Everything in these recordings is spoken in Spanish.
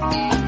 Bye.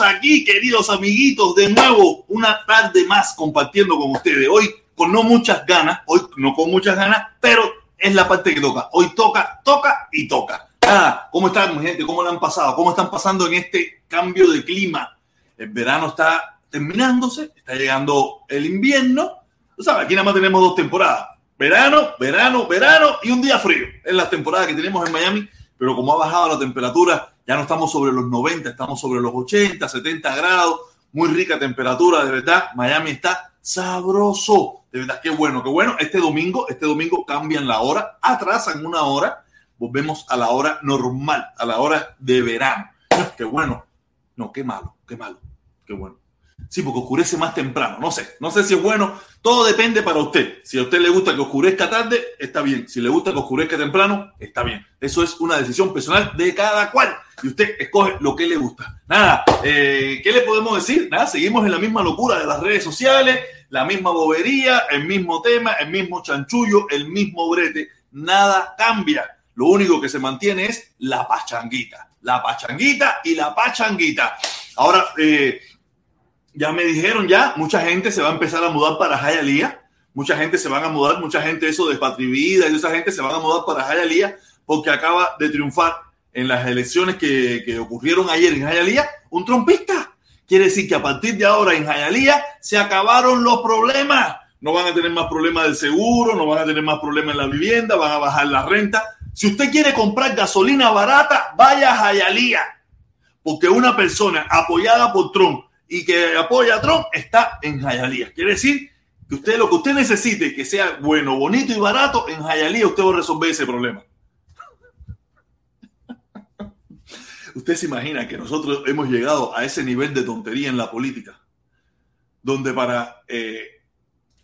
Aquí, queridos amiguitos, de nuevo una tarde más compartiendo con ustedes. Hoy con no muchas ganas, hoy no con muchas ganas, pero es la parte que toca. Hoy toca, toca y toca. Ah, ¿cómo están, gente? ¿Cómo le han pasado? ¿Cómo están pasando en este cambio de clima? El verano está terminándose, está llegando el invierno. Tú sabes, aquí nada más tenemos dos temporadas. Verano, verano, verano y un día frío. Es la temporada que tenemos en Miami, pero como ha bajado la temperatura, ya no estamos sobre los 90, estamos sobre los 80, 70 grados. Muy rica temperatura, de verdad. Miami está sabroso. De verdad, qué bueno, qué bueno. Este domingo, este domingo cambian la hora, atrasan una hora, volvemos a la hora normal, a la hora de verano. Qué bueno. No, qué malo, qué malo, qué bueno. Sí, porque oscurece más temprano. No sé, no sé si es bueno. Todo depende para usted. Si a usted le gusta que oscurezca tarde, está bien. Si le gusta que oscurezca temprano, está bien. Eso es una decisión personal de cada cual. Y usted escoge lo que le gusta. Nada, eh, ¿qué le podemos decir? Nada, seguimos en la misma locura de las redes sociales, la misma bobería, el mismo tema, el mismo chanchullo, el mismo brete. Nada cambia. Lo único que se mantiene es la pachanguita. La pachanguita y la pachanguita. Ahora, eh, ya me dijeron ya, mucha gente se va a empezar a mudar para Jayalía, mucha gente se van a mudar, mucha gente eso de Patrivida y esa gente se van a mudar para Jayalía porque acaba de triunfar en las elecciones que, que ocurrieron ayer en Jayalía un trompista. Quiere decir que a partir de ahora en Jayalía se acabaron los problemas. No van a tener más problemas del seguro, no van a tener más problemas en la vivienda, van a bajar la renta. Si usted quiere comprar gasolina barata, vaya a Jayalía. Porque una persona apoyada por Trump y que apoya a Trump está en Jayalía. Quiere decir que usted lo que usted necesite, que sea bueno, bonito y barato, en Jayalía usted va a resolver ese problema. Usted se imagina que nosotros hemos llegado a ese nivel de tontería en la política, donde para eh,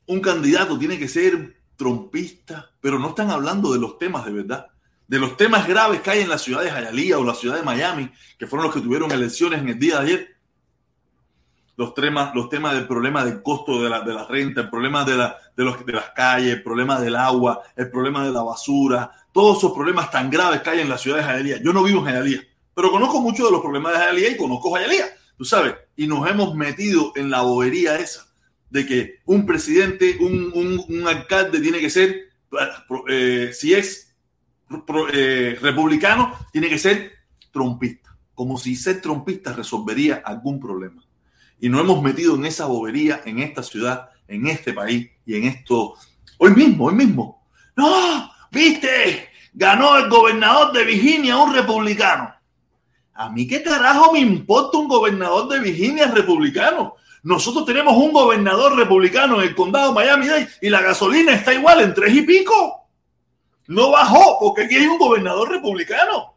un candidato tiene que ser trompista, pero no están hablando de los temas de verdad, de los temas graves que hay en la ciudad de Jayalía o la ciudad de Miami, que fueron los que tuvieron elecciones en el día de ayer los temas, los temas del problema del costo de la, de la renta, el problema de, la, de, los, de las calles, el problema del agua, el problema de la basura, todos esos problemas tan graves que hay en la ciudad de Jayalía. Yo no vivo en Jayalía, pero conozco mucho de los problemas de Jayalía y conozco Jayalía, tú sabes, y nos hemos metido en la bobería esa de que un presidente, un, un, alcalde tiene que ser, eh, si es eh, republicano, tiene que ser trompista, como si ser trompista resolvería algún problema y nos hemos metido en esa bobería en esta ciudad, en este país y en esto. Hoy mismo, hoy mismo. No, viste, ganó el gobernador de Virginia, un republicano. A mí qué carajo me importa un gobernador de Virginia republicano. Nosotros tenemos un gobernador republicano en el condado de Miami-Dade y la gasolina está igual en tres y pico. No bajó porque aquí hay un gobernador republicano.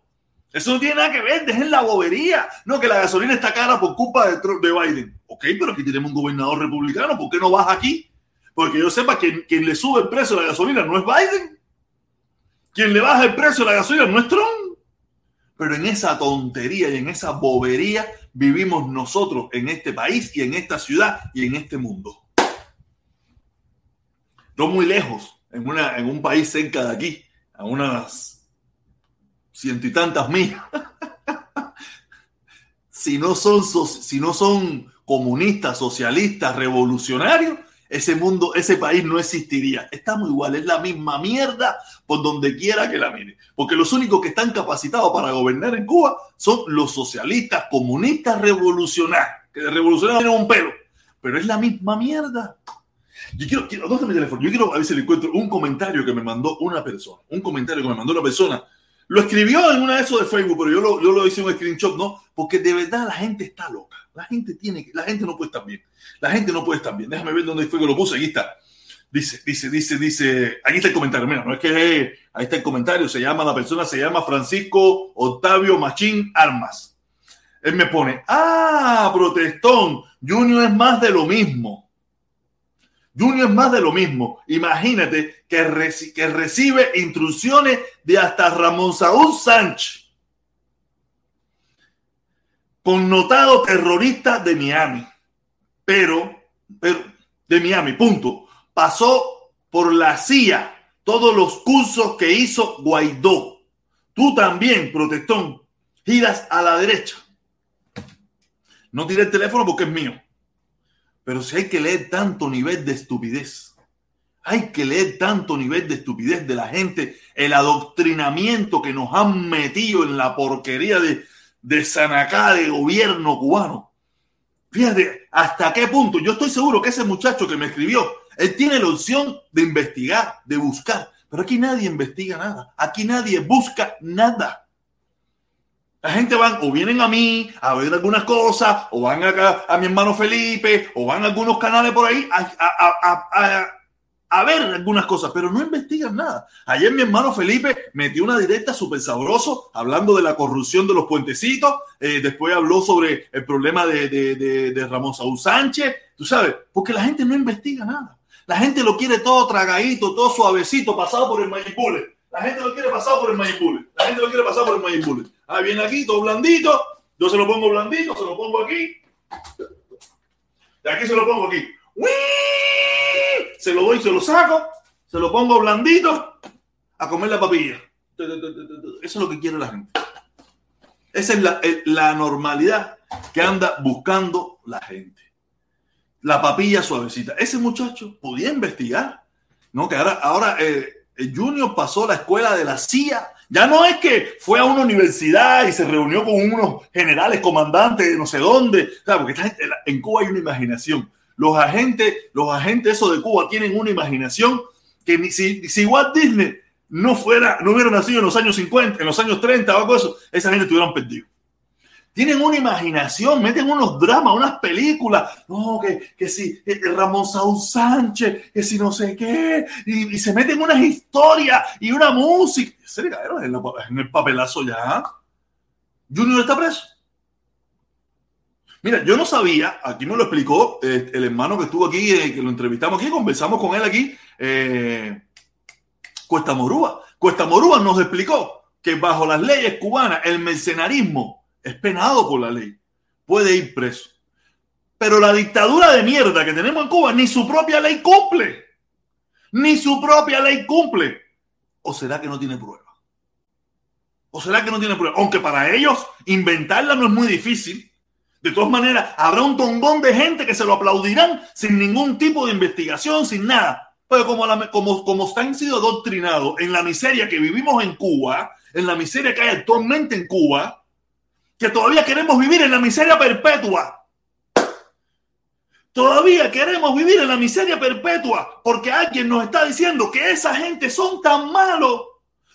Eso no tiene nada que ver, dejen la bobería. No, que la gasolina está cara por culpa de, de Biden. Ok, pero aquí tenemos un gobernador republicano, ¿por qué no baja aquí? Porque yo sepa que quien le sube el precio de la gasolina no es Biden. Quien le baja el precio de la gasolina no es Trump. Pero en esa tontería y en esa bobería vivimos nosotros en este país y en esta ciudad y en este mundo. No muy lejos, en, una, en un país cerca de aquí, a unas ciento y tantas millas. si, no son, si no son comunistas, socialistas, revolucionarios, ese mundo, ese país no existiría. Estamos igual, es la misma mierda por donde quiera que la mire. Porque los únicos que están capacitados para gobernar en Cuba son los socialistas, comunistas, revolucionarios. Que de revolucionarios tienen un pelo. Pero es la misma mierda. Yo quiero, quiero, ¿dónde mi teléfono? Yo quiero a ver si le encuentro un comentario que me mandó una persona. Un comentario que me mandó una persona lo escribió en una de esos de Facebook, pero yo lo, yo lo hice un screenshot, ¿no? Porque de verdad la gente está loca. La gente tiene que, la gente no puede estar bien. La gente no puede estar bien. Déjame ver dónde fue que lo puse. Aquí está. Dice, dice, dice, dice. Aquí está el comentario. Mira, no es que ahí está el comentario. Se llama, la persona se llama Francisco Octavio Machín Armas. Él me pone, ah, protestón. Junior es más de lo mismo. Junior es más de lo mismo. Imagínate que recibe instrucciones de hasta Ramón Saúl Sánchez, connotado terrorista de Miami. Pero, pero, de Miami, punto. Pasó por la CIA todos los cursos que hizo Guaidó. Tú también, protestón, giras a la derecha. No tiré el teléfono porque es mío. Pero si hay que leer tanto nivel de estupidez, hay que leer tanto nivel de estupidez de la gente, el adoctrinamiento que nos han metido en la porquería de, de Sanacá de gobierno cubano. Fíjate, hasta qué punto. Yo estoy seguro que ese muchacho que me escribió, él tiene la opción de investigar, de buscar. Pero aquí nadie investiga nada. Aquí nadie busca nada. La gente van o vienen a mí a ver algunas cosas, o van acá a mi hermano Felipe, o van a algunos canales por ahí a, ver algunas cosas, pero no investigan nada. Ayer mi hermano Felipe metió una directa súper sabroso hablando de la corrupción de los puentecitos, eh, después habló sobre el problema de, de Ramón Saúl Sánchez, tú sabes, porque la gente no investiga nada. La gente lo quiere todo tragadito, todo suavecito, pasado por el manipule. La gente lo quiere pasado por el manipule. La gente lo quiere pasar por el manipule. Ah, viene aquí, todo blandito. Yo se lo pongo blandito, se lo pongo aquí. De aquí se lo pongo aquí. Se lo doy, se lo saco, se lo pongo blandito a comer la papilla. Eso es lo que quiere la gente. Esa es la, la normalidad que anda buscando la gente. La papilla suavecita. Ese muchacho podía investigar, ¿no? Que ahora, ahora eh, Junior pasó la escuela de la CIA ya no es que fue a una universidad y se reunió con unos generales, comandantes de no sé dónde. porque en Cuba hay una imaginación. Los agentes, los agentes de Cuba tienen una imaginación que ni si, Walt Disney no fuera, no hubiera nacido en los años 50, en los años 30 o algo eso, esa gente estuvieran perdido. Tienen una imaginación, meten unos dramas, unas películas. No, que, que si Ramón Saúl Sánchez, que si no sé qué, y, se meten unas historias y una música. Se en, el papelazo ya. Junior está preso. Mira, yo no sabía, aquí me lo explicó eh, el hermano que estuvo aquí, eh, que lo entrevistamos aquí, conversamos con él aquí, eh, Cuesta Morúa. Cuesta Morúa nos explicó que bajo las leyes cubanas el mercenarismo es penado por la ley, puede ir preso. Pero la dictadura de mierda que tenemos en Cuba ni su propia ley cumple. Ni su propia ley cumple. ¿O será que no tiene prueba? ¿O será que no tiene prueba? Aunque para ellos inventarla no es muy difícil. De todas maneras, habrá un tongón de gente que se lo aplaudirán sin ningún tipo de investigación, sin nada. Pero como, la, como, como están sido adoctrinados en la miseria que vivimos en Cuba, en la miseria que hay actualmente en Cuba, que todavía queremos vivir en la miseria perpetua. Todavía queremos vivir en la miseria perpetua porque alguien nos está diciendo que esa gente son tan malos,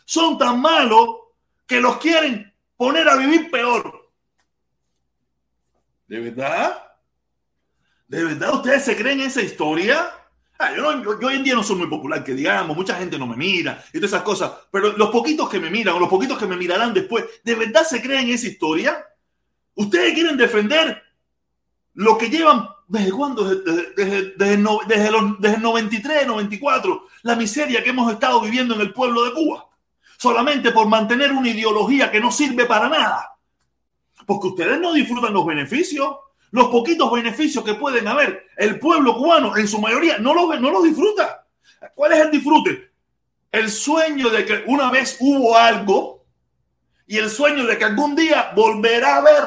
son tan malos que los quieren poner a vivir peor. ¿De verdad? ¿De verdad ustedes se creen esa historia? Ah, yo, hoy en día no soy muy popular, que digamos, mucha gente no me mira y todas esas cosas, pero los poquitos que me miran o los poquitos que me mirarán después, ¿de verdad se creen esa historia? ¿Ustedes quieren defender lo que llevan desde cuándo? Desde, desde, desde, los, desde el 93, 94, la miseria que hemos estado viviendo en el pueblo de Cuba, solamente por mantener una ideología que no sirve para nada. Porque ustedes no disfrutan los beneficios los poquitos beneficios que pueden haber, el pueblo cubano en su mayoría no los no lo disfruta. ¿Cuál es el disfrute? El sueño de que una vez hubo algo y el sueño de que algún día volverá a haber.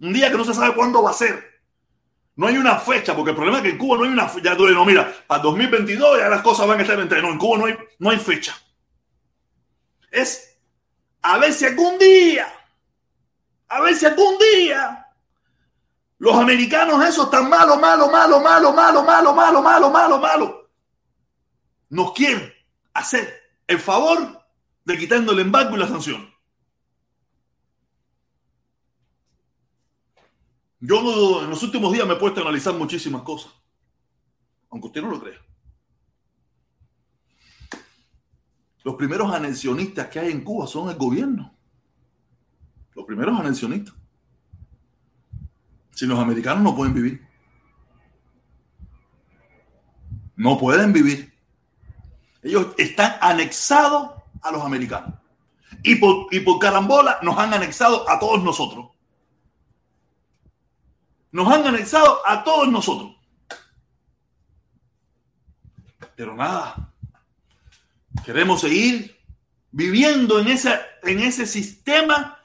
Un día que no se sabe cuándo va a ser. No hay una fecha, porque el problema es que en Cuba no hay una fecha. No, mira, para 2022 ya las cosas van a estar entre. No, en Cuba no hay, no hay fecha. Es a ver si algún día, a ver si algún día los americanos esos tan malo, malo, malo, malo, malo, malo, malo, malo, malo, malo. Nos quieren hacer el favor de quitando el embargo y la sanción. Yo en los últimos días me he puesto a analizar muchísimas cosas, aunque usted no lo crea. Los primeros anexionistas que hay en Cuba son el gobierno. Primeros anexionistas. Si los americanos no pueden vivir. No pueden vivir. Ellos están anexados a los americanos. Y por, y por carambola nos han anexado a todos nosotros. Nos han anexado a todos nosotros. Pero nada. Queremos seguir viviendo en, ese en ese sistema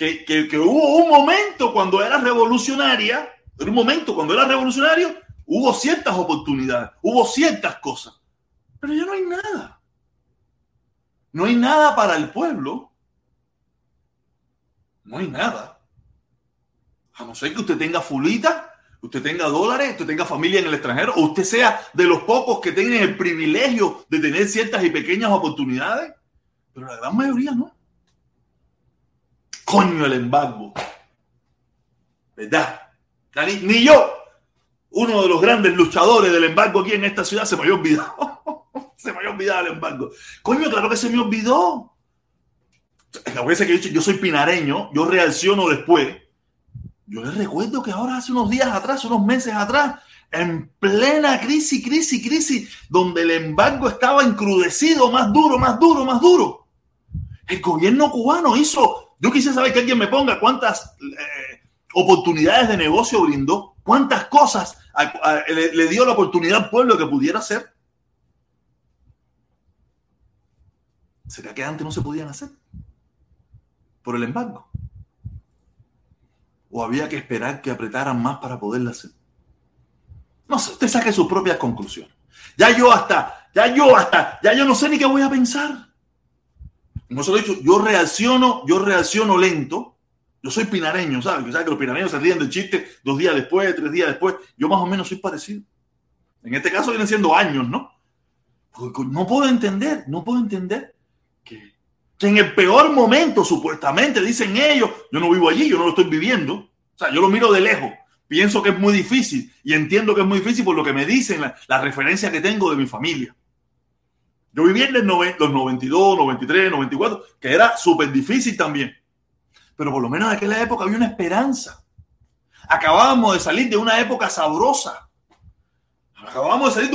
que, hubo un momento cuando era revolucionaria, en un momento cuando era revolucionario, hubo ciertas oportunidades, hubo ciertas cosas, pero ya no hay nada. No hay nada para el pueblo. No hay nada. A no ser que usted tenga fulita, usted tenga dólares, usted tenga familia en el extranjero, o usted sea de los pocos que tienen el privilegio de tener ciertas y pequeñas oportunidades. Pero la gran mayoría no. Coño el embargo. ¿Verdad? Ni, yo, uno de los grandes luchadores del embargo aquí en esta ciudad, se me había olvidado. se me había olvidado el embargo. Coño, claro que se me olvidó. Acuérdense que yo, yo soy pinareño, yo reacciono después. Yo les recuerdo que ahora hace unos días atrás, unos meses atrás, en plena crisis, crisis, crisis, donde el embargo estaba encrudecido, más duro, más duro, más duro. El gobierno cubano hizo, yo quise saber que alguien me ponga cuántas eh, oportunidades de negocio brindó, cuántas cosas le, le, dio la oportunidad al pueblo que pudiera hacer. ¿Será que antes no se podían hacer? Por el embargo. ¿O había que esperar que apretaran más para poderla hacer? No sé, usted saque sus propias conclusiones. Ya yo hasta, ya yo hasta, ya yo no sé ni qué voy a pensar. Como se lo he dicho, yo reacciono, yo reacciono lento. Yo soy pinareño, ¿sabes? Que los pinareños se ríen del chiste dos días después, tres días después. Yo más o menos soy parecido. En este caso vienen siendo años, ¿no? no puedo entender, no puedo entender que, en el peor momento, supuestamente, dicen ellos, yo no vivo allí, yo no lo estoy viviendo, o sea, yo lo miro de lejos, pienso que es muy difícil y entiendo que es muy difícil por lo que me dicen, la, referencia que tengo de mi familia. Yo viví en los 92, 93, 94, que era súper difícil también. Pero por lo menos en aquella época había una esperanza. Acabábamos de salir de una época sabrosa. Acabábamos de salir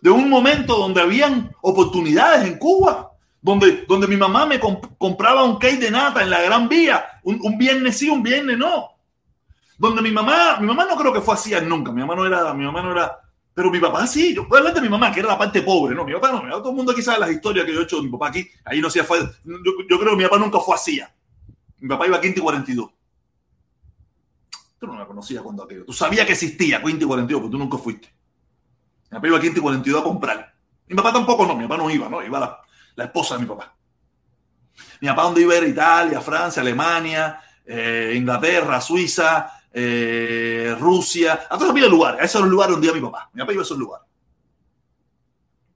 de un, un momento donde habían oportunidades en Cuba donde, donde mi mamá me compraba un cake de nata en la Gran Vía, un, viernes sí, un viernes no. Donde mi mamá, mi mamá no creo que fue así nunca, mi mamá no era, mi mamá no era, pero mi papá sí, yo puedo hablar de mi mamá, que era la parte pobre, no, mi papá no, todo el mundo aquí sabe las historias que yo he hecho de mi papá aquí, ahí no se fue, yo, creo que mi papá nunca fue así. Mi papá iba a Quinto y 42. Tú no la conocías cuando aquello. Tú sabías que existía Quinto y 42, pero tú nunca fuiste. Mi papá iba a Quinto y 42 a comprar. Mi papá tampoco no, mi papá no iba, ¿no? Iba la esposa de mi papá. Mi papá donde iba era Italia, Francia, Alemania, eh, Inglaterra, Suiza, eh, Rusia, a todos los lugares. A esos lugares donde iba mi papá. Mi papá iba a esos lugares.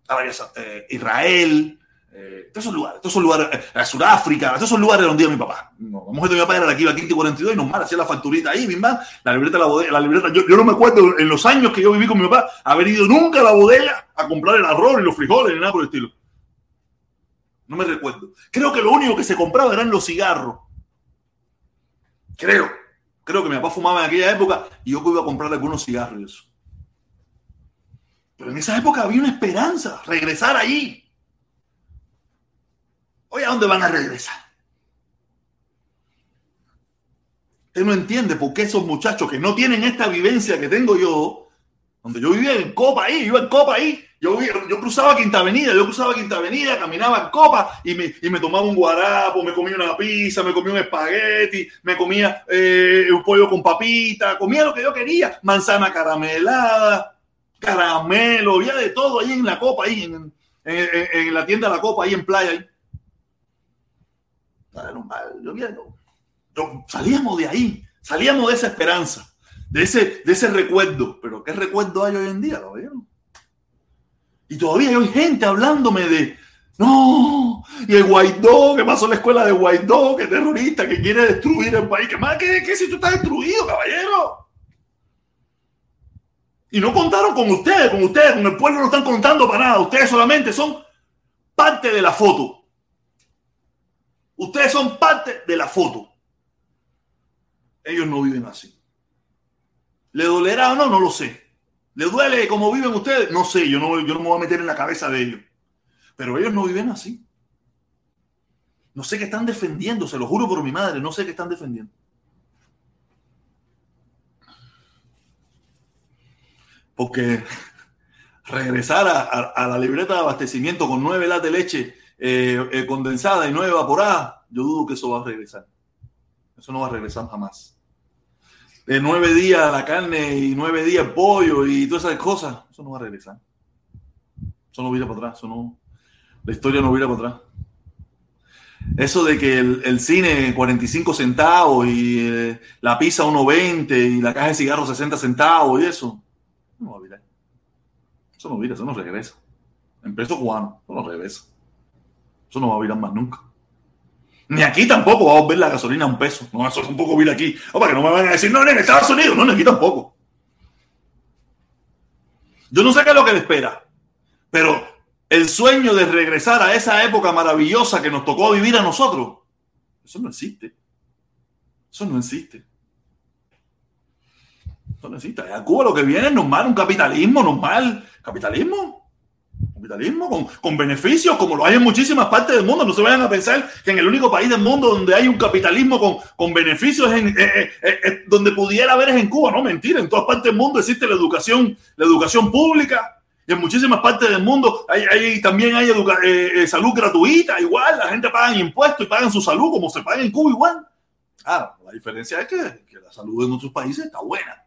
Ahora eh, Israel, eh, todos esos lugares, todos esos lugares, eh, Sudáfrica, todos esos lugares donde iba mi papá. No, la mujer de mi papá era la que iba a 15 42 y nos hacía la facturita ahí, mi mamá, la libreta la bodega, la libreta. Yo, yo, no me acuerdo en los años que yo viví con mi papá haber ido nunca a la bodega a comprar el arroz y los frijoles ni nada por el estilo. No me recuerdo. Creo que lo único que se compraba eran los cigarros. Creo. Creo que mi papá fumaba en aquella época y yo iba a comprar algunos cigarros. Pero en esa época había una esperanza, regresar allí. Oye, ¿a dónde van a regresar? Usted no entiende por qué esos muchachos que no tienen esta vivencia que tengo yo, donde yo vivía en Copa ahí, iba en Copa ahí, yo, yo cruzaba Quinta Avenida, yo cruzaba Quinta Avenida, caminaba en copa y me, y me tomaba un guarapo, me comía una pizza, me comía un espagueti, me comía eh, un pollo con papita, comía lo que yo quería, manzana caramelada, caramelo, había de todo ahí en la copa, ahí en, en, la tienda de la copa, ahí en playa. Ahí. Yo, salíamos de ahí, salíamos de esa esperanza, de ese, de ese recuerdo. Pero ¿qué recuerdo hay hoy en día? ¿Lo y todavía hay gente hablándome de, no, y el Guaidó, que pasó la escuela de Guaidó, que terrorista, que quiere destruir el país. ¿Qué más? ¿Qué, qué si tú estás destruido, caballero? Y no contaron con ustedes, con ustedes, con el pueblo no están contando para nada. Ustedes solamente son parte de la foto. Ustedes son parte de la foto. Ellos no viven así. ¿Le dolerá o no? No lo sé. ¿Le duele como viven ustedes? No sé, yo no, yo no me voy a meter en la cabeza de ellos. Pero ellos no viven así. No sé qué están defendiendo, se lo juro por mi madre, no sé qué están defendiendo. Porque regresar a, la libreta de abastecimiento con nueve latas de leche eh, eh, condensada y nueve evaporada, yo dudo que eso va a regresar. Eso no va a regresar jamás. De nueve días la carne y nueve días el pollo y todas esas cosas, eso no va a regresar. Eso no viene para atrás, eso no, la historia no viene para atrás. Eso de que el, cine 45 centavos y eh, la pizza 1.20 y la caja de cigarros 60 centavos y eso, no va a virar. Eso no vira, eso no regresa. En peso cubano, eso no regresa. Eso no va a virar más nunca. Ni aquí tampoco vamos a ver la gasolina a un peso. No, eso es un poco vir aquí. O para que no me van a decir, no, en Estados Unidos. No, ni aquí tampoco. Yo no sé qué es lo que le espera. Pero el sueño de regresar a esa época maravillosa que nos tocó vivir a nosotros, eso no existe. Eso no existe. Eso no existe. A Cuba lo que viene es normal, un capitalismo normal. ¿Capitalismo? Capitalismo con, beneficios, como lo hay en muchísimas partes del mundo. No se vayan a pensar que en el único país del mundo donde hay un capitalismo con, con beneficios, en, eh, eh, eh, donde pudiera haber es en Cuba. No, mentira. En todas partes del mundo existe la educación, la educación pública. Y en muchísimas partes del mundo hay, también hay salud gratuita, igual. La gente paga impuestos y pagan su salud como se paga en Cuba igual. Ah, la diferencia es que, la salud en otros países está buena.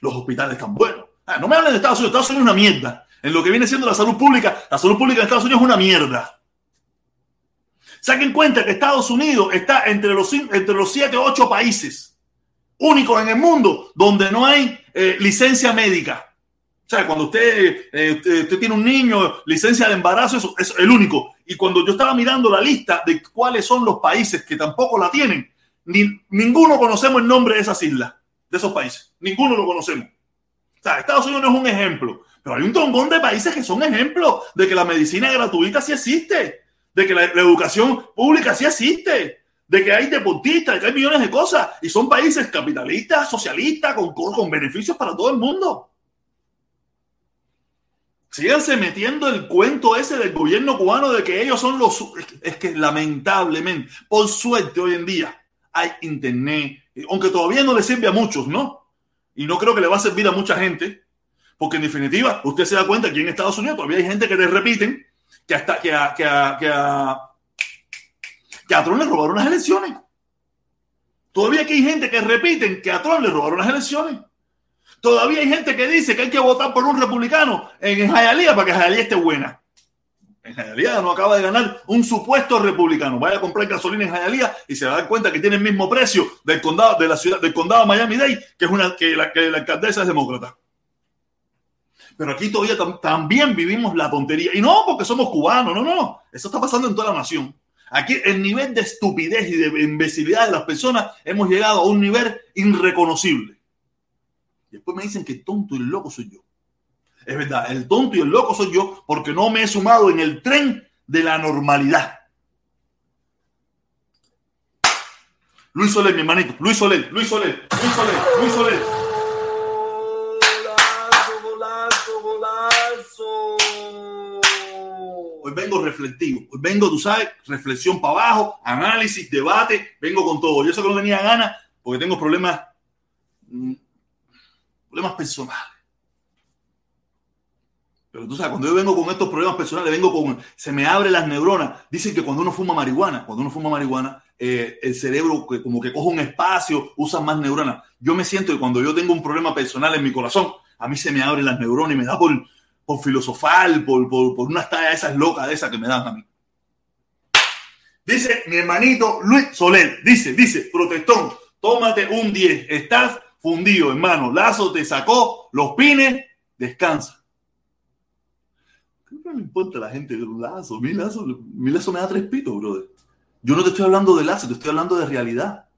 Los hospitales están buenos. Ah, no me hablen de Estados Unidos. Estados Unidos es una mierda en lo que viene siendo la salud pública, la salud pública en Estados Unidos es una mierda. Saquen cuenta que Estados Unidos está entre los, entre los 7 o 8 países únicos en el mundo donde no hay eh, licencia médica. O sea, cuando usted, eh, usted, tiene un niño, licencia de embarazo, eso es el único. Y cuando yo estaba mirando la lista de cuáles son los países que tampoco la tienen, ni, ninguno conocemos el nombre de esas islas, de esos países. Ninguno lo conocemos. O sea, Estados Unidos no es un ejemplo. Pero hay un tongón de países que son ejemplos de que la medicina gratuita sí existe, de que la, educación pública sí existe, de que hay deportistas, de que hay millones de cosas. Y son países capitalistas, socialistas, con, con beneficios para todo el mundo. Síganse metiendo el cuento ese del gobierno cubano de que ellos son los... Es que lamentablemente, por suerte hoy en día, hay internet, aunque todavía no le sirve a muchos, ¿no? Y no creo que le va a servir a mucha gente, porque en definitiva, usted se da cuenta que en Estados Unidos todavía hay gente que te repiten que, hasta, que, a, que, a, que, a, Trump le robaron las elecciones. Todavía hay gente que repiten que a Trump le robaron las elecciones. Todavía hay gente que dice que hay que votar por un republicano en Hialeah para que Hialeah esté buena. En Hialeah no acaba de ganar un supuesto republicano. Vaya a comprar gasolina en Hialeah y se va a dar cuenta que tiene el mismo precio del condado de la ciudad del condado de Miami-Dade, que es una que la alcaldesa es demócrata. Pero aquí todavía también vivimos la tontería. Y no porque somos cubanos, no, no. Eso está pasando en toda la nación. Aquí el nivel de estupidez y de imbecilidad de las personas hemos llegado a un nivel irreconocible. Y después me dicen que tonto y loco soy yo. Es verdad, el tonto y el loco soy yo porque no me he sumado en el tren de la normalidad. Luis Soler, mi hermanito. Luis Soler, Luis Soler, Luis Soler, Luis Soler. Hoy vengo reflectivo. Hoy vengo, tú sabes, reflexión para abajo, análisis, debate. Vengo con todo. Yo eso que no tenía ganas porque tengo problemas, mm, problemas personales. Pero tú sabes, cuando yo vengo con estos problemas personales, vengo con, se me abren las neuronas. Dicen que cuando uno fuma marihuana, cuando uno fuma marihuana, eh, el cerebro como que coge un espacio, usa más neuronas. Yo me siento que cuando yo tengo un problema personal en mi corazón, a mí se me abren las neuronas y me da por, por filosofal, por, por, por unas tallas esas locas de esas que me dan a mí. Dice mi hermanito Luis Soler, dice, dice, protestón, tómate un 10, estás fundido, hermano. Lazo te sacó los pines, descansa. No me importa la gente de lazo. Mi lazo, mi lazo me da tres pitos, brother. Yo no te estoy hablando de lazo, te estoy hablando de realidad.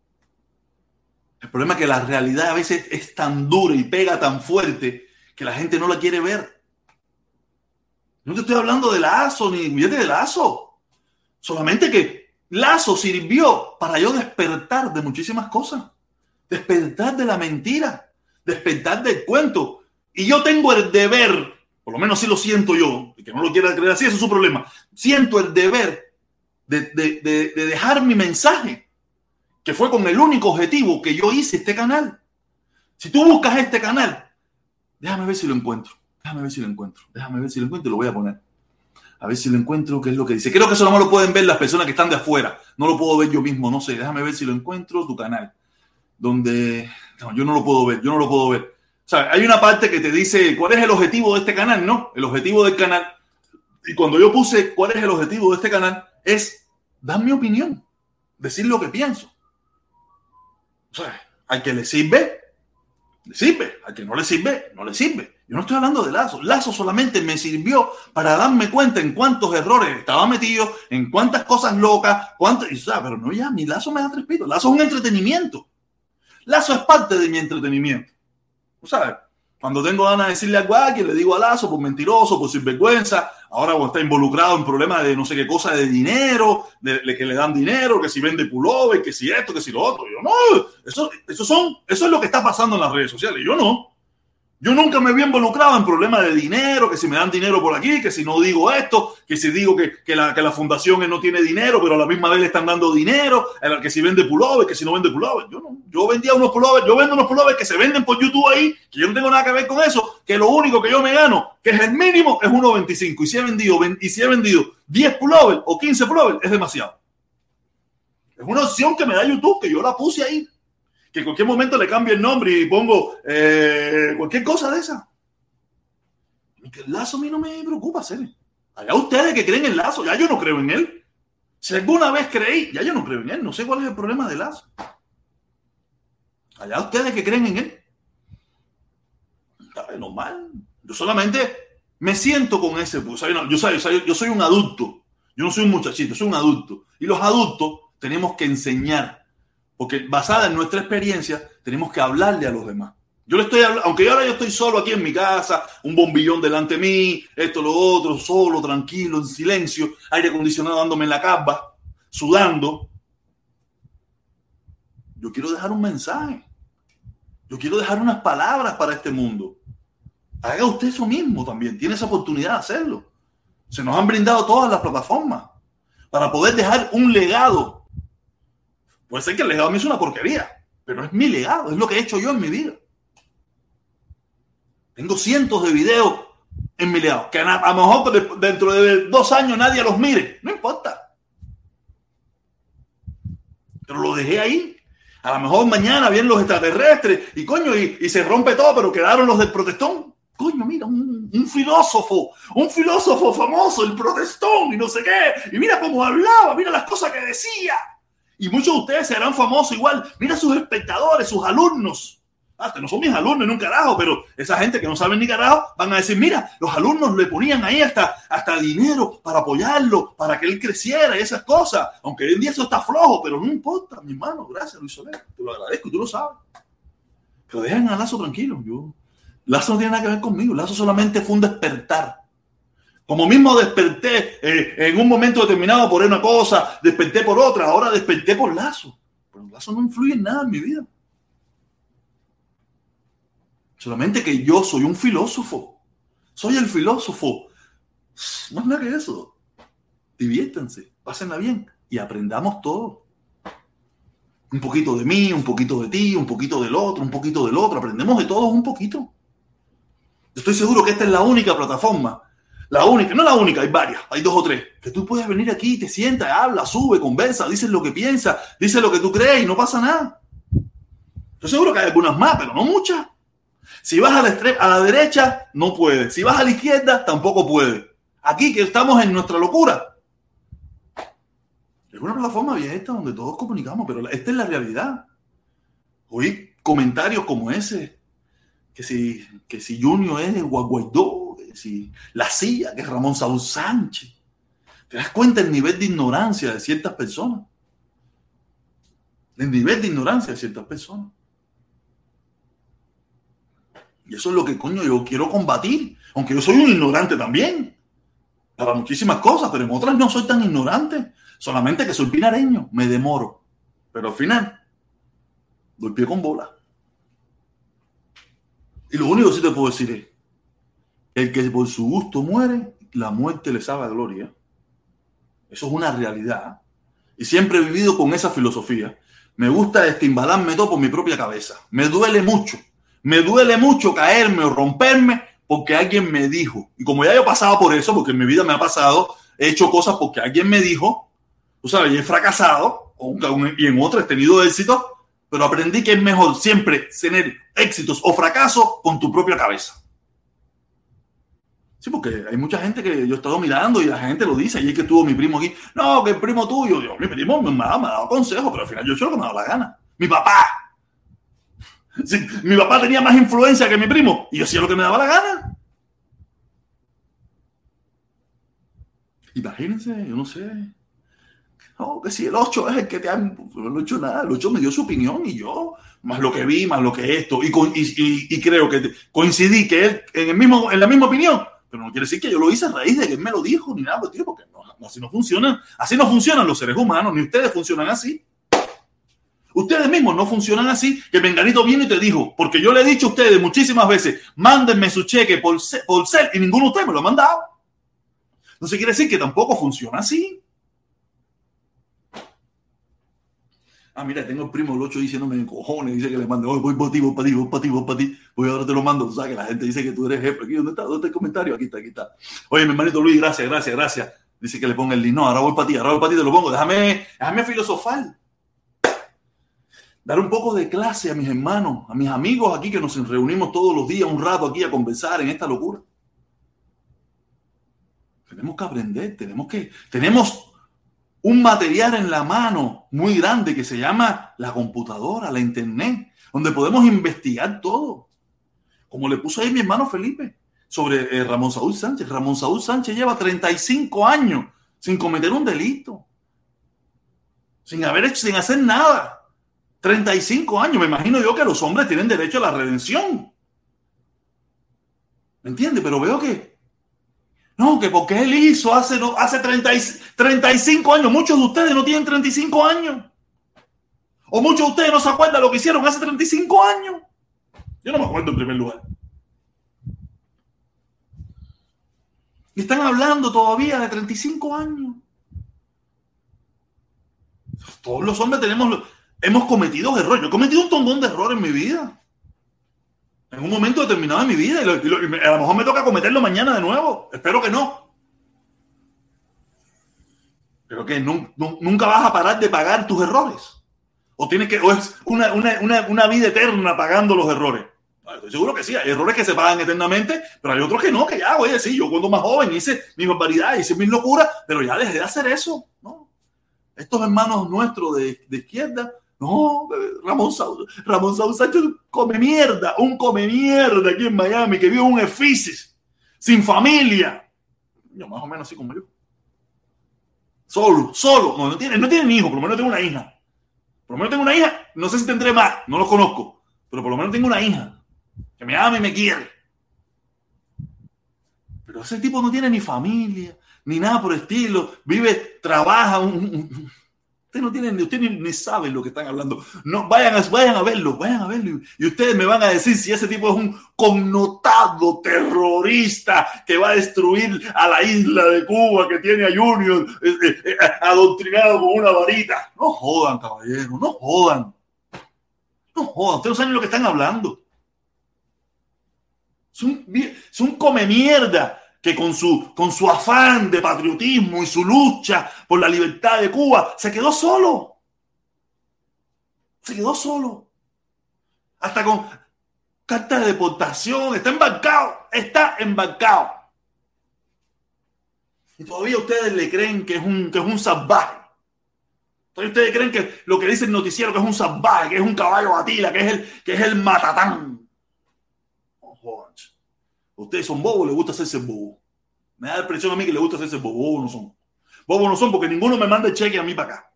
El problema es que la realidad a veces es tan dura y pega tan fuerte que la gente no la quiere ver. No te estoy hablando de Lazo ni de Lazo. Solamente que Lazo sirvió para yo despertar de muchísimas cosas. Despertar de la mentira. Despertar del cuento. Y yo tengo el deber, por lo menos así lo siento yo, y que no lo quiera creer así, ese es su problema. Siento el deber de, de dejar mi mensaje, que fue con el único objetivo que yo hice este canal. Si tú buscas este canal, déjame ver si lo encuentro. Déjame ver si lo encuentro. Déjame ver si lo encuentro y lo voy a poner. A ver si lo encuentro, qué es lo que dice. Creo que eso no lo pueden ver las personas que están de afuera. No lo puedo ver yo mismo, no sé. Déjame ver si lo encuentro, tu canal. Donde... No, yo no lo puedo ver, yo no lo puedo ver. O sea, hay una parte que te dice cuál es el objetivo de este canal, ¿no? El objetivo del canal. Y cuando yo puse cuál es el objetivo de este canal, es dar mi opinión, decir lo que pienso. O sea, al que le sirve, le sirve. Al que no le sirve, no le sirve. Yo no estoy hablando de Lazo. Lazo solamente me sirvió para darme cuenta en cuántos errores estaba metido, en cuántas cosas locas, cuántas. Y, sea, pero no ya, mi Lazo me da tres pitos. Lazo es un entretenimiento. Lazo es parte de mi entretenimiento. ¿Sabes? Cuando tengo ganas de decirle a alguien, le digo a Lazo por mentiroso, por sinvergüenza. Ahora está involucrado en problemas de no sé qué cosa de dinero, de, que le dan dinero, que si vende pullover, que si esto, que si lo otro. Yo no, eso, eso, son, eso es lo que está pasando en las redes sociales. Yo no. Yo nunca me había involucrado en problemas de dinero, que si me dan dinero por aquí, que si no digo esto, que si digo que, que, la, que la fundación no tiene dinero, pero a la misma vez le están dando dinero, que si vende pullover, que si no vende pullover. Yo no, yo vendía unos pullovers, yo vendo unos pullovers que se venden por YouTube ahí, que yo no tengo nada que ver con eso, que lo único que yo me gano, que es el mínimo, es 1.25. Y si he vendido, y si he vendido 10 pullovers o 15 pullovers, es demasiado. Es una opción que me da YouTube, que yo la puse ahí que en cualquier momento le cambie el nombre y pongo eh, cualquier cosa de esa. El lazo a mí no me preocupa, hacer. Allá ustedes que creen en lazo, ya yo no creo en él. Si alguna vez creí, ya yo no creo en él. No sé cuál es el problema de lazo. Allá ustedes que creen en él. Está normal. Yo solamente me siento con ese. Pues, yo, soy, yo soy un adulto. Yo no soy un muchachito, soy un adulto. Y los adultos tenemos que enseñar porque basada en nuestra experiencia, tenemos que hablarle a los demás. Yo le estoy hablando, aunque ahora yo estoy solo aquí en mi casa, un bombillón delante de mí, esto, lo otro, solo, tranquilo, en silencio, aire acondicionado dándome en la capa, sudando. Yo quiero dejar un mensaje. Yo quiero dejar unas palabras para este mundo. Haga usted eso mismo también. Tiene esa oportunidad de hacerlo. Se nos han brindado todas las plataformas para poder dejar un legado Puede ser que el legado a mí es una porquería, pero es mi legado, es lo que he hecho yo en mi vida. Tengo cientos de videos en mi legado, que a, lo mejor dentro de dos años nadie los mire, no importa. Pero lo dejé ahí. A lo mejor mañana vienen los extraterrestres y coño, y, se rompe todo, pero quedaron los del protestón. Coño, mira, un, un, filósofo, un filósofo famoso, el protestón, y no sé qué. Y mira cómo hablaba, mira las cosas que decía. Y muchos de ustedes serán famosos igual. Mira sus espectadores, sus alumnos. Hasta no son mis alumnos en un carajo, pero esa gente que no sabe ni carajo van a decir, mira, los alumnos le ponían ahí hasta, hasta dinero para apoyarlo, para que él creciera y esas cosas. Aunque hoy en día eso está flojo, pero no importa, mi hermano, gracias Luis Soler, te lo agradezco, tú lo sabes. Pero dejen a Lazo tranquilo, yo. Lazo no tiene nada que ver conmigo, Lazo solamente fue un despertar como mismo desperté eh, en un momento determinado por una cosa, desperté por otra, ahora desperté por lazo. Pero lazo no influye en nada en mi vida. Solamente que yo soy un filósofo. Soy el filósofo. No nada que eso. Diviértanse, pásenla bien y aprendamos todo. Un poquito de mí, un poquito de ti, un poquito del otro, un poquito del otro. Aprendemos de todos un poquito. Estoy seguro que esta es la única plataforma la única, no la única, hay varias, hay dos o tres. Que tú puedes venir aquí, te sientas, habla, sube, conversa, dices lo que piensas, dices lo que tú crees y no pasa nada. Yo seguro que hay algunas más, pero no muchas. Si vas a la, derecha, no puede. Si vas a la izquierda, tampoco puede. Aquí que estamos en nuestra locura. Es una plataforma abierta donde todos comunicamos, pero esta es la realidad. Oí comentarios como ese, que si, que si Junior es Guaguaidó, si la silla, que es Ramón Saúl Sánchez. ¿Te das cuenta el nivel de ignorancia de ciertas personas? El nivel de ignorancia de ciertas personas. Y eso es lo que coño yo quiero combatir. Aunque yo soy un ignorante también. Para muchísimas cosas, pero en otras no soy tan ignorante. Solamente que soy pinareño, me demoro. Pero al final, doy pie con bola. Y lo único que sí te puedo decir es, el que por su gusto muere, la muerte le sabe gloria. Eso es una realidad. Y siempre he vivido con esa filosofía. Me gusta estimbalarme todo por mi propia cabeza. Me duele mucho. Me duele mucho caerme o romperme porque alguien me dijo. Y como ya yo pasado por eso, porque en mi vida me ha pasado, he hecho cosas porque alguien me dijo, tú sabes, y he fracasado, y en otras he tenido éxito, pero aprendí que es mejor siempre tener éxitos o fracasos con tu propia cabeza. Sí, porque hay mucha gente que yo he estado mirando y la gente lo dice. Y es que tuvo mi primo aquí. No, que el primo tuyo. Yo, mi primo me ha, dado consejos, pero al final yo he hecho lo que me ha la gana. Mi papá. mi papá tenía más influencia que mi primo y yo hacía lo que me daba la gana. Imagínense, yo no sé. No, que si el 8 es el que te ha... No he hecho nada. El 8 me dio su opinión y yo, más lo que vi, más lo que esto. Y, y, y creo que coincidí que él en, el mismo, en la misma opinión pero no quiere decir que yo lo hice a raíz de que él me lo dijo ni nada, tío, porque no, así no funcionan. Así no funcionan los seres humanos, ni ustedes funcionan así. Ustedes mismos no funcionan así, que Menganito viene y te dijo, porque yo le he dicho a ustedes muchísimas veces, mándenme su cheque por, ser, y ninguno de ustedes me lo ha mandado. Entonces quiere decir que tampoco funciona así. Ah, mira, tengo el primo el 8 diciéndome cojones, dice que le mande, voy para ti, voy para ti, voy para ti, voy para ti, voy ahora te lo mando, o sea, que la gente dice que tú eres jefe. Aquí, ¿dónde está? ¿Dónde está el comentario? Aquí está, aquí está. Oye, mi hermanito Luis, gracias, gracias, gracias. Dice que le ponga el link. No, ahora voy para ti, ahora voy para ti, te lo pongo. Déjame, déjame filosofar. Dar un poco de clase a mis hermanos, a mis amigos aquí que nos reunimos todos los días un rato aquí a conversar en esta locura. Tenemos que aprender, tenemos que, tenemos un material en la mano muy grande que se llama la computadora, la internet, donde podemos investigar todo. Como le puso ahí mi hermano Felipe sobre eh, Ramón Saúl Sánchez. Ramón Saúl Sánchez lleva 35 años sin cometer un delito, sin haber hecho, sin hacer nada. 35 años. Me imagino yo que los hombres tienen derecho a la redención. ¿Me entiende? Pero veo que no, que porque él hizo hace, hace 30, 35 años. Muchos de ustedes no tienen 35 años. O muchos de ustedes no se acuerdan lo que hicieron hace 35 años. Yo no me acuerdo en primer lugar. Y están hablando todavía de 35 años. Todos los hombres tenemos, hemos cometido errores. Yo he cometido un tongón de errores en mi vida en un momento determinado de mi vida y, a lo mejor me toca cometerlo mañana de nuevo. Espero que no. Pero que nunca vas a parar de pagar tus errores. O tienes que, o es una, vida eterna pagando los errores. Estoy seguro que sí, hay errores que se pagan eternamente, pero hay otros que no, que ya, a decir, yo cuando más joven hice mis barbaridades, hice mis locuras, pero ya dejé de hacer eso. Estos hermanos nuestros de izquierda no, Ramón Saúl, Ramón Saúl Sánchez come mierda, un come mierda aquí en Miami que vive un eficis, sin familia. Yo más o menos así como yo. Solo, solo. No, no tiene, no tiene hijo, por lo menos tengo una hija. Por lo menos tengo una hija, no sé si tendré más, no lo conozco, pero por lo menos tengo una hija que me ama y me quiere. Pero ese tipo no tiene ni familia, ni nada por el estilo. Vive, trabaja, un Ustedes no tienen, ustedes ni, saben lo que están hablando. No, vayan a, vayan a verlo, vayan a verlo. Y ustedes me van a decir si ese tipo es un connotado terrorista que va a destruir a la isla de Cuba, que tiene a Junior eh, eh, eh, adoctrinado con una varita. No jodan, caballero, no jodan. No jodan, ustedes no saben lo que están hablando. Es un, es un come mierda que con su, con su afán de patriotismo y su lucha por la libertad de Cuba se quedó solo. Se quedó solo. Hasta con carta de deportación, está embarcado, está embarcado. Y todavía ustedes le creen que es un, que es un salvaje. Todavía ustedes creen que lo que dice el noticiero que es un salvaje, que es un caballo batila, que es el, que es el matatán. Ustedes son bobos, les gusta hacerse bobo. Me da la impresión a mí que les gusta hacerse bobo. Bobos no son. Bobos no son porque ninguno me manda cheque a mí para acá.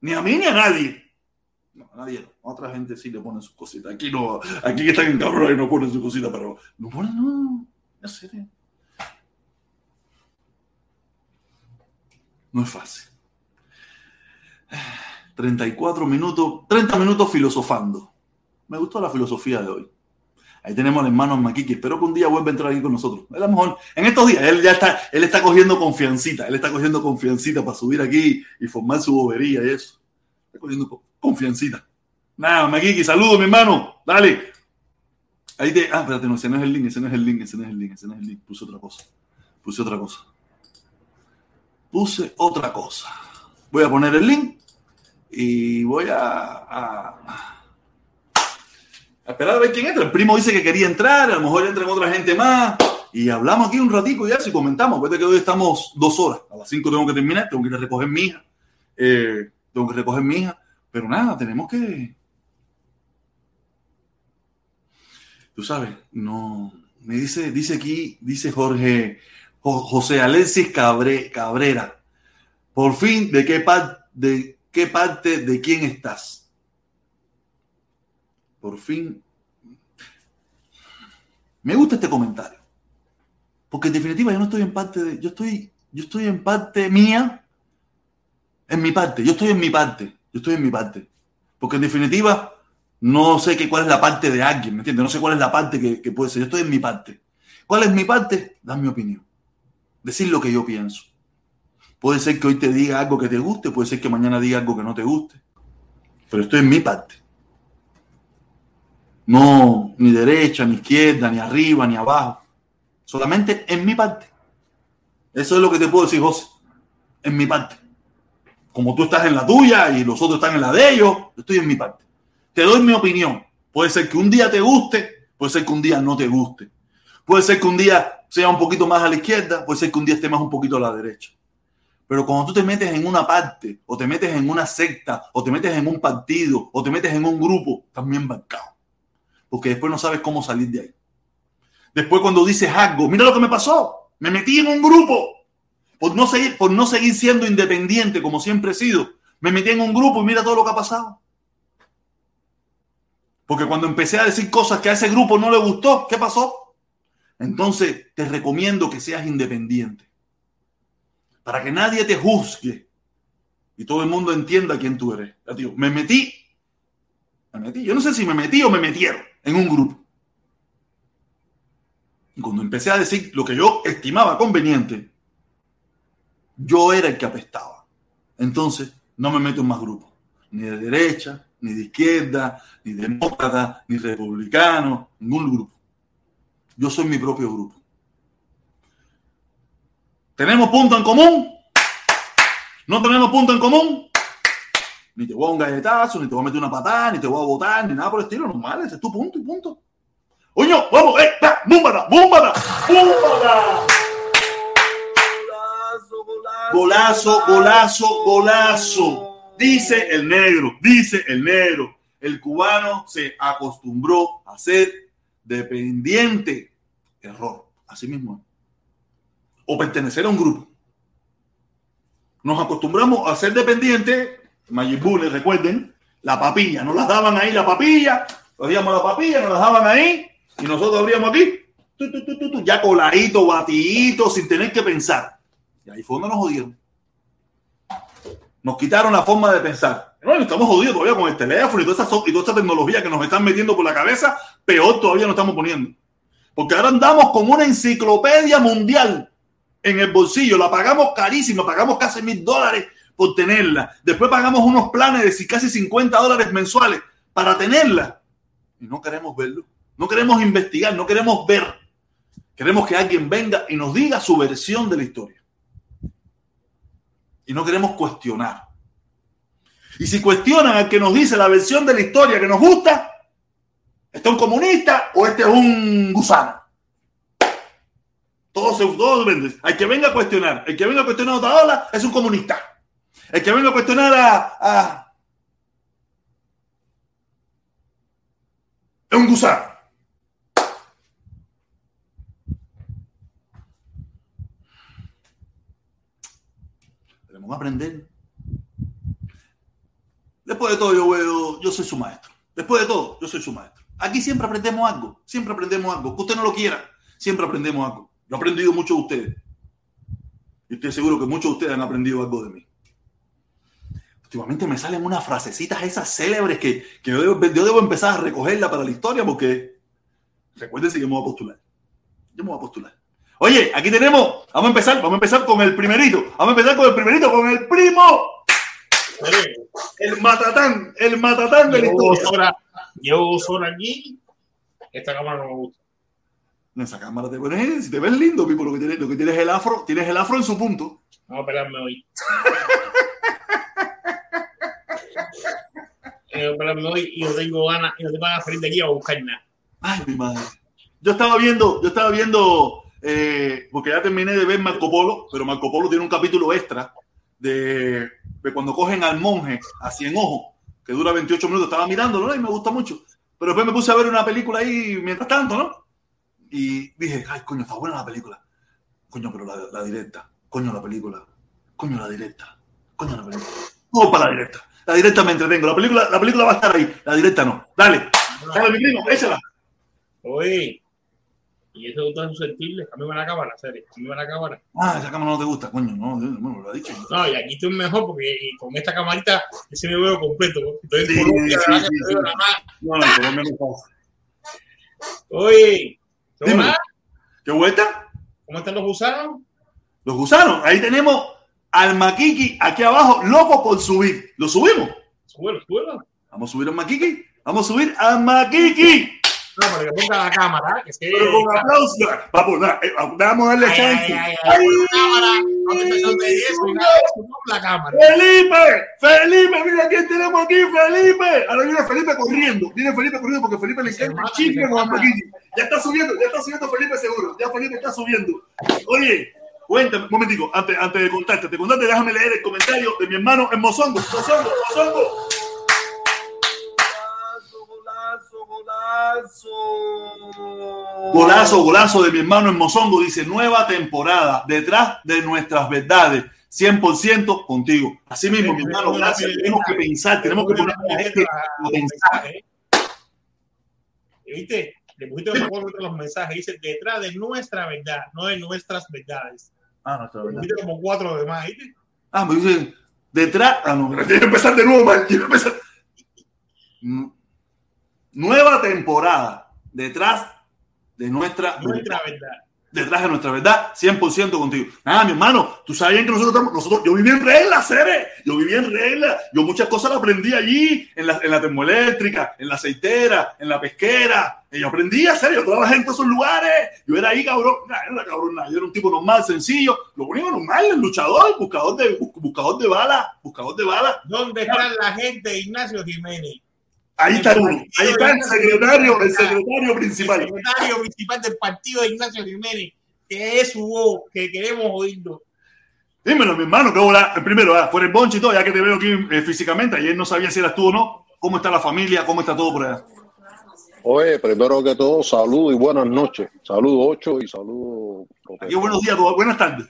Ni a mí ni a nadie. No, a nadie no. Otra gente sí le ponen sus cositas. Aquí no, aquí que están en cabrón y no ponen sus cositas, pero no ponen, no. En serio. No es fácil. 34 minutos, 30 minutos filosofando. Me gustó la filosofía de hoy. Ahí tenemos al hermano Maquiqui. Espero que un día vuelva a entrar aquí con nosotros. A lo mejor en estos días él ya está, él está cogiendo confiancita. Él está cogiendo confiancita para subir aquí y formar su bobería y eso. Está cogiendo confiancita. Nada, Maquiqui, saludos, mi hermano. Dale. Ahí te. Ah, espérate, no, ese no es el link, ese no es el link, ese no es el link, ese no es el link. Puse otra cosa. Puse otra cosa. Puse otra cosa. Voy a poner el link y voy a, a esperar a ver quién entra. El primo dice que quería entrar, a lo mejor entran otra gente más. Y hablamos aquí un ratico ya, si comentamos. Vete que hoy estamos dos horas. A las cinco tengo que terminar, tengo que ir a recoger mi hija. Eh, tengo que recoger mi hija. Pero nada, tenemos que. Tú sabes, no. Me dice, dice aquí, dice Jorge, José Alexis Cabre, Cabrera. Por fin, ¿de qué, parte, ¿de qué parte de quién estás? Por fin. Me gusta este comentario. Porque en definitiva yo no estoy en parte de. Yo estoy, yo estoy en parte mía. En mi parte. Yo estoy en mi parte. Yo estoy en mi parte. Porque en definitiva no sé qué, cuál es la parte de alguien, ¿me entiendes? No sé cuál es la parte que, que puede ser. Yo estoy en mi parte. ¿Cuál es mi parte? Dar mi opinión. Decir lo que yo pienso. Puede ser que hoy te diga algo que te guste, puede ser que mañana diga algo que no te guste. Pero estoy en mi parte. No ni derecha, ni izquierda, ni arriba, ni abajo. Solamente en mi parte. Eso es lo que te puedo decir, José. En mi parte. Como tú estás en la tuya y los otros están en la de ellos, yo estoy en mi parte. Te doy mi opinión. Puede ser que un día te guste, puede ser que un día no te guste. Puede ser que un día sea un poquito más a la izquierda, puede ser que un día esté más un poquito a la derecha. Pero cuando tú te metes en una parte, o te metes en una secta, o te metes en un partido, o te metes en un grupo, también embarcado. Porque después no sabes cómo salir de ahí. Después cuando dices algo, mira lo que me pasó, me metí en un grupo. Por no, seguir, por no seguir siendo independiente como siempre he sido, me metí en un grupo y mira todo lo que ha pasado. Porque cuando empecé a decir cosas que a ese grupo no le gustó, ¿qué pasó? Entonces te recomiendo que seas independiente. Para que nadie te juzgue y todo el mundo entienda quién tú eres. me metí, me metí, yo no sé si me metí o me metieron en un grupo. Y cuando empecé a decir lo que yo estimaba conveniente, yo era el que apestaba. Entonces, no me meto en más grupos, ni de derecha, ni de izquierda, ni demócrata, ni republicano, ningún grupo. Yo soy mi propio grupo. ¿Tenemos punto en común? ¿No tenemos punto en común? Ni te voy a un galletazo, ni te voy a meter una patada, ni te voy a votar, ni nada por el estilo. Normal, ese es tu punto y punto. Oño, vamos, eh, búmbala, búmbala, búmbala. Golazo, golazo, golazo. Dice el negro, dice el negro. El cubano se acostumbró a ser dependiente. Error, así mismo o pertenecer a un grupo. Nos acostumbramos a ser dependientes, Mayibune, recuerden, la papilla, nos las daban ahí la papilla, cogíamos la papilla, nos las daban ahí y nosotros abríamos aquí, ya coladito, batidito, sin tener que pensar. Y ahí fue donde nos jodieron. Nos quitaron la forma de pensar. Bueno, estamos jodidos todavía con el teléfono y toda, esa, y tecnología que nos están metiendo por la cabeza, peor todavía nos estamos poniendo. Porque ahora andamos con una enciclopedia mundial en el bolsillo, la pagamos carísimo, pagamos casi mil dólares por tenerla. Después pagamos unos planes de casi 50 dólares mensuales para tenerla. Y no queremos verlo, no queremos investigar, no queremos ver. Queremos que alguien venga y nos diga su versión de la historia. Y no queremos cuestionar. Y si cuestionan al que nos dice la versión de la historia que nos gusta, ¿este es un comunista o este es un gusano? Todos, todos venden. Hay que venga a cuestionar. El que venga a cuestionar a Otaola es un comunista. El que venga a cuestionar a, es un gusano. Tenemos que aprender. Después de todo, yo veo, yo soy su maestro. Después de todo, yo soy su maestro. Aquí siempre aprendemos algo. Siempre aprendemos algo. Que usted no lo quiera, siempre aprendemos algo. Yo he aprendido mucho de ustedes. Y estoy seguro que muchos de ustedes han aprendido algo de mí. Últimamente me salen unas frasecitas esas célebres que, yo, debo, empezar a recogerla para la historia porque recuerden que yo me voy a postular. Yo me voy a postular. Oye, aquí tenemos, vamos a empezar, vamos a empezar con el primerito. Vamos a empezar con el primerito, con el primo. El matatán, el matatán de la historia. Llevo dos horas aquí Esta cámara no me gusta. En esa cámara te pones, si te ves lindo, Pipo, lo que tienes, lo que tienes el afro, tienes el afro en su punto. Vamos a pelarme hoy. Y no tengo ganas, y no tengo ganas de salir de aquí a buscar nada. Ay, mi madre. Yo estaba viendo, yo estaba viendo, eh, porque ya terminé de ver Marco Polo, pero Marco Polo tiene un capítulo extra de, de cuando cogen al monje a cien ojos, que dura 28 minutos. Estaba mirándolo ¿no? y me gusta mucho. Pero después me puse a ver una película ahí mientras tanto, ¿no? Y dije, ay, coño, está buena la película. Coño, pero la, la directa. Coño, la película. Coño, la directa. Coño, la película. No, para la directa. La directa me entretengo. La película, la película va a estar ahí. La directa no. Dale. Dale, mi primo, échala. Oye, y eso es susceptible. A mí me la cámara, serio. A mí me la cámara. Ah, esa cámara no te gusta. Coño, no, no me lo ha dicho. No, y aquí estoy mejor porque y con esta camarita ese me veo completo. Estoy en. No, no, Colombia no pasa. Oye, Dime. ¿cómo, ¿Qué vuelta? ¿cómo están los gusanos? Los gusanos. Ahí tenemos al Maquiqui aquí abajo, loco por subir. ¿Lo subimos? Suelo, suelo. Vamos a subir al Maquiqui. Vamos a subir al Maquiqui. No, para que ponga la cámara, que Pero con aplausos. Vamos, eh, vamos a darle Ay, chance. ay, ay, la cámara. Felipe, Felipe, mira quién tenemos aquí, Felipe. Ahora viene Felipe corriendo, viene Felipe corriendo porque Felipe le encanta el chisme con Maquiqui. Ya está subiendo, ya está subiendo Felipe seguro, ya Felipe está subiendo. Oye, cuéntame, un momentico, antes, antes de contarte, te contarte, déjame leer el comentario de mi hermano en Mozongo, Mozongo, Mozongo. Golazo, golazo, golazo. Golazo, golazo de mi hermano en Mozongo, dice, nueva temporada, detrás de nuestras verdades. 100% contigo. Así mismo, mi hermano, gracias. Tenemos que pensar, tenemos que poner a la gente a pensar. ¿Viste? Le pusiste los mensajes. Dice detrás de nuestra verdad, no de nuestras verdades. Ah, no, está pusiste como cuatro demás, ¿viste? Ah, me dicen, detrás. Ah, no, quiero empezar de nuevo, man. Quiero empezar. Nueva temporada. Detrás de nuestra. Nuestra verdad. Detrás de nuestra verdad, 100% contigo. Nada, mi hermano, tú sabes bien que nosotros estamos. Nosotros, yo viví en regla, Cere. Yo viví en regla. Yo muchas cosas las aprendí allí, en la, en la termoeléctrica, en la aceitera, en la pesquera. Y yo aprendí a hacer, yo trabajé en todos esos lugares. Yo era ahí, cabrón. Nah, no era cabrón, nada. Yo era un tipo normal, sencillo. Lo único normal, el luchador, buscador de, bus- buscador de bala, buscador de bala. ¿Dónde está la gente Ignacio Jiménez? Ahí está uno. Ahí está el secretario, el secretario El principal. secretario principal del partido de Ignacio Jiménez, que es su voz, que queremos oírlo. Dímelo, mi hermano, que hola. Primero, ah, fuera el bonche y todo, ya que te veo aquí eh, físicamente. Ayer no sabía si eras tú o no. ¿Cómo está la familia? ¿Cómo está todo por allá? Oye, primero que todo, saludos y buenas noches. Saludos, Ocho, y saludos. Aquí buenos días, buenas tardes.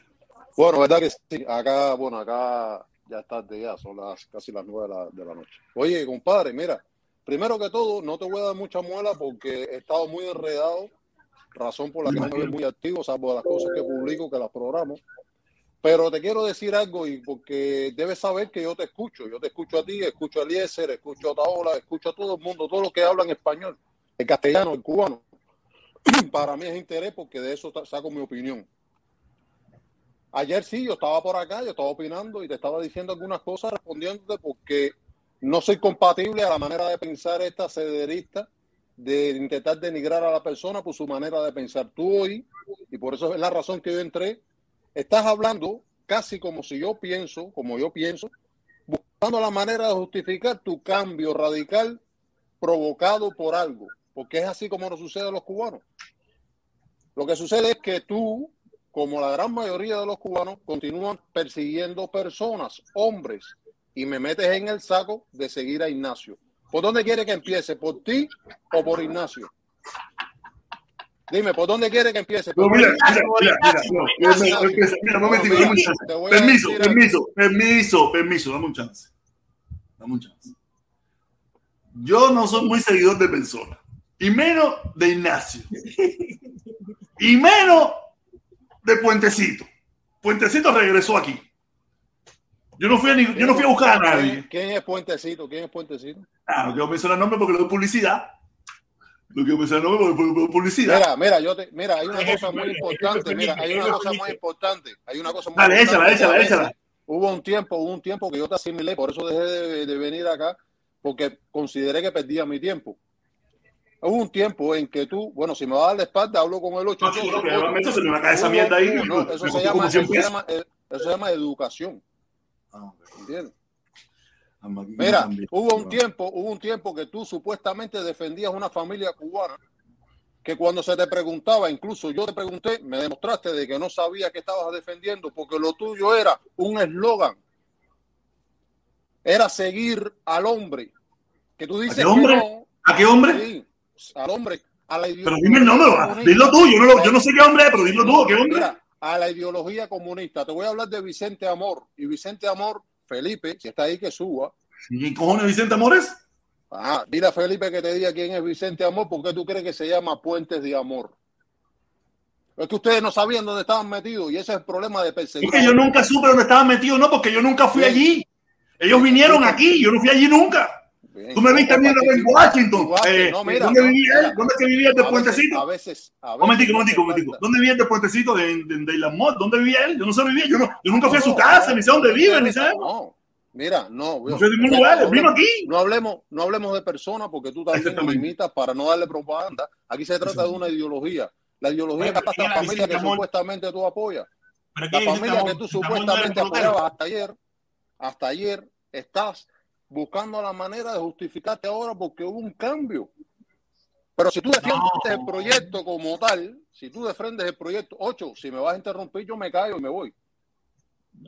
Bueno, verdad que sí. Acá, bueno, acá ya es tarde ya, son las casi las nueve de la, de la noche. Oye, compadre, mira, primero que todo, no te voy a dar mucha muela porque he estado muy enredado, razón por la que no me veo muy activo, salvo las cosas que publico, que las programo. Pero te quiero decir algo y porque debes saber que yo te escucho. Yo te escucho a ti, escucho a Eliezer, escucho a Taola, escucho a todo el mundo, todos los que hablan español, el castellano, el cubano. Para mí es interés porque de eso saco mi opinión. Ayer sí, yo estaba por acá, yo estaba opinando y te estaba diciendo algunas cosas respondiéndote porque no soy compatible a la manera de pensar esta cederista de intentar denigrar a la persona por su manera de pensar. Tú hoy, y por eso es la razón que yo entré, estás hablando casi como si yo pienso, como yo pienso, buscando la manera de justificar tu cambio radical provocado por algo, porque es así como nos sucede a los cubanos. Lo que sucede es que tú, como la gran mayoría de los cubanos, continúan persiguiendo personas, hombres, y me metes en el saco de seguir a Ignacio. ¿Por dónde quiere que empiece? ¿Por ti o por Ignacio? Dime, ¿por dónde quiere que empiece? No, ¿Por mira, mira, mira, dame un chance. Permiso, permiso, permiso, permiso, dame un chance. Dame un chance. Yo no soy muy seguidor de personas, y menos de Ignacio, y menos de Puentecito. Puentecito regresó aquí. Yo no fui a, ni- yo no fui a buscar a nadie. ¿Quién, es Puentecito? ¿Quién es Puentecito? Ah, no quiero mencionar el nombre porque le doy publicidad. No quiero mencionar el nombre porque le doy publicidad. Mira, mira, yo te, mira, hay una cosa muy importante, mira, hay una cosa muy importante, hay una cosa muy Dale, échala, échala, échala. Hubo un tiempo, hubo un tiempo que yo te asimilé, por eso dejé de, de venir acá, porque consideré que perdía mi tiempo. Hubo un tiempo en que tú, bueno, si me va a dar la espalda, hablo con el 8. No, no, que realmente se me va a caer esa mierda ahí. No, me- eso, me se costó llama, como 100 eso, se pesos. llama, eh, eso se llama educación. ¿Entiendes? Ah, Mira, hubo un tiempo, hubo un tiempo que tú supuestamente defendías una familia cubana que cuando se te preguntaba, incluso yo te pregunté, me demostraste de que no sabía que estabas defendiendo porque lo tuyo era un eslogan. Era seguir al hombre. Que tú dices qué hombre? que no, ¿A qué hombre? sí, al hombre, a la Pero dime el nombre, dilo tú. Yo no, lo- yo no sé qué hombre es, pero dilo tú. ¿a ¿Qué hombre? Mira, a la ideología comunista. Te voy a hablar de Vicente Amor. Y Vicente Amor, Felipe, si está ahí que suba, ¿Y cojones Vicente Amores? Ah, dile a Felipe que te diga quién es Vicente Amor, porque tú crees que se llama Puentes de Amor. Es que ustedes no sabían dónde estaban metidos y ese es el problema de perseguir. que yo nunca supe dónde estaban metidos, no, porque yo nunca fui allí. Ellos vinieron aquí, yo no fui allí nunca. Bien, Tú me viste a mí en participa- Washington. Eh, no, mira, ¿Dónde no, vivía mira. él? ¿Dónde es que de A Puentecito? A veces, a veces. Un momentico, no momentico, momentico. ¿Dónde vivía el de Puentecito de, de, de la Mod? ¿Dónde vivía él? Yo no sé vivía. Yo, no, yo nunca fui a su No, casa, no, ni sé dónde no vive, ni sé. No, mira, no. No a ningún lugar, vino aquí. No hablemos, no hablemos de personas porque tú también Exactamente. limitas para no darle propaganda. Aquí se trata de una ideología. La ideología que está ¿quién esta la familia que supuestamente tú apoyas. La ¿quién es familia que tú no supuestamente apoyabas hasta ayer, hasta ayer estás buscando la manera de justificarte ahora porque hubo un cambio. Pero si tú defiendes No. el proyecto como tal, si tú defiendes el proyecto 8, si me vas a interrumpir, yo me callo y me voy.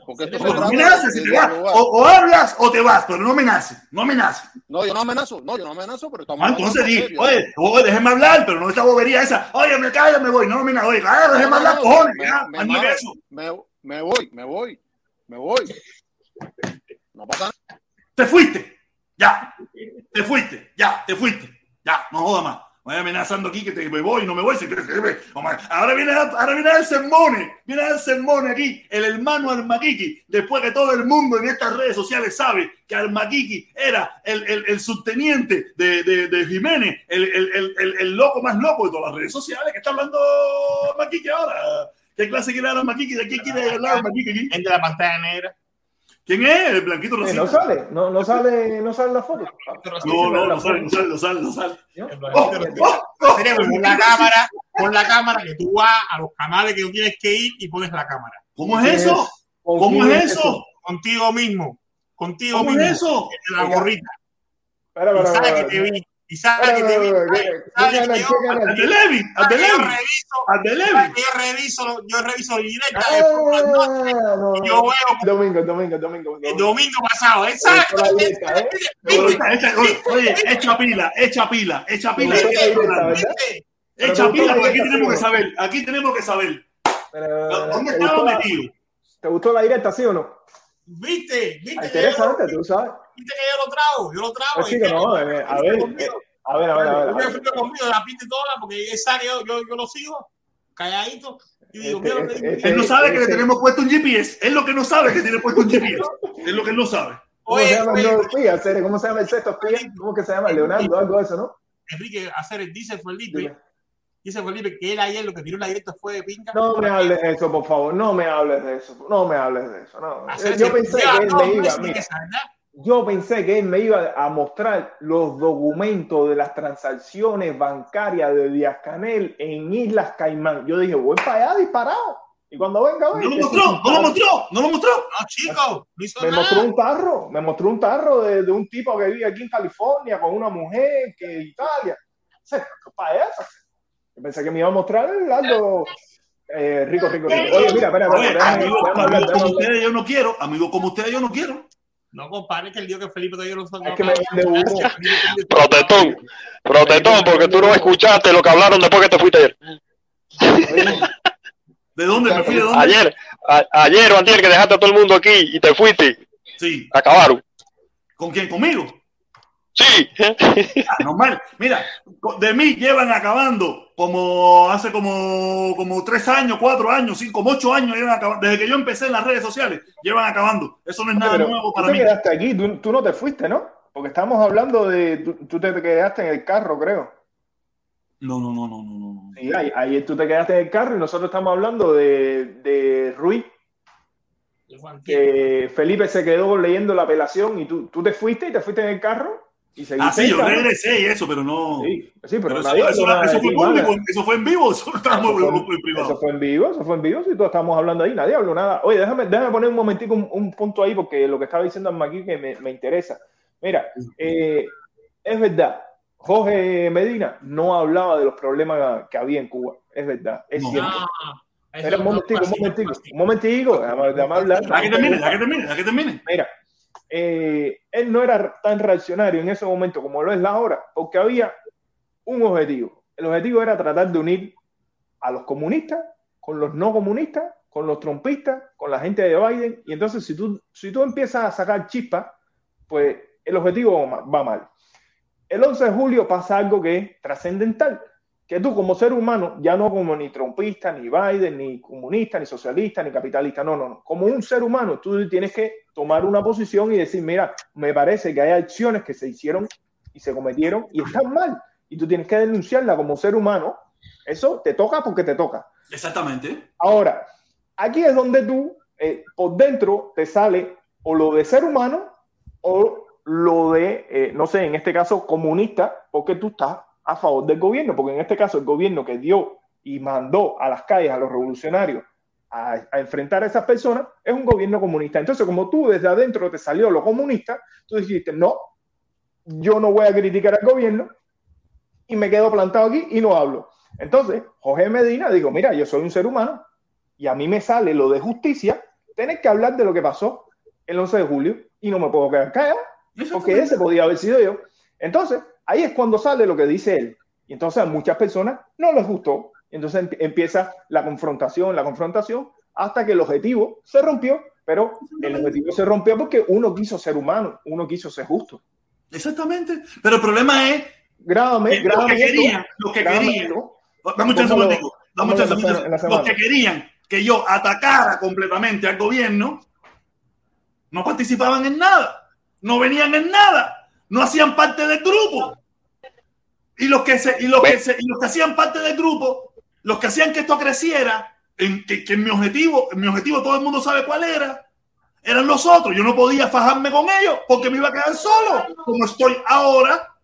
Porque esto no trata me si te vas. O, o hablas o te vas, pero no me naces, no me naces. No, yo no amenazo, no, yo no amenazo, pero estamos Ah, entonces en di, serio. oye, oye, déjeme hablar, pero no esta bobería esa. Oye, me callo, me voy. No, mira, oye, No, déjeme no, hablar, no, cojones. ya, me voy, me voy, me voy. No pasa nada. Te fuiste. Ya. Te fuiste. Ya, te fuiste. Ya, no joda más. Voy amenazando aquí que te, me voy, no me voy. Ahora viene, ahora viene el sermone. Viene el sermone aquí. El hermano Armaquiqui. Después que todo el mundo en estas redes sociales sabe que Armaquiqui era el, el, el subteniente de, de, de Jiménez, el, el, el, el, el loco más loco de todas las redes sociales. que está hablando Armaquiqui ahora? ¿Qué clase quiere hablar Armaquiqui? ¿De qué quiere hablar Armaquiqui aquí? Gente de la pantalla negra. ¿Quién es? El blanquito Eh, rosita. no sale, no, no sale, no sale la foto. No, no, no sale, no sale, no sale, no sale. ¿no? El Oh, blanquito oh, oh. Tenemos con la cámara, con la cámara que tú vas a los canales que tú tienes que ir y pones la cámara. ¿Cómo es eso? ¿Con ¿Cómo es eso? Contigo mismo. Contigo ¿Cómo mismo. es eso? En la gorrita. Espera, espera, que espera, te vi. Y sabe que te vi. espera, Sabe espera, sabe ¿qué que canal, yo- yo Levi, reviso. Yo reviso, yo reviso directa Fútbol Ah, y Yo no. veo Domingo, domingo, domingo. el domingo pasado. Directa, ¿eh? Oye, echa pila, echa pila, echa pila. Echa pila, porque aquí tenemos que saber, aquí tenemos que saber. ¿Dónde ¿te, estaba metido? ¿Te gustó la directa, sí o no? ¿Viste? ¿Viste Ah, Interesante, tú sabes. ¿Viste que yo lo trago? Yo lo trago. Sí, que no, eh, a ver, eh, a ver, a ver, a ver. Yo a me ver. fui conmigo, la pinte toda, porque él sabe que yo, yo, yo lo sigo, calladito. Y digo, Este, mira este, dice. Él no sabe que le Ese- tenemos puesto un GPS. Es lo que no sabe que tiene puesto un GPS. Es lo que él no sabe. ¿Cómo se Oye, llama el nuevo espía? ¿Cómo se llama el sexto espía? ¿Cómo que se llama? Leonardo, algo de eso, ¿no? Enrique, hacer el dice Felipe, Dime. dice Felipe que él ayer lo que tiró la directa fue de pinga. No me hables de eso, por favor. No me hables de eso. No me hables de eso. No. Yo pensé que él me iba. esa, ¿verdad? Yo pensé que él me iba a mostrar los documentos de las transacciones bancarias de Díaz Canel en Islas Caimán. Yo dije, voy para allá disparado. Y cuando venga, No lo mostró, no lo mostró, no lo mostró. No, chico, no hizo Me nada. mostró un tarro, me mostró un tarro de, de un tipo que vive aquí en California con una mujer que Italia. O sea, ¿qué para eso? Yo pensé que me iba a mostrar algo eh, rico, rico, rico. Oye, mira, espera, espera, amigo, como ustedes yo no quiero, amigo como ustedes yo no quiero. No compare que el día que Felipe todavía lo Es que me vende humo. Protestón, protestón, porque tú no escuchaste lo que hablaron después que te fuiste ayer. ¿De dónde? ¿Me fui de dónde? Ayer, a- ayer o antier que dejaste a todo el mundo aquí y te fuiste, Sí. acabaron. ¿Con quién? ¿Conmigo? Sí, Ah, normal. Mira, de mí llevan acabando como hace como, como tres años, cuatro años, cinco, como ocho años llevan acabando. Desde que yo empecé en las redes sociales, llevan acabando. Eso no es nada Pero nuevo tú para te mí. quedaste aquí, tú, tú no te fuiste, ¿no? Porque estamos hablando de. Tú, tú te quedaste en el carro, creo. No, no, no, no, no, no. no. Sí, ayer tú te quedaste en el carro y nosotros estamos hablando de, de Ruiz, que Felipe se quedó leyendo la apelación y tú, tú te fuiste y te fuiste en el carro. Y Ah, sí, yo regresé y eso, pero no. Sí, sí, pero, Pero eso, nadie eso- eso de fue público, eso fue en vivo, eso no estábamos Eso fue, en privado. eso fue en vivo, eso fue en vivo, si todos estamos hablando ahí, nadie habló nada. Oye, déjame, déjame poner un momentico un, un punto ahí, porque lo que estaba diciendo aquí que me, me interesa. Mira, eh, es verdad, Jorge Medina no hablaba de los problemas que había en Cuba, es verdad, es No. cierto. Ah, eso Espera un momentico, un momentico, un momentico, déjame hablar. La que termine, la que termine, la que termine. Mira, eh, él no era tan reaccionario en ese momento como lo es ahora, porque había un objetivo. El objetivo era tratar de unir a los comunistas con los no comunistas, con los trompistas, con la gente de Biden. Y entonces, si tú, si tú empiezas a sacar chispas, pues el objetivo va mal. El 11 de julio pasa algo que es trascendental, que tú como ser humano, ya no como ni trompista, ni Biden, ni comunista, ni socialista, ni capitalista, no, no, no. Como un ser humano, tú tienes que tomar una posición y decir, mira, me parece que hay acciones que se hicieron y se cometieron y están mal. Y tú tienes que denunciarla como ser humano. Eso te toca porque te toca. Exactamente. Ahora, aquí es donde tú, eh, por dentro, te sale o lo de ser humano o lo de, eh, no sé, en este caso, comunista, porque tú estás a favor del gobierno, porque en este caso el gobierno que dio y mandó a las calles a los revolucionarios a, a enfrentar a esas personas es un gobierno comunista. Entonces, como tú desde adentro te salió lo comunista, tú dijiste, no, yo no voy a criticar al gobierno y me quedo plantado aquí y no hablo. Entonces, Jorge Medina digo, mira, yo soy un ser humano y a mí me sale lo de justicia, tener que hablar de lo que pasó el 11 de julio y no me puedo quedar callado porque ese podía haber sido yo. Entonces, ahí es cuando sale lo que dice él. Y entonces a muchas personas no les gustó. Entonces emp- empieza la confrontación, la confrontación, hasta que el objetivo se rompió, pero el objetivo se rompió porque uno quiso ser humano, uno quiso ser justo. Exactamente. Pero el problema es Grábame, los que querían, los que querían, dame los que querían que yo atacara completamente al gobierno no participaban en nada, no venían en nada, no hacían parte del grupo. Y los que, se, y los que, se- y los que hacían parte del grupo, los que hacían que esto creciera, en, que, que mi objetivo, mi objetivo todo el mundo sabe cuál era, eran los otros. Yo no podía fajarme con ellos porque me iba a quedar solo, como estoy ahora.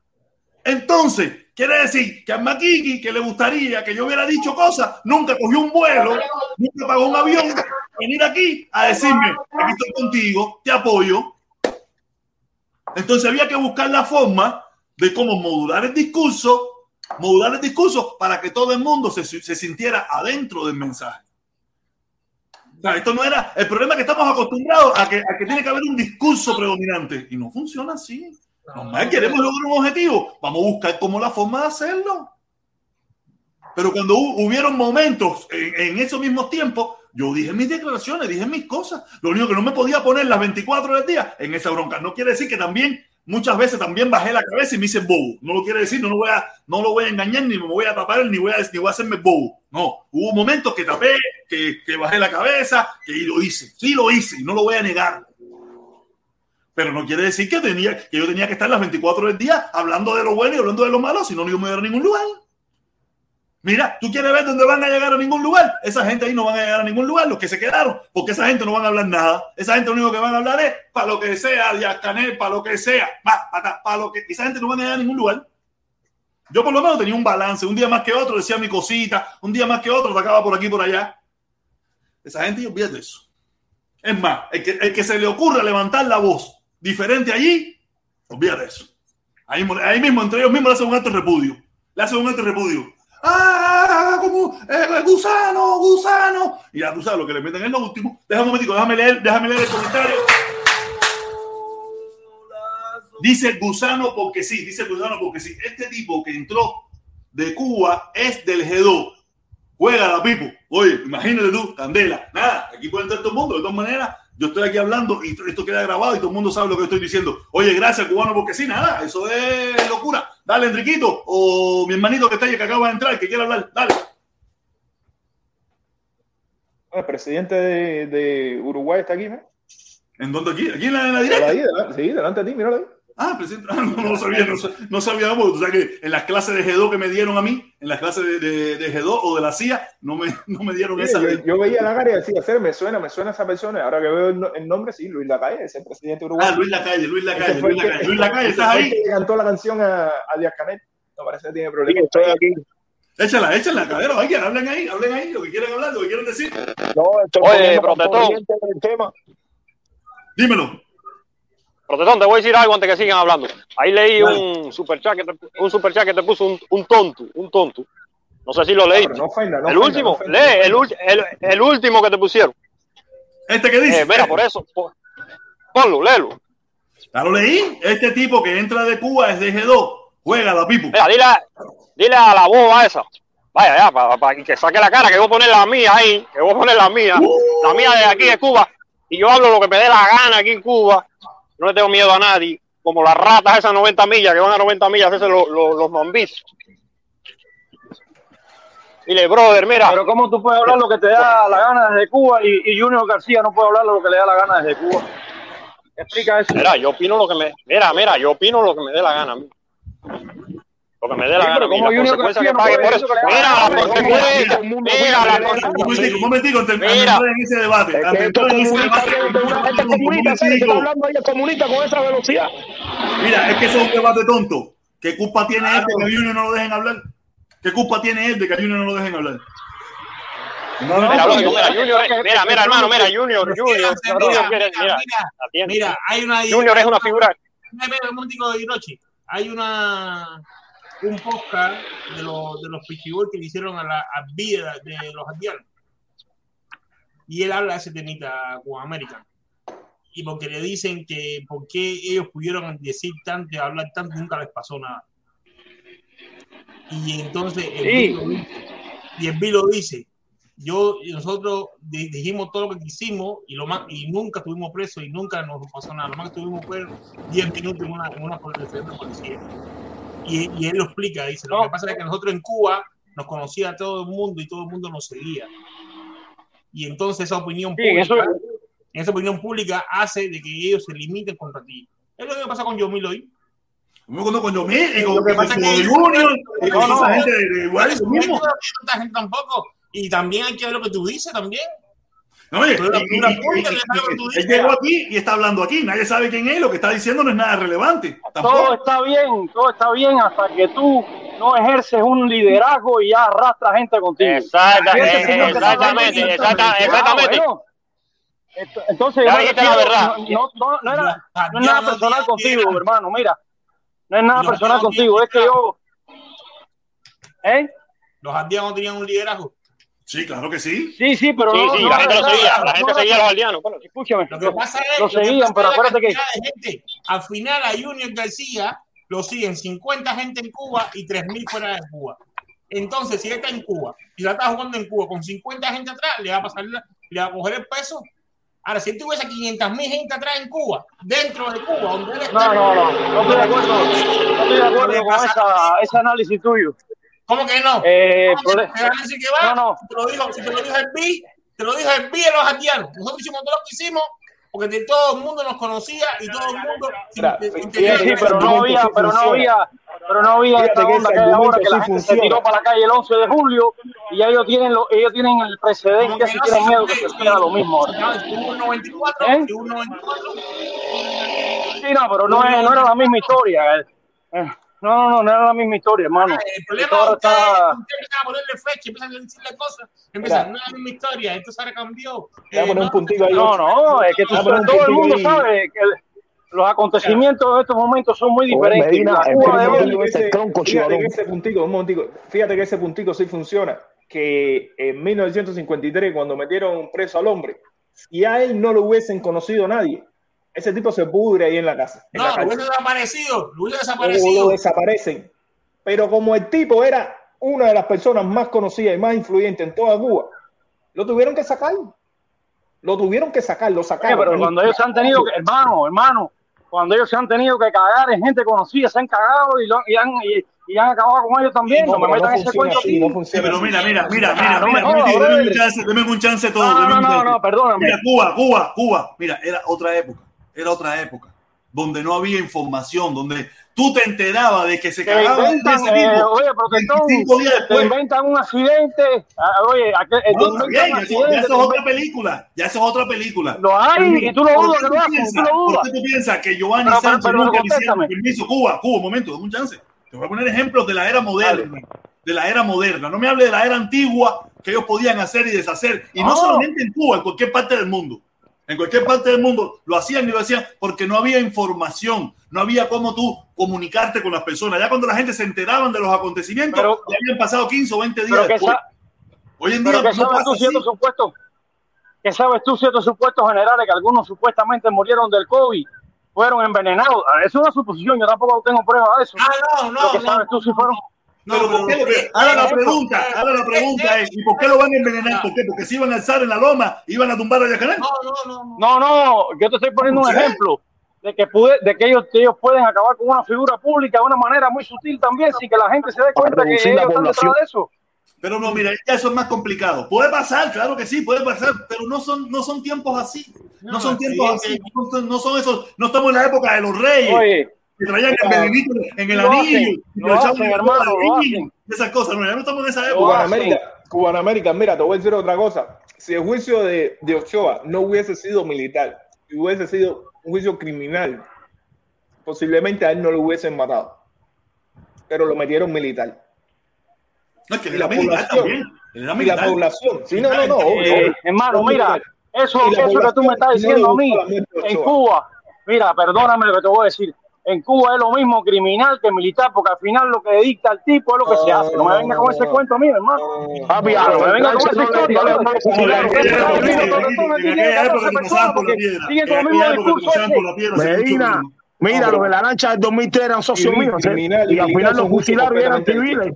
Entonces, quiere decir que a Makiki, que le gustaría que yo hubiera dicho cosas, nunca cogió un vuelo, nunca pagó un avión, venir aquí a decirme, aquí estoy contigo, te apoyo. Entonces había que buscar la forma de cómo modular el discurso, modular el discurso para que todo el mundo se, se sintiera adentro del mensaje. O sea, esto no era el problema es que estamos acostumbrados a que, a que tiene que haber un discurso predominante y no funciona así. Normal, queremos lograr un objetivo, vamos a buscar cómo la forma de hacerlo. Pero cuando hu- hubieron momentos en, en esos mismos tiempos, yo dije mis declaraciones, dije mis cosas. Lo único que no me podía poner las 24 horas del día en esa bronca. No quiere decir que también, muchas veces también bajé la cabeza y me hice bobo. No lo quiere decir, no lo voy a, no lo voy a engañar, ni me voy a tapar, ni voy a, ni voy a hacerme bobo. No, hubo momentos que tapé, que, que bajé la cabeza, que lo hice. Sí lo hice y no lo voy a negar. Pero no quiere decir que, tenía, que yo tenía que estar las 24 horas del día hablando de lo bueno y hablando de lo malo, si no, no voy a ir a ningún lugar. Mira, tú quieres ver dónde van a llegar a ningún lugar. Esa gente ahí no van a llegar a ningún lugar, los que se quedaron, porque esa gente no van a hablar nada. Esa gente lo único que van a hablar es para lo que sea, Díaz Canel, para lo que sea, para, para lo que. Esa gente no van a llegar a ningún lugar. Yo por lo menos tenía un balance, un día más que otro decía mi cosita, un día más que otro atacaba por aquí y por allá. Esa gente, olvídate de eso. Es más, el que, el que se le ocurra levantar la voz diferente allí, olvídate de eso. Ahí, ahí mismo, entre ellos mismos le hacen un acto de repudio. Le hacen un acto de repudio. ¡Ah! Como eh, gusano, gusano. Y ya tú sabes lo que le meten en lo último. Déjame un momentico, déjame leer, déjame leer el comentario. Dice gusano porque sí, dice gusano porque sí. Este tipo que entró de Cuba es del G2. Juega la pipo. Oye, imagínate tú, Candela. Nada, aquí puede entrar todo el mundo. De todas maneras, yo estoy aquí hablando y esto queda grabado y todo el mundo sabe lo que estoy diciendo. Oye, gracias, cubano, porque sí, nada, eso es locura. Dale, Enriquito, o mi hermanito que está ahí, que acaba de entrar, que quiere hablar, dale. El presidente de, de Uruguay está aquí, ¿no? ¿En dónde aquí? Aquí en la, en la directa. ahí, delante, sí, delante de ti, míralo ahí. Ah, presidente. Ah, no, no lo sabía, no, sa- no sabía, porque tú sabes que en las clases de G2 que me dieron a mí, en las clases de, de, de G2 o de la CIA, no me, no me dieron Sí, esa. yo, yo veía la cara y decía, "Ser, me suena, me suena esa persona. Ahora que veo el, no- el nombre, sí, Luis Lacalle, ese presidente Ah, uruguayo. Luis Lacalle, Luis Lacalle, Luis Lacalle. Luis Lacalle, ¿estás ahí? que cantó la canción a, a Díaz Canel. No parece que tiene problemas. Sí, estoy aquí. Échala, échala, cabrón, oigan, hablen ahí, hablen ahí, lo que quieren hablar, lo que quieren decir. No, estoy Oye, protestón. Dímelo. Protestón, te voy a decir algo antes que sigan hablando. Ahí leí Dale. un superchat que te, un superchat que te puso un, un tonto, un tonto. No sé si lo No, no no el ofenda, último, no ofenda, lee, no el, el, el último que te pusieron. Este que dice. Eh, mira, por eso, por- ponlo, léelo. Ya lo leí. Este tipo que entra de Cuba es de G2. Juega la pipo. Mira, dile, a- dile a la boba esa. Vaya, ya, para que saque la cara, que voy a poner la mía ahí, que voy a poner la mía, la mía de aquí de Cuba, y yo hablo lo que me dé la gana aquí en Cuba, no le tengo miedo a nadie, como las ratas esas 90 millas, que van a 90 millas, ese los, los, los mambis. Dile, brother, mira, Pero ¿cómo tú puedes hablar lo que te da la gana desde Cuba y, y Junior García no puede hablar lo que le da la gana desde Cuba? Explica eso. mira, yo opino lo que me, mira, mira, yo opino lo que me dé la gana a mí. Lo que me dé la Sí, gana como las Junior consecuencias García que no pague por eso. Mira, la mira, Un momentico, un de Mira. en ese debate. Es antes que de esto entrar en ese comunista, debate. que una gente un comunista, ¿sabes? que momentico. está hablando ahí el comunista con esa velocidad. Mira, es que eso es un debate tonto. ¿Qué culpa tiene este que a Junior no lo dejen hablar? ¿Qué culpa tiene él de que a Junior no lo dejen hablar? No, no, Mira, lógico, mira, Junior, es- mira, mira, hermano, mira, Junior, Junior, Mira, mira, mira, mira. Mira, hay una. Junior es una figura. Mira, mira, un momentico de Hiroshi. Hay una un podcast de los de los Pichiboy que le hicieron a la a vida de los andianos. Y él habla de ese temita con American. Y porque le dicen que por qué ellos pudieron decir tanto, hablar tanto, nunca les pasó nada. Y entonces el Sí. Bill lo dice, y el Bill lo dice. Yo nosotros di- dijimos todo lo que quisimos y lo más y nunca estuvimos presos y nunca nos pasó nada. Lo más que estuvimos fue 10 minutos en una, en una policía. Y, y él lo explica, dice, lo No. que pasa es que nosotros en Cuba nos conocía todo el mundo y todo el mundo nos seguía. Y entonces esa opinión Sí, pública, eso- esa opinión pública hace de que ellos se limiten contra ti. Es lo que pasa con Yomil hoy. Me acuerdo con Yomil y con, Lo que con, pasa es con que- Junior y con No, no, esa gente de, igual, Eso lo mismo. no hay tanta gente tampoco. Y también hay que ver lo que tú dices también. No, oye, punta que tú él llegó aquí y está hablando aquí. Nadie sabe quién es. Lo que está diciendo no es nada relevante. Todo Tampoco. está bien, todo está bien hasta que tú no ejerces un liderazgo y ya arrastras gente contigo. Eh, exactamente, ah, exactamente. bueno. Ent- Entonces, Ya yo dijiste la verdad. No, no, no, era, no es nada personal contigo, hermano. Mira, no es nada Los personal contigo. Es que yo. ¿Eh? Los andianos tenían un liderazgo. Sí, claro que sí. Sí, sí, pero Sí, no. sí, no la gente lo seguía, la gente seguía a los aldeanos. Bueno, Escúchame. Lo que pasa es, Lo lo que seguían, pasa pero acuérdate que- gente. Al final a Junior García lo siguen 50 gente en Cuba y 3.000 fuera de Cuba. Entonces, si él está en Cuba y la está jugando en Cuba con 50 gente atrás, le va a pasar, le va a coger el peso. Ahora, si él tuviese 500.000 gente atrás en Cuba, dentro de Cuba, donde él está, No, no, no. No estoy de acuerdo. No estoy de acuerdo con esa, ese análisis tuyo. ¿Cómo que no? Eh, ¿Cómo que prole- te van a decir que va? No, no. Si te lo dijo, si te lo dijo el BI, te lo dijo el BI de los haitianos. Nosotros hicimos todo lo que hicimos porque de todo el mundo nos conocía y todo el mundo Sí, pero no había, pero no había, pero no había esta que onda que hay ahora que la gente se tiró para la calle el 11 de julio y ya ellos tienen lo, ellos tienen el precedente si tienen miedo que se siga lo mismo. un 94, ¿Eh? hubo un 94. Sí, no, pero no, es- no era la misma historia. No, no, no, no era la misma historia, hermano. El problema es que ustedes, está- ustedes empiezan a ponerle fecha, empiezan a decirle cosas, empiezan, no es la misma historia, esto ahora cambió. Eh, poner un no, puntico ahí. No, no, es que tú- todo el mundo sabe que los acontecimientos de estos momentos son muy Joder, diferentes. Medina, de ese tronco, fíjate que ese puntico, un momentico, fíjate que ese puntico sí funciona. Que en 1953, cuando metieron preso al hombre, si a él no lo hubiesen conocido nadie, ese tipo se pudre ahí en la casa. En no, hubiese desaparecido, o desaparecido. lo desaparecen. Pero como el tipo era una de las personas más conocidas y más influyentes en toda Cuba, lo tuvieron que sacar. Lo tuvieron que sacar, lo Oye, sacaron. pero cuando ellos se han tenido que, hermano, hermano, cuando ellos se han tenido que cagar en gente conocida, se han cagado y, lo- y han, y, y han acabado con ellos también. No, me pero metan ese cuento así, no Sí, funciona pero así. mira, mira, mira, Ah, mira, no me mira, mira, deme un chance, deme un chance todo. No, no, no, no, perdóname. Mira, Cuba, Cuba, Cuba. Mira, era otra época. Era otra época. donde no había información, donde tú te enterabas de que se en inventan, ese eh, oye, protestón, 25 días te inventan un accidente, ah, oye, aquel- No, bien, un ya eso, accidente, ya eso es otra película, ya eso es otra película. lo hay y tú lo ¿Por dudas que lo hacen, tú piensas- lo ¿Por dudas. qué tú piensas que Giovanni Pero, pero, Sánchez pero, nunca le permiso? Cuba, Cuba, un momento, dame un chance. Te voy a poner ejemplos de la era moderna, de la era moderna. No me hable de la era antigua que ellos podían hacer y deshacer. Y no, No. solamente en Cuba, en cualquier parte del mundo. En cualquier parte del mundo lo hacían y lo hacían porque no había información, no había cómo tú comunicarte con las personas. Ya cuando la gente se enteraban de los acontecimientos, Pero- ya habían pasado 15 o 20 días después. Hoy en día no sabes tú ciertos supuestos, que sabes tú ciertos supuestos generales que algunos supuestamente murieron del COVID, fueron envenenados. Ah, Es una suposición, yo tampoco tengo pruebas de eso. Ah, no, no, no. sabes tú si fueron Pero ¿por qué? Porque- ahora la pregunta, ahora la pregunta es, ¿y por qué lo van a envenenar? ¿Por qué? Porque si iban a alzar en la loma, iban a tumbar a Yacanel. No, no, no, no. No, no, yo te estoy poniendo un ¿Sí? ejemplo de que pude, de que ellos, que ellos pueden acabar con una figura pública de una manera muy sutil también, sin que la gente se dé cuenta que ellos están detrás de eso. Pero no, mira, eso es más complicado. Puede pasar, claro que sí, puede pasar, pero no son, no son tiempos así. No, No, son tiempos sí, así. No son, no son esos, no estamos en la época de los reyes, Oye, que traían el en el Lo anillo. Esas cosas, no, ya no estamos en esa época. Cuban hacen. América, Cuban América, mira, te voy a decir otra cosa. Si el juicio de, de Ochoa no hubiese sido militar, y hubiese sido un juicio criminal, posiblemente a él no lo hubiesen matado. Pero lo metieron militar. No, es que Y la militar población. también. Y la población. Sí, no, no, no. eh, obvio. hermano, mira, eso, eso que tú me estás diciendo no a mí, en. Cuba, mira, perdóname lo que te voy a decir. En Cuba es lo mismo criminal que militar, porque al final lo que dicta el tipo es lo que se hace. No me venga con ese cuento a mí, hermano. Papi, No me venga con esa historia. digan brother. más Claro, fusilados. claro, En claro, aquella claro, época, claro, en tiene aquella 14 época que pasaban por la personas, piedra. Sigue En con lo mismo discurso Medina, mira, los de la lancha del 2003 eran socios míos, ¿eh? y al final los fusilaron y eran civiles.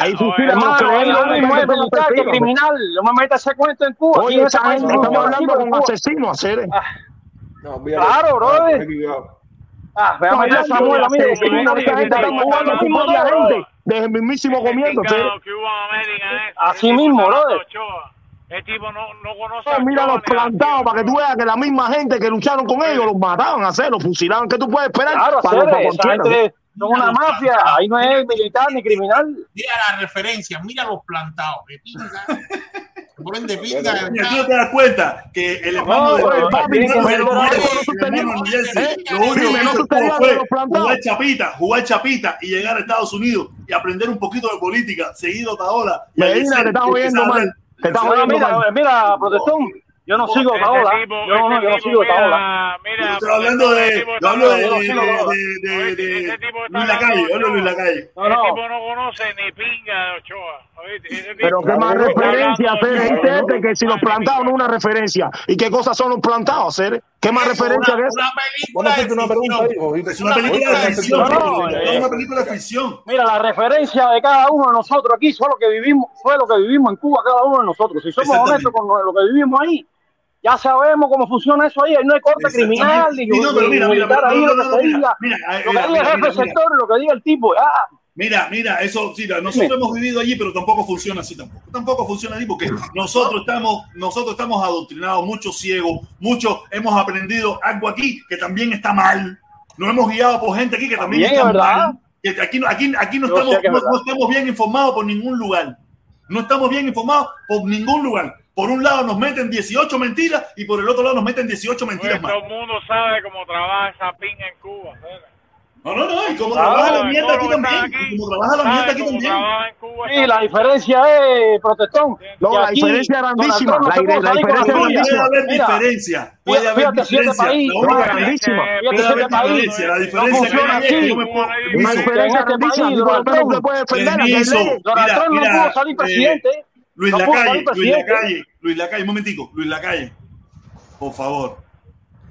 Ahí fusilan a los que Hermano, es lo mismo es militar que criminal. No me metas ese cuento en Cuba. Oye, estamos hablando con asesinos, hacer. Claro, brother. Ah, cuidado. Ah, ve a Estamos meter a hablando Samuel de a mí. de- de- asesinos, de- esa gente está matando a su mismo propia todo. gente desde el mismísimo comienzo, ¿sí? Así mismo, brother. El tipo no, no conoce Oh, a mira los plantados para que tú veas que la misma gente que lucharon con ellos los mataban a hacer, los fusilaban. ¿Qué tú puedes esperar? Claro, para, hacer, para esa gente son una mafia. Ahí no es militar ni criminal. Mira la referencia, mira los plantados. Mira, tú no te das cuenta que el hermano de lo único que hizo fue jugar chapita, jugar chapita y llegar a Estados Unidos y aprender un poquito de política, seguido Taola. y Medina, Eliezer, te estás y oyendo empezar a mal. hablar. Te estás No, oyendo mira, mal. mira, protestón. Yo no sigo Ese Taola. tipo- Yo no, ese yo no tipo, sigo mira, estoy hablando de, yo hablo Luis Lacalle, hablando yo hablo de Luis Ochoa. Lacalle. No, Ese no. tipo no conoce ni pinga de Ochoa. Pero qué más referencia hablando hacer de- gente este que si los plantados no es una referencia. ¿Y qué cosas son los plantados hacer? ¿Qué más referencia una, que eso? una Vamos a película de una ficción. Es una película de ficción. No, no, es eh. una película de ficción. Mira, la referencia de cada uno de nosotros aquí fue lo que vivimos, fue lo que vivimos en Cuba, cada uno de nosotros. Si somos honestos con lo que vivimos ahí, ya sabemos cómo funciona eso ahí. Ahí no hay corte criminal ni, Sí, no, pero ni mira, mira, militar ahí, lo que diga. mira, Lo que mira, diga el mira, jefe sector, lo que diga el tipo, ya. Mira, mira, eso, sí, nosotros hemos vivido allí, pero tampoco funciona así tampoco. Tampoco funciona así porque nosotros estamos, nosotros estamos adoctrinados, muchos ciegos, muchos hemos aprendido algo aquí que también está mal. Nos hemos guiado por gente aquí que también También, está es verdad. mal. Que aquí, no- aquí, aquí no, estamos, no, verdad. no estamos bien informados por ningún lugar. No estamos bien informados por ningún lugar. Por un lado nos meten 18 mentiras y por el otro lado nos meten 18 Pues mentiras más. todo el mundo sabe cómo trabaja esa pinga en Cuba. ¿sabes? No, no, no. Y como Ah, trabaja la mierda aquí también. aquí, como trabaja la mierda aquí también. Sí, la diferencia es, protestón. No, la aquí diferencia es grandísima. No La- la con diferencia la es suya. Puede haber diferencia. Puede haber diferencia. La no, grandísima. Puede haber diferencia. La no diferencia es que yo me puedo- Permiso, diferencia grandísima. Donald Trump, se puede defender. Donald Trump no pudo salir eh, presidente. Luis No Lacalle, Luis. Lacalle, Luis Lacalle, un momentico, Luis Lacalle. Por favor,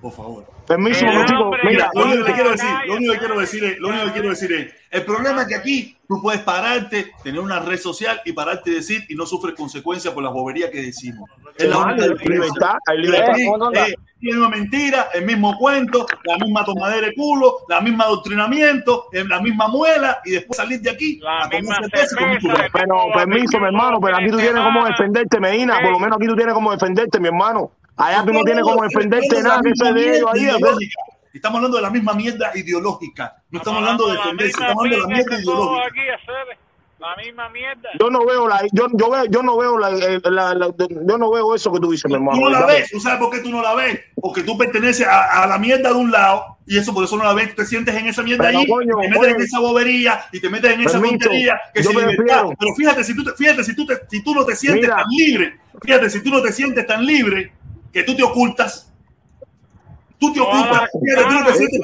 por favor. Permiso, momentico. hombre Mira, Lo único que quiero decir, lo único que quiero decir es, lo único que quiero decir es, el problema es que aquí tú puedes pararte, tener una red social y pararte y decir y no sufres consecuencias por las boberías que decimos. Es la única libertad, eh, tiene una mentira, el mismo cuento, la misma tomadera de culo, la misma adoctrinamiento, eh, la misma muela y después salir de aquí a cerveza. Pero permiso, mi hermano, pero aquí tú tienes cómo defenderte, Medina. Por lo menos aquí tú tienes cómo defenderte, mi hermano. Allá tú no tienes cómo defenderte nada que es de ellos ahí. Estamos hablando de la misma mierda ideológica. No estamos hablando de defenderse, estamos hablando de la mierda ideológica. la misma mierda. Yo no veo la, yo, yo veo, yo no veo la, eh, la- la- yo no veo eso que tú dices, mi hermano. Tú no la ves, ¿tú sabes por qué tú no la ves? Porque tú perteneces a, a la mierda de un lado y eso por eso no la ves. Tú te sientes en esa mierda Pero, ahí, coño, te metes oye. en esa bobería y te metes en esa tontería que prefiero- Pero fíjate, si tú, te, fíjate si, tú te- si tú no te sientes Mira. tan libre, fíjate si tú no te sientes tan libre que tú te ocultas. Tú te No tú no te sientes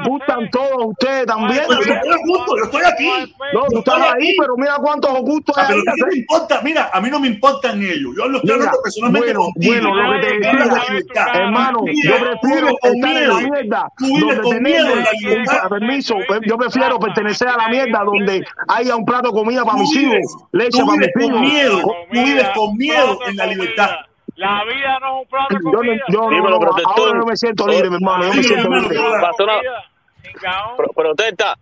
ocultan todos ustedes también. Pero yo estoy oculto, yo estoy aquí. No, tú estás ahí, aquí. pero mira cuántos ocultos Ah, hay pero ahí. ¿qué me importa? Mira, a mí no me importan ellos. Yo lo estoy Mira, hablando personalmente bueno, contigo. bueno, lo que te decía, vives la libertad. Hermano, yo prefiero estar en miedo. la mierda Tú vives donde con miedo en la permiso, yo prefiero pertenecer a la mierda donde haya un plato de comida para mis hijos, leche para mis vives con hijos. Tú vives con miedo en la libertad. La vida no es un plato de Yo no, comida. yo no, Dímelo, no, protector. ahora yo me siento libre, mi hermano, yo me siento libre. Chingao. pro- protesta.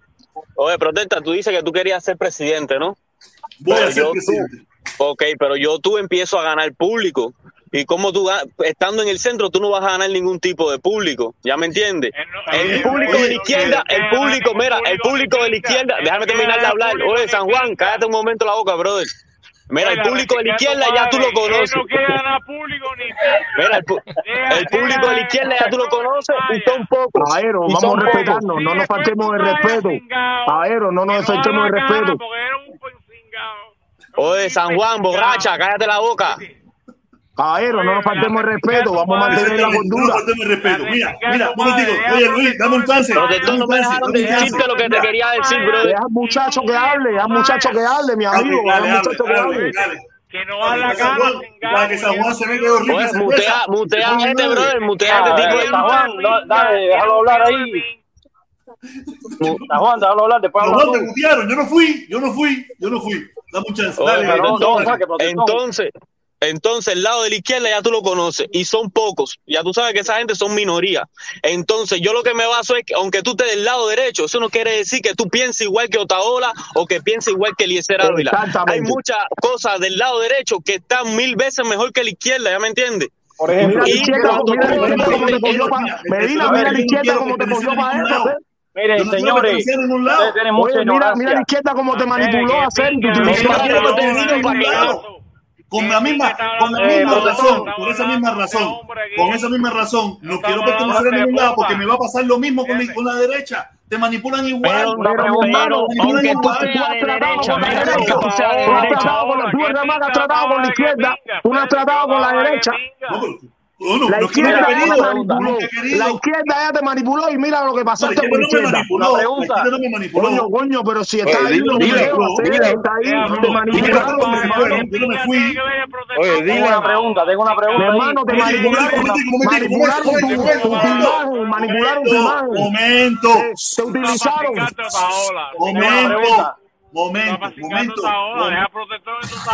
Oye, protesta, tú dices que tú querías ser presidente, ¿no? Voy Pero a ser yo- presidente. Ok, pero yo tú empiezo a ganar público. Y como tú, estando en el centro, tú no vas a ganar ningún tipo de público. ¿Ya me entiendes? No- El público de la izquierda, el público, mira, el público de la izquierda, Él déjame quiere terminar de el hablar. Oye, San Juan, cállate un momento la boca, brother. Mira, el público de la izquierda ya tú lo conoces. No público ni. Mira, el, público de la izquierda ya tú lo conoces y son pocos. Caballero, vamos a respetarnos, no nos faltemos el respeto. Caballero, no nos faltemos el respeto. Oye, San Juan, borracha, cállate la boca. Caballero, no nos faltemos el respeto, vamos a mantener la No cordura. faltemos el respeto. Mira, mira, un momentico. Oye, Luis, dame un chance. Protector, Dame no un me chance. dejaron decirte lo que te quería decir, brother. Deja al muchacho que hable, deja al muchacho que hable, mi amigo, deja al muchacho que hable. Que no da la Para que San cara, Juan- para que San Juan se ve que es horrible. Oye, esa mutea, mutea a este, brother, mutea a este tipo de... San Juan, dale, déjalo hablar ahí. San Juan, déjalo hablar, después No, te tú. mutearon. Yo no fui, yo no fui, yo no fui. Dame un chance. Dale. Entonces, entonces el lado de la izquierda ya tú lo conoces y son pocos. Ya tú sabes que esa gente son minoría. Entonces, yo lo que me baso es que aunque tú estés del lado derecho, eso no quiere decir que tú pienses igual que Otaola o que pienses igual que Eliezer Ávila. Exactamente. Hay muchas cosas del lado derecho que están mil veces mejor que la izquierda, ¿ya me entiendes? Por Mira ejemplo, la Y izquierda, cuando mira la tú- izquierda como te cogió para... Mira, Medina, mira la izquierda como te cogió para eso. ¿eh? miren, no señores, mira, mira la izquierda como te Eh, manipuló a hacer Con la misma, con la misma razón, por esa misma razón, con esa misma razón, no quiero pertenecer a ningún lado porque me va a pasar lo mismo con la, con la derecha. Te manipulan igual. Pero, Una pero, pregunta, pero, no, aunque no, tú no, seas de derecha, con la mira, derecha. aunque tú seas de Tú has derecha, tratado con la- tú, hermano, has tratado con la izquierda. Tú has tratado con la derecha. No, pero- no, no, La no que no izquierda he ya no manipuló. La izquierda ya te manipuló y mira lo que No, la pasaste izquierda por no me manipuló. La pregunta. izquierda no me manipuló. Coño, coño, pero si Oye, está ahí que está te manipularon. yo no me fui. Oye, tengo dile. una pregunta, tengo una pregunta hermano, te manipularon, manipularon manipularon tu imagen. Momento, Te utilizaron. momento, momento, momento,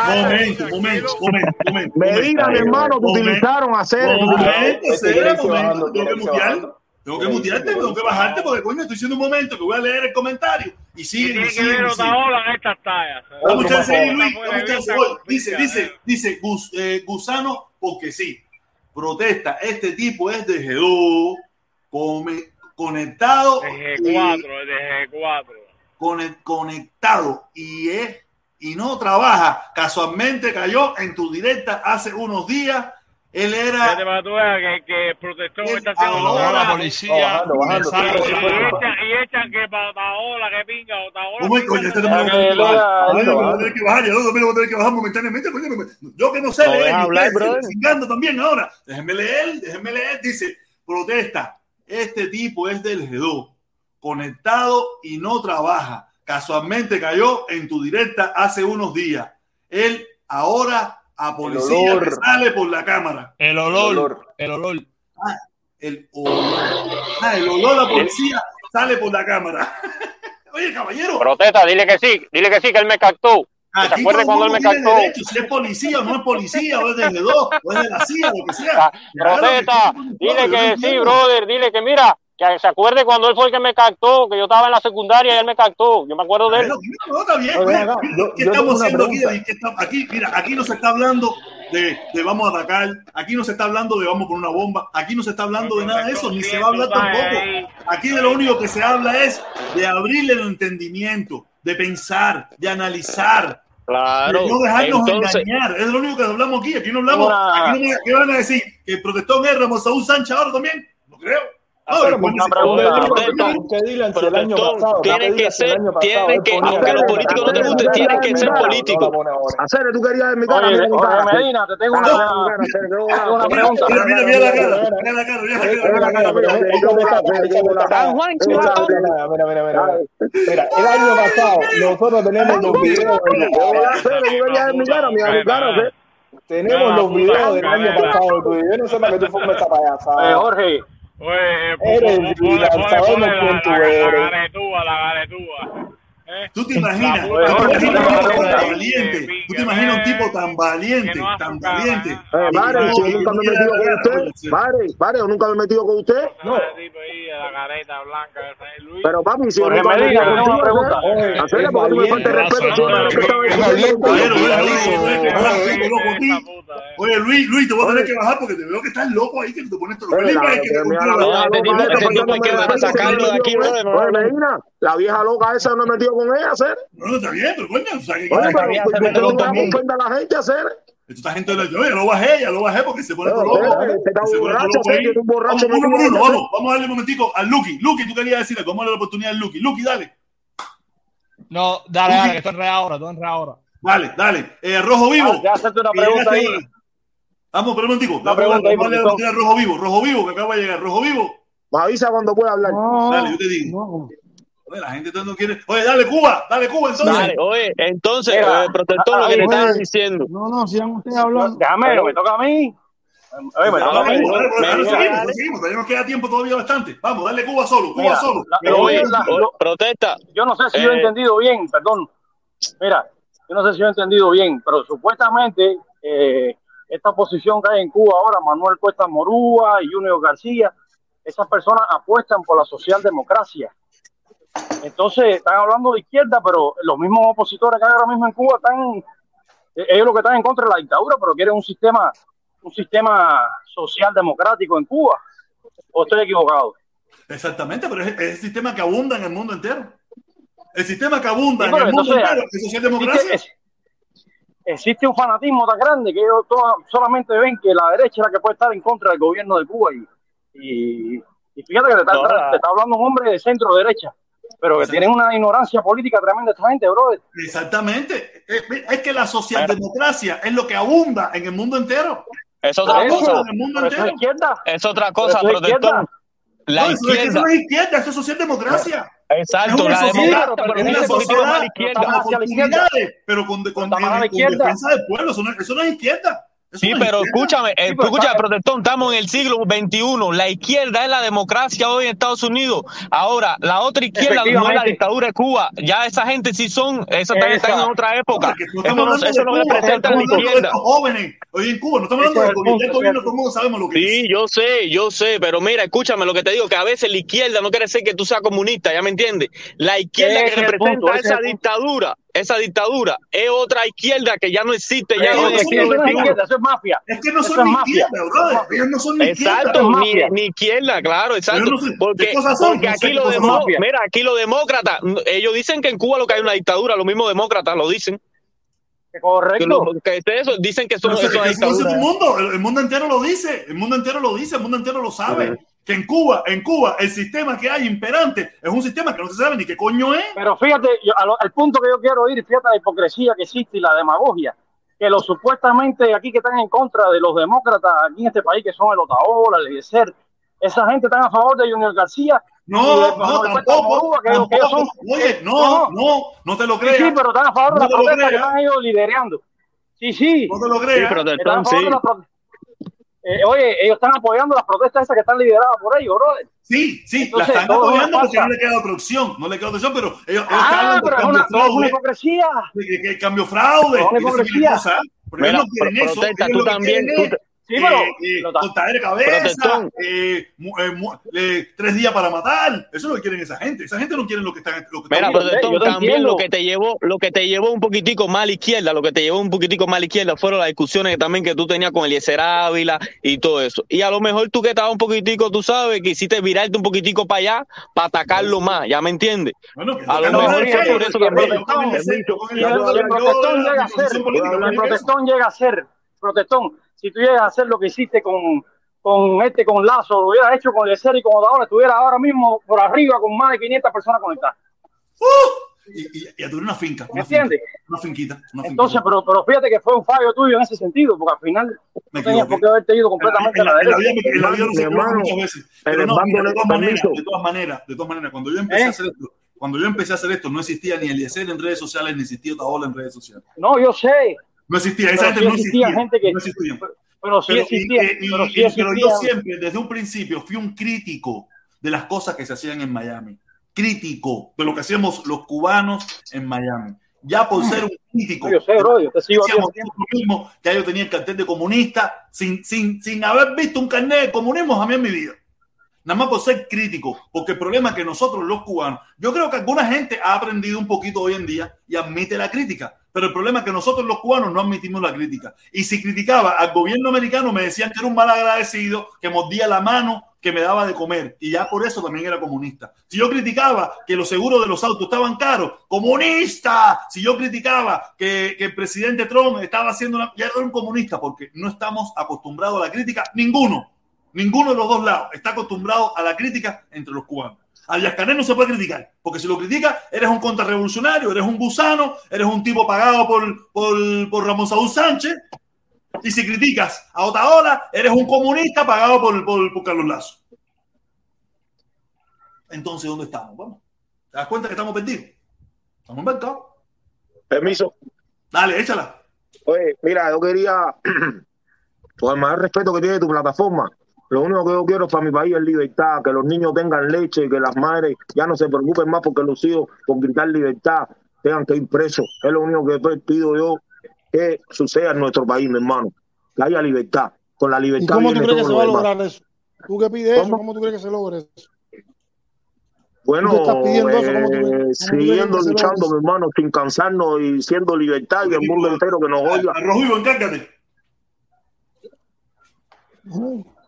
momento, momento, momento. Medina, mi hermano, te Momento. utilizaron hacer. Momento, silencio momento, tengo que mutear. Tengo que mutearte, tengo que bajarte porque coño estoy diciendo un momento que voy a leer el comentario y sigue y Tiene que ver y otra ola en estas tallas. Dice, dice, dice, gus- eh, gusano, porque sí. Protesta, este tipo es de G2, come- conectado, De y- G4, de G4. Cone- conectado y es y no trabaja. Casualmente cayó en tu directa hace unos días. Él era que que, protector Él haciendo ahora- la policía Bajando, bajando. Y echan, y echan que para Otaola, que pinga, Otaola. ¿Cómo es, coño? Este lo Ah, voy a que tener que bajar. Coño. Yo lo voy a tener que bajar momentáneamente. coño, me- Yo que no sé No leer. hablar, chingando también ahora. Déjenme leer, déjenme leer. Dice, protesta. Este tipo es del G2, conectado y no trabaja. Casualmente cayó en tu directa hace unos días. Él ahora a policía sale por la cámara. El El olor, el olor. El olor, ah, el olor a policía sale por la cámara. Oye, caballero, Protesta, dile que sí, dile que sí, que él me captó. ¿Se acuerda cuando él me captó? derecho, si es policía o no es policía, o es de G2, o es de la CIA, lo que sea. Que Protesta, dile que sí, brother, dile que mira, que se acuerde cuando él fue el que me captó, que yo estaba en la secundaria y él me captó. Yo me acuerdo de él. Bueno, no, está bien. Yo- ¿Qué yo estamos haciendo aquí? Aquí, mira, aquí no se está hablando de, de vamos a atacar. Aquí no se está hablando de vamos por una bomba. Aquí no se está hablando de nada de eso, ni se va a hablar tampoco. Aquí de lo único que se habla es de abrirle el entendimiento, de pensar, de analizar, Claro. no dejarnos Entonces, engañar. Es lo único que hablamos aquí. Aquí no hablamos. Una- Aquí no ¿Qué van a decir? ¿Que el protestón es Ramos Saúl Sánchez ahora también? No creo. Pero una pregunta, el año protestón, pasado, tiene que ser, tiene que, aunque los políticos no te gusten, tienen que ser políticos. Hacer, tú querías mi cara, Oye, Medina, te tengo una, pregunta. mira, mira, la cara. Mira la cara. Mira la cara. Mira, mira, mira, mira, mira, San Juan, mira, chivatón. mira, mira, mira, mira, mira. el año pasado nosotros tenemos los videos tú querías mi cara, mira mi cara, tenemos los videos del año pasado tuyo. Yo no sé para qué tú fumas esta Eh, payasada. Jorge, Oye, Dylan, pone, sabemos pone quién la, tú ¿Eh? Tú te imaginas, tú te imaginas un tipo tan valiente, tú te imaginas un tipo tan valiente, no tan valiente. ¿eh? Eh, no, y yo nunca no me he metido con usted. Vare, Vare, yo nunca me he metido con usted. No. La careta blanca, es Luis. Pero papi, si yo nunca me he Medina, metido porque me respeto, yo no respeto eh. Oye, Luis, Luis, te voy a tener que bajar porque te veo que estás loco ahí, que te pones todo feliz. me No, este tipo- hay que sacarlo de me aquí, con brother, no, no. Medina, la vieja loca esa no he metido con ella, hacer. No, no, está bien, pero coño, o sea, que Oye, Esa pero vieja ¿por se qué mete no a la gente, hacer? esta gente le oye, lo bajé, ya lo bajé porque se pone todo loco. Pero, Vamos, hacer. vamos, vamos a darle un momentico al Lucky. Lucky, tú querías decirle, vamos a darle la oportunidad al Lucky. Lucky, dale. No, dale, dale, que estoy enredado ahora, estoy enredado ahora. Dale, dale. Eh, Rojo Vivo. Ah, ya hacerte una que pregunta llegaste ahí. ahora. Vamos, pero un momentico. Una Vamos, pregunta ahí, vamos a darle la porque oportunidad a Rojo Vivo. Rojo Vivo, que acaba de llegar. Rojo Vivo. Me avisa cuando pueda hablar. Dale, yo te digo. Oye, la gente entonces no quiere. Oye, dale, Cuba. Dale, Cuba, entonces. Dale, oye, entonces, Mira, eh, protector, lo que ahí, te estaba oye. diciendo. No, no, sigan ustedes hablando. Déjame, no me toca a mí. Oye, me toca a mí. Seguimos, seguimos, todavía nos queda tiempo todavía bastante. Vamos, dale Cuba solo, Cuba Mira, solo. la- Oye, la- oye, lo- protesta. yo no sé si yo he Eh. entendido bien, perdón. Mira, yo no sé si yo he entendido bien, pero supuestamente eh, esta oposición que hay en Cuba ahora, Manuel Cuesta Morúa y Junior García, esas personas apuestan por la socialdemocracia. Entonces, están hablando de izquierda, pero los mismos opositores que hay ahora mismo en Cuba están, eh, ellos lo que están en contra de la dictadura, pero quieren un sistema, un sistema social democrático en Cuba. ¿O estoy equivocado? Exactamente, pero es, es el sistema que abunda en el mundo entero. El sistema que abunda Sí, en el mundo entero es socialdemocracia. Existe, es- existe un fanatismo tan grande que ellos todos solamente ven que la derecha es la que puede estar en contra del gobierno de Cuba. Y, y, y fíjate que te está, No, te está hablando un hombre de centro derecha, pero que tienen una ignorancia política tremenda esta gente, brother. Exactamente. Es, es que la socialdemocracia es lo que abunda en el mundo entero. Es otra eso, cosa. En el mundo eso es entero. izquierda. Es otra cosa, protector. izquierda. La No, eso, es que eso izquierda. no es izquierda, eso es socialdemocracia. Exacto, Es la sociedad, democracia, pero es es una sociedad izquierda. La izquierda. pero con, con, la con izquierda. defensa del pueblo. Eso no, eso no es izquierda. Sí, no es pero izquierda. escúchame, eh, Sí, pero está- protector, estamos en el siglo XXI. La izquierda es la democracia hoy en Estados Unidos. Ahora, la otra izquierda no es la dictadura de Cuba. Ya esa gente sí son, esa también Esa. están en otra época. No Eso, no, eso de no Cuba, representa la de izquierda. jóvenes hoy en Cuba. No estamos hablando del el gobierno. punto, El gobierno, ¿cierto? todo el mundo sabemos lo que es. Sí, yo sé, yo sé, pero mira, escúchame lo que te digo, que a veces la izquierda no quiere decir que tú seas comunista, ¿ya me entiendes? La izquierda que representa esa dictadura, esa dictadura, es otra izquierda que ya no existe ya no es- no izquierda, eso es mafia. Es que no Eso son ni mafia. izquierda, brother. Ellos no son ni izquierda. Eso Exacto, ni, izquierda, claro, exacto. Pero no sé, porque porque aquí, son. mira, aquí los demócratas, mm, ellos dicen que en Cuba lo que hay es una dictadura, los mismos demócratas lo dicen. Que, Correcto. lo- que es eso, dicen que son, eso- no es dictadura. el mundo, el, el mundo entero lo dice, el mundo entero lo dice, el mundo entero lo sabe. Que en Cuba, en Cuba, el sistema que hay imperante es un sistema que no se sabe ni qué coño es. Pero fíjate, yo, lo- al punto que yo quiero ir, fíjate la hipocresía que existe y la demagogia, que los supuestamente aquí que están en contra de los demócratas aquí en este país, que son el Otaola, el Eliezer, esa gente están a favor de Junior García. No, no, Manuel Cuesta tampoco, Morúa, que ellos- que ellos tampoco. son- Oye, que- no, no, no te lo Sí, creas. sí, pero están a favor de lo protestas que están ellos liderando. Sí, sí. No te lo Sí, creas. Están a protestón, favor sí. pro- Eh, oye, ellos están apoyando las protestas esas que están lideradas por ellos, brother. Sí, sí, Entonces, la están apoyando porque no le queda otra opción, no le queda otra opción, pero ellos, ellos Ah, de pero es cambio una, es una fraude, hipocresía. de que, que cambio fraude, Es una hipocresía. porque Mira, ellos no quieren pro- eso, protesta, ellos tú también, tú Sí, pero eh, eh, cortadera de cabeza, eh, eh, eh, tres días para matar. Eso es lo que quieren esa gente. Esa gente no quiere lo que están. Lo que Mira, están- protestón, yo también lo que te llevó, lo que te llevó un poquitico más a la izquierda, lo que te llevó un poquitico más a la izquierda fueron las discusiones que también que tú tenías con Eliezer Ávila y todo eso. Y a lo mejor tú que estabas un poquitico, tú sabes, quisiste virarte un poquitico para allá para atacarlo más, ¿ya me entiendes? Bueno, que A lo mejor por eso con el protestón llega a ser, el protestón si tú llegas a hacer lo que hiciste con, con este, con Lazo, lo hubieras hecho con Eliezer y con Odaola, estuviera ahora mismo por arriba con más de 500 personas conectadas. Y, y, y a tener una finca. ¿Me Una, finca, entiendes? una finquita. Una Entonces, finquita. pero, pero fíjate que fue un fallo tuyo en ese sentido, porque al final Me no tenías por qué haberte ido En la, completamente en a la- derecha. en la vida no se muchas veces. el Pero no, de todas maneras, de todas maneras, de todas maneras, cuando yo empecé ¿Eh? a hacer esto, cuando yo empecé a hacer esto, no existía ni Eliezer en redes sociales, ni existía Otaola en redes sociales. No, yo sé, No existía, esa gente no existía gente que, No existía. pero sí Pero, existía, y- y- pero sí y- pero yo siempre, desde un principio, fui un crítico de las cosas que se hacían en Miami. Crítico de lo que hacíamos los cubanos en Miami. Ya por ser un crítico. Yo sé, bro, yo te sigo mismos, ya yo tenía el cartel de comunista sin, sin, sin haber visto un carnet de comunismo jamás en mi vida. Nada más por ser crítico, porque el problema es que nosotros los cubanos, yo creo que alguna gente ha aprendido un poquito hoy en día y admite la crítica, pero el problema es que nosotros los cubanos no admitimos la crítica. Y si criticaba al gobierno americano, me decían que era un mal agradecido, que mordía la mano, que me daba de comer, y ya por eso también era comunista. Si yo criticaba que los seguros de los autos estaban caros, comunista. Si yo criticaba que, que el presidente Trump estaba haciendo una, ya era un comunista, porque no estamos acostumbrados a la crítica, ninguno. Ninguno de los dos lados está acostumbrado a la crítica entre los cubanos. A Canel no se puede criticar, porque si lo criticas, eres un contrarrevolucionario, eres un gusano, eres un tipo pagado por, por, por Ramón Saúl Sánchez. Y si criticas a Otaola, eres un comunista pagado por, por, por Carlos Lazo. Entonces, ¿dónde estamos? Bueno, ¿te das cuenta que estamos perdidos? Estamos embarcados. Permiso. Dale, échala. Oye, mira, yo quería, con el mayor respeto que tiene tu plataforma, lo único que yo quiero para mi país es libertad, que los niños tengan leche, que las madres ya no se preocupen más porque los hijos, por gritar libertad, tengan que ir presos. Es lo único que pido yo que suceda en nuestro país, mi hermano. Que haya libertad. Con la ¿Y libertad cómo tú crees que se va a demás. lograr eso? ¿Tú qué pides eso? ¿Cómo? ¿Cómo tú crees que se logre eso? Bueno. ¿Cómo eh, cómo siguiendo luchando, mi hermano, sin cansarnos y siendo libertad y el mundo entero que nos oiga. Vivo, encárgate.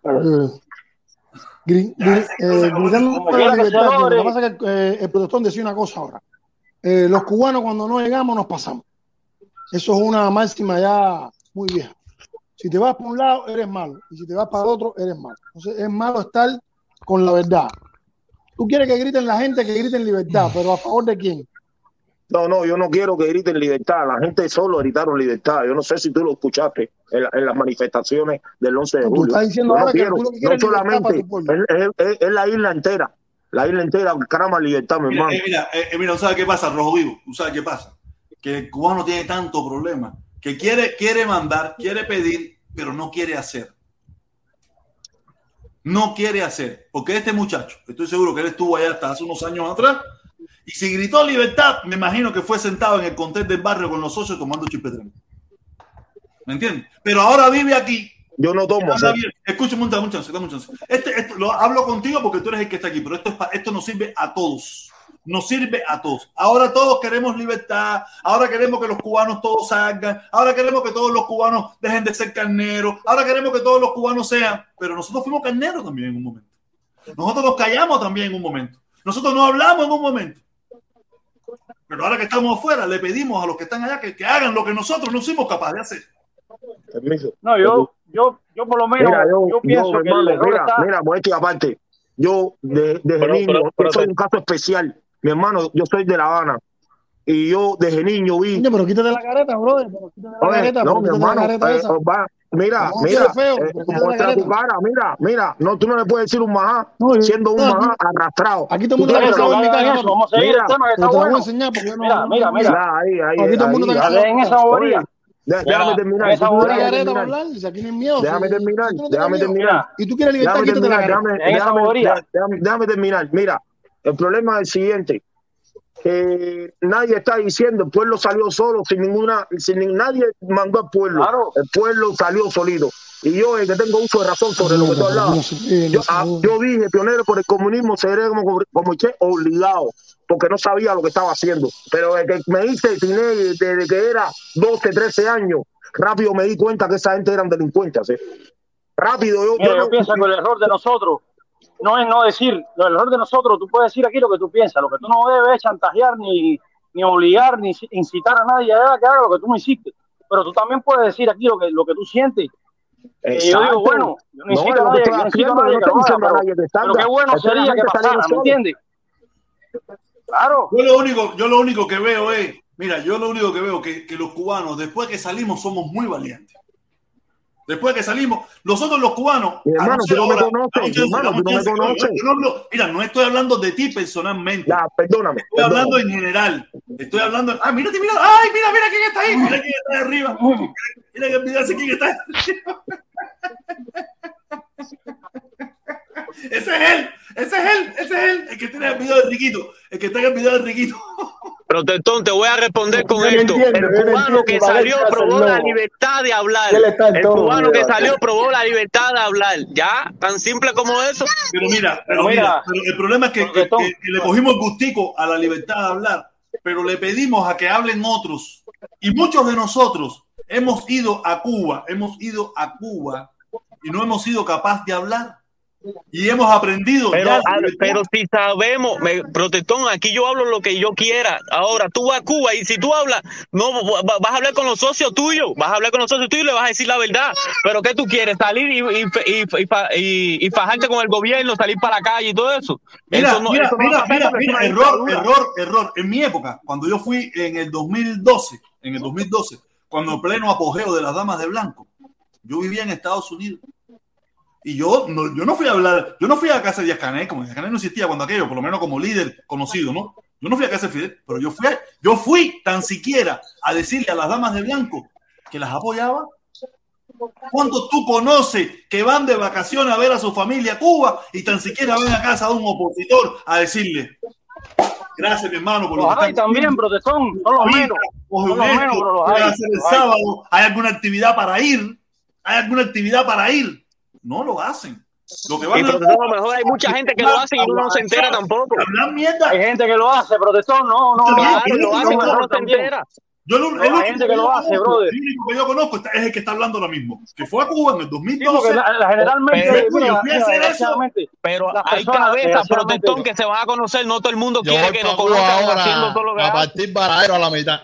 Eh, eh, la libertad. Lo que pasa es que eh, el protestón decía una cosa ahora. Eh, los cubanos cuando no llegamos nos pasamos. Eso es una máxima ya muy vieja. Si te vas por un lado, eres malo. Y si te vas para otro, eres malo. Entonces es malo estar con la verdad. Tú quieres que griten la gente, que griten libertad, pero a favor de quién? No, no, yo no quiero que griten libertad. La gente solo gritaron libertad. Yo no sé si tú lo escuchaste en, la- en las manifestaciones del 11 de julio. estás diciendo Yo no que quiero, tú no solamente, es, la isla entera. La isla entera clama libertad, mi Mira, hermano. eh, mira, eh, eh, mira, ¿sabes qué pasa, Rojo Vivo? ¿Tú sabes qué pasa? Que el cubano tiene tanto problema que quiere, quiere mandar, quiere pedir, pero no quiere hacer. No quiere hacer. Porque este muchacho, estoy seguro que él estuvo allá hasta hace unos años atrás, y si gritó libertad, me imagino que fue sentado en el contel del barrio con los socios tomando chipetren. ¿Me entiendes? Pero ahora vive aquí. Yo no tomo. Escúchame, dame un chance, dame un chance. Este, lo hablo contigo porque tú eres el que está aquí, pero esto, es pa- esto nos sirve a todos. Nos sirve a todos. Ahora todos queremos libertad. Ahora queremos que los cubanos todos salgan. Ahora queremos que todos los cubanos dejen de ser carneros. Ahora queremos que todos los cubanos sean. Pero nosotros fuimos carneros también en un momento. Nosotros nos callamos también en un momento. Nosotros no hablamos en un momento. Pero ahora que estamos afuera, le pedimos a los que están allá que, que hagan lo que nosotros no fuimos capaces de hacer. permiso. No, yo, yo, yo por lo menos, Mira, yo, yo pienso yo, que el hermano, error mira, está... mira, modestia aparte. Yo, de- desde Pero- niño, pero- pero yo soy un caso especial. Mi hermano, yo soy de La Habana. Y yo, desde niño, vi. Coño, pero quítate la careta, brother. pero quítate la Oye, careta, no, mi hermano, careta eh, esa. va, mira, No, mira, feo, eh, muestra tu cara, mira, mira, no, tú no le puedes decir un majá No, yo- siendo un no, majá arrastrado. Aquí todo el Tú mundo está en mi casa, vamos a seguir Mira, el tema que está te bueno. enseñar. Mira, mira, mira. Ahí, ahí, Aquí todo el mundo ahí, está. Dejen esa bobería. De- déjame terminar, esa bobería. terminar, hablar. Si aquí no hay miedo. déjame terminar, déjame terminar. Y tú quieres libertad, quítate la déjame terminar. Mira, el problema es el siguiente, que nadie está diciendo, el pueblo salió solo, sin ninguna, sin nadie mandó al pueblo, Claro. el pueblo salió solito. Y yo, el que tengo uso de razón sobre lo que tú hablabas, yo, ah, yo dije, pionero por el comunismo, seré como, como Che, obligado, porque no sabía lo que estaba haciendo. Pero el que me hice desde que era 12, 13 años, rápido me di cuenta que esa gente eran delincuentes. ¿eh? Rápido, yo, Mira, yo yo no- pienso que el error de nosotros no es no decir, el error de nosotros, tú puedes decir aquí lo que tú piensas, lo que tú no debes es chantajear ni, ni obligar ni incitar a nadie a que haga lo que tú no hiciste. Pero tú también puedes decir aquí lo que, lo que tú sientes. Eh, yo digo, bueno, yo no incito a lo nadie, yo no incito a haciendo, nadie no que lo haga, pero, pero qué bueno sería que pasara, ¿me entiendes? Claro. Yo lo único, yo lo único que veo es, mira, yo lo único que veo que, que los cubanos, después que salimos, somos muy valientes. Después que salimos, nosotros los cubanos. Mi hermano, tú no me conoces, hermano, tú no me mira, no estoy hablando de ti personalmente. Ya, perdóname. Estoy hablando en general. Estoy hablando. Ah, mírate, mira. Ay, mira, mira quién está ahí. Mira quién está ahí arriba. Mira, mira olvidarse quién está ahí arriba. Ese es él. Ese es él. Ese es él. El que tiene el video de Riquito. El que está en el video de Riquito. Protestón, te voy a responder con esto. entiendo, el cubano que salió probó la libertad de hablar. El cubano que salió probó la libertad de hablar. Ya, tan simple como eso. Pero mira, pero mira, mira, pero el problema es que, que- que- que le cogimos gustico a la libertad de hablar, pero le pedimos a que hablen otros. Y muchos de nosotros hemos ido a Cuba, hemos ido a Cuba y no hemos sido capaces de hablar. Y hemos aprendido. Pero, ya ah, pero si sabemos, me, protestón, aquí yo hablo lo que yo quiera. Ahora, tú vas a Cuba y si tú hablas, no va- vas a hablar con los socios tuyos, vas a hablar con los socios tuyos y le vas a decir la verdad. Pero ¿qué tú quieres? Salir y, y, y, y fa- y- y fajarte con el gobierno, salir para la calle y todo eso. Mira, eso no, mira, eso no mira, pasar mira, mira, error, error, error. En mi época, cuando yo fui en el 2012, en el 2012, cuando en pleno apogeo de las damas de blanco, yo vivía en Estados Unidos. Y yo no, yo no fui a hablar, yo no fui a casa de Díaz Canel, como Díaz Canel no existía cuando aquello, por lo menos como líder conocido, ¿no? Yo no fui a casa de Fidel, pero yo fui, a- yo fui tan siquiera a decirle a las damas de blanco que las apoyaba. ¿Cuántos tú conoces que van de vacaciones a ver a su familia a Cuba y tan siquiera van a casa de un opositor a decirle gracias, mi hermano, por lo Los que hay también, protestón, son los menos. los menos, pero los ¿qué hay. el sábado? ¿Hay alguna actividad para ir? ¿Hay alguna actividad para ir? No lo hacen. Lo que van Y a protestón, a lo mejor hay mucha gente que lo hace y uno no se entera tampoco. Hablar mierda. Hay gente que lo hace, protestón, no, no, no. Claro, y lo hace y no, uno no se entera. Yo lo- No, el gente que lo hace, conozco, brother. El único que yo conozco está- es el que está hablando ahora mismo. Que fue a Cuba en el Sí, porque 2012. la- la- generalmente, Pero- mira, yo fui a mira, hacer eso. desgraciadamente, Pero Las hay cabezas, protestón, que se van a conocer. No todo el mundo Yo quiere que lo conozcan haciendo todo lo ahora que a partir Varadero a la mitad.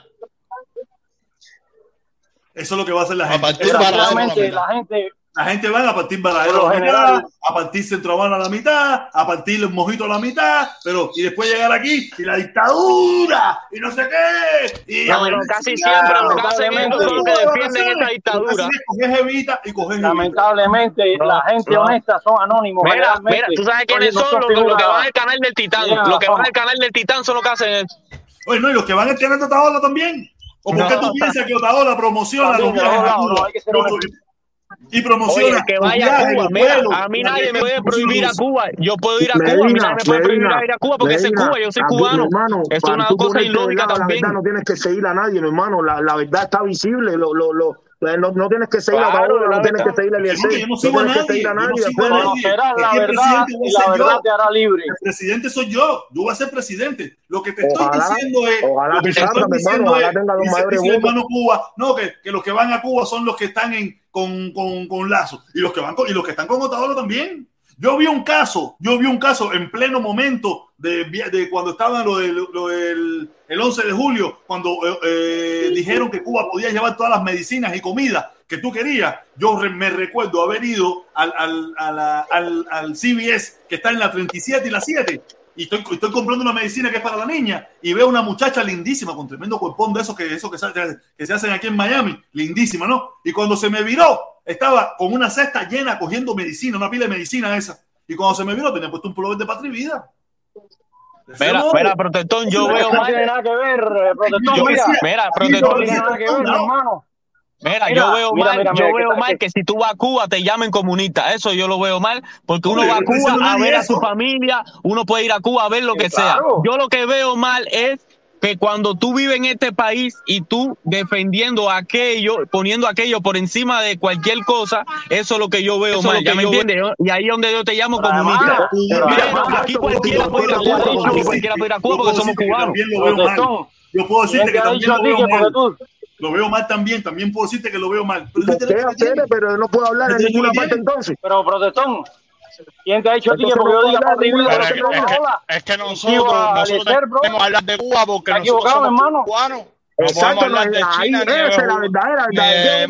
Eso es lo que va a hacer la A gente. partir a la desgraciadamente mitad. la gente, La gente va a partir Varadero Por a la mitad, general. a partir Centro Habana a la mitad, a partir los mojitos a la mitad, pero y después llegar aquí y la dictadura y no sé qué. Y No, pero casi siempre lo que hacen ellos son los que defienden esta dictadura. Y coges lamentablemente, No, la gente no. honesta son anónimos. Mira, mira, tú sabes quiénes no son los, los que van al canal del Titán. Los que van al canal del Titán son los que hacen eso. Oye, no, y los que van a tener Otaola también. ¿O por qué tú piensas que Otaola promociona los de viajes y promociona Oye, que vaya a Cuba. Mira, a mí nadie me puede prohibir a. Cuba. Yo puedo ir a Cuba. A mí nadie me puede prohibir Medina, a ir a Cuba porque ese es Medina, Cuba. Yo soy cubano. hermano, Es para una cosa ilógica también. La verdad no tienes que seguir a nadie, mi hermano. La, la verdad está visible. Lo, lo, lo, no, no tienes que seguir a Paola, la no tienes verdad. que seguir a no- Eliezer, yo no no sigo a que nadie, seguir a no. Conocerás la verdad y la verdad yo. te hará libre. El presidente soy yo, yo voy a ser presidente. Lo que te Ojalá, estoy diciendo es, ojalá lo que te estoy hermano, ojalá tengas los mayores hermano Cuba, no, que, que los que van a Cuba son los que están en, con, con, con Lazo y los que van con, y los que están con Otaola también. Yo vi un caso, yo vi un caso en pleno momento de, de cuando estaban lo del, lo del el 11 de julio, cuando eh, eh, dijeron que Cuba podía llevar todas las medicinas y comida que tú querías. Yo re- me recuerdo haber ido al, al, a la- al, al CBS que está en la 37 y la 7 y estoy, estoy comprando una medicina que es para la niña y veo una muchacha lindísima con tremendo cuerpón de esos que, esos que, se, que se hacen aquí en Miami, lindísima, ¿no? Y cuando se me viró, estaba con una cesta llena cogiendo medicina, una pila de medicina esa. Y cuando se me viró, tenía puesto un pullover de Patria y Vida. De ese Mira, mira, protestón, yo veo no tiene nada que ver, eh, protestón, mira. mira, No protestón, tiene nada que ver, hermano. Mira, Mira, yo veo mira, mal, mira, yo mira, veo que- mal que- que si tú vas a Cuba te llamen comunista. Eso yo lo veo mal, porque uno Oye, va a no Cuba a ver a su familia, uno puede ir a Cuba a ver lo que sea. claro. Yo lo que veo mal es que cuando tú vives en este país y tú defendiendo aquello, poniendo aquello por encima de cualquier cosa, eso es lo que yo veo Eso mal, lo ¿ya me entiendes? Y ahí es donde yo te llamo comunista. además, aquí cualquiera puede ir a Cuba, aquí cualquiera puede ir a Cuba porque somos cubanos. Yo puedo decirte ¿Quién que también lo veo mal. Lo veo mal también. También puedo decirte que lo veo mal. Pero Espera, tiene. espera, pero no puedo hablar en ninguna parte entonces. Pero protestón, ¿quién te ha dicho a ti que Entonces porque yo diga Pero pongo es que, es nosotros, nosotros bro. podemos hablar de Cuba porque nosotros somos hermano. cubanos. No podemos Exacto, no, hablar de ahí, China, ni esa la verdadera, verdadera.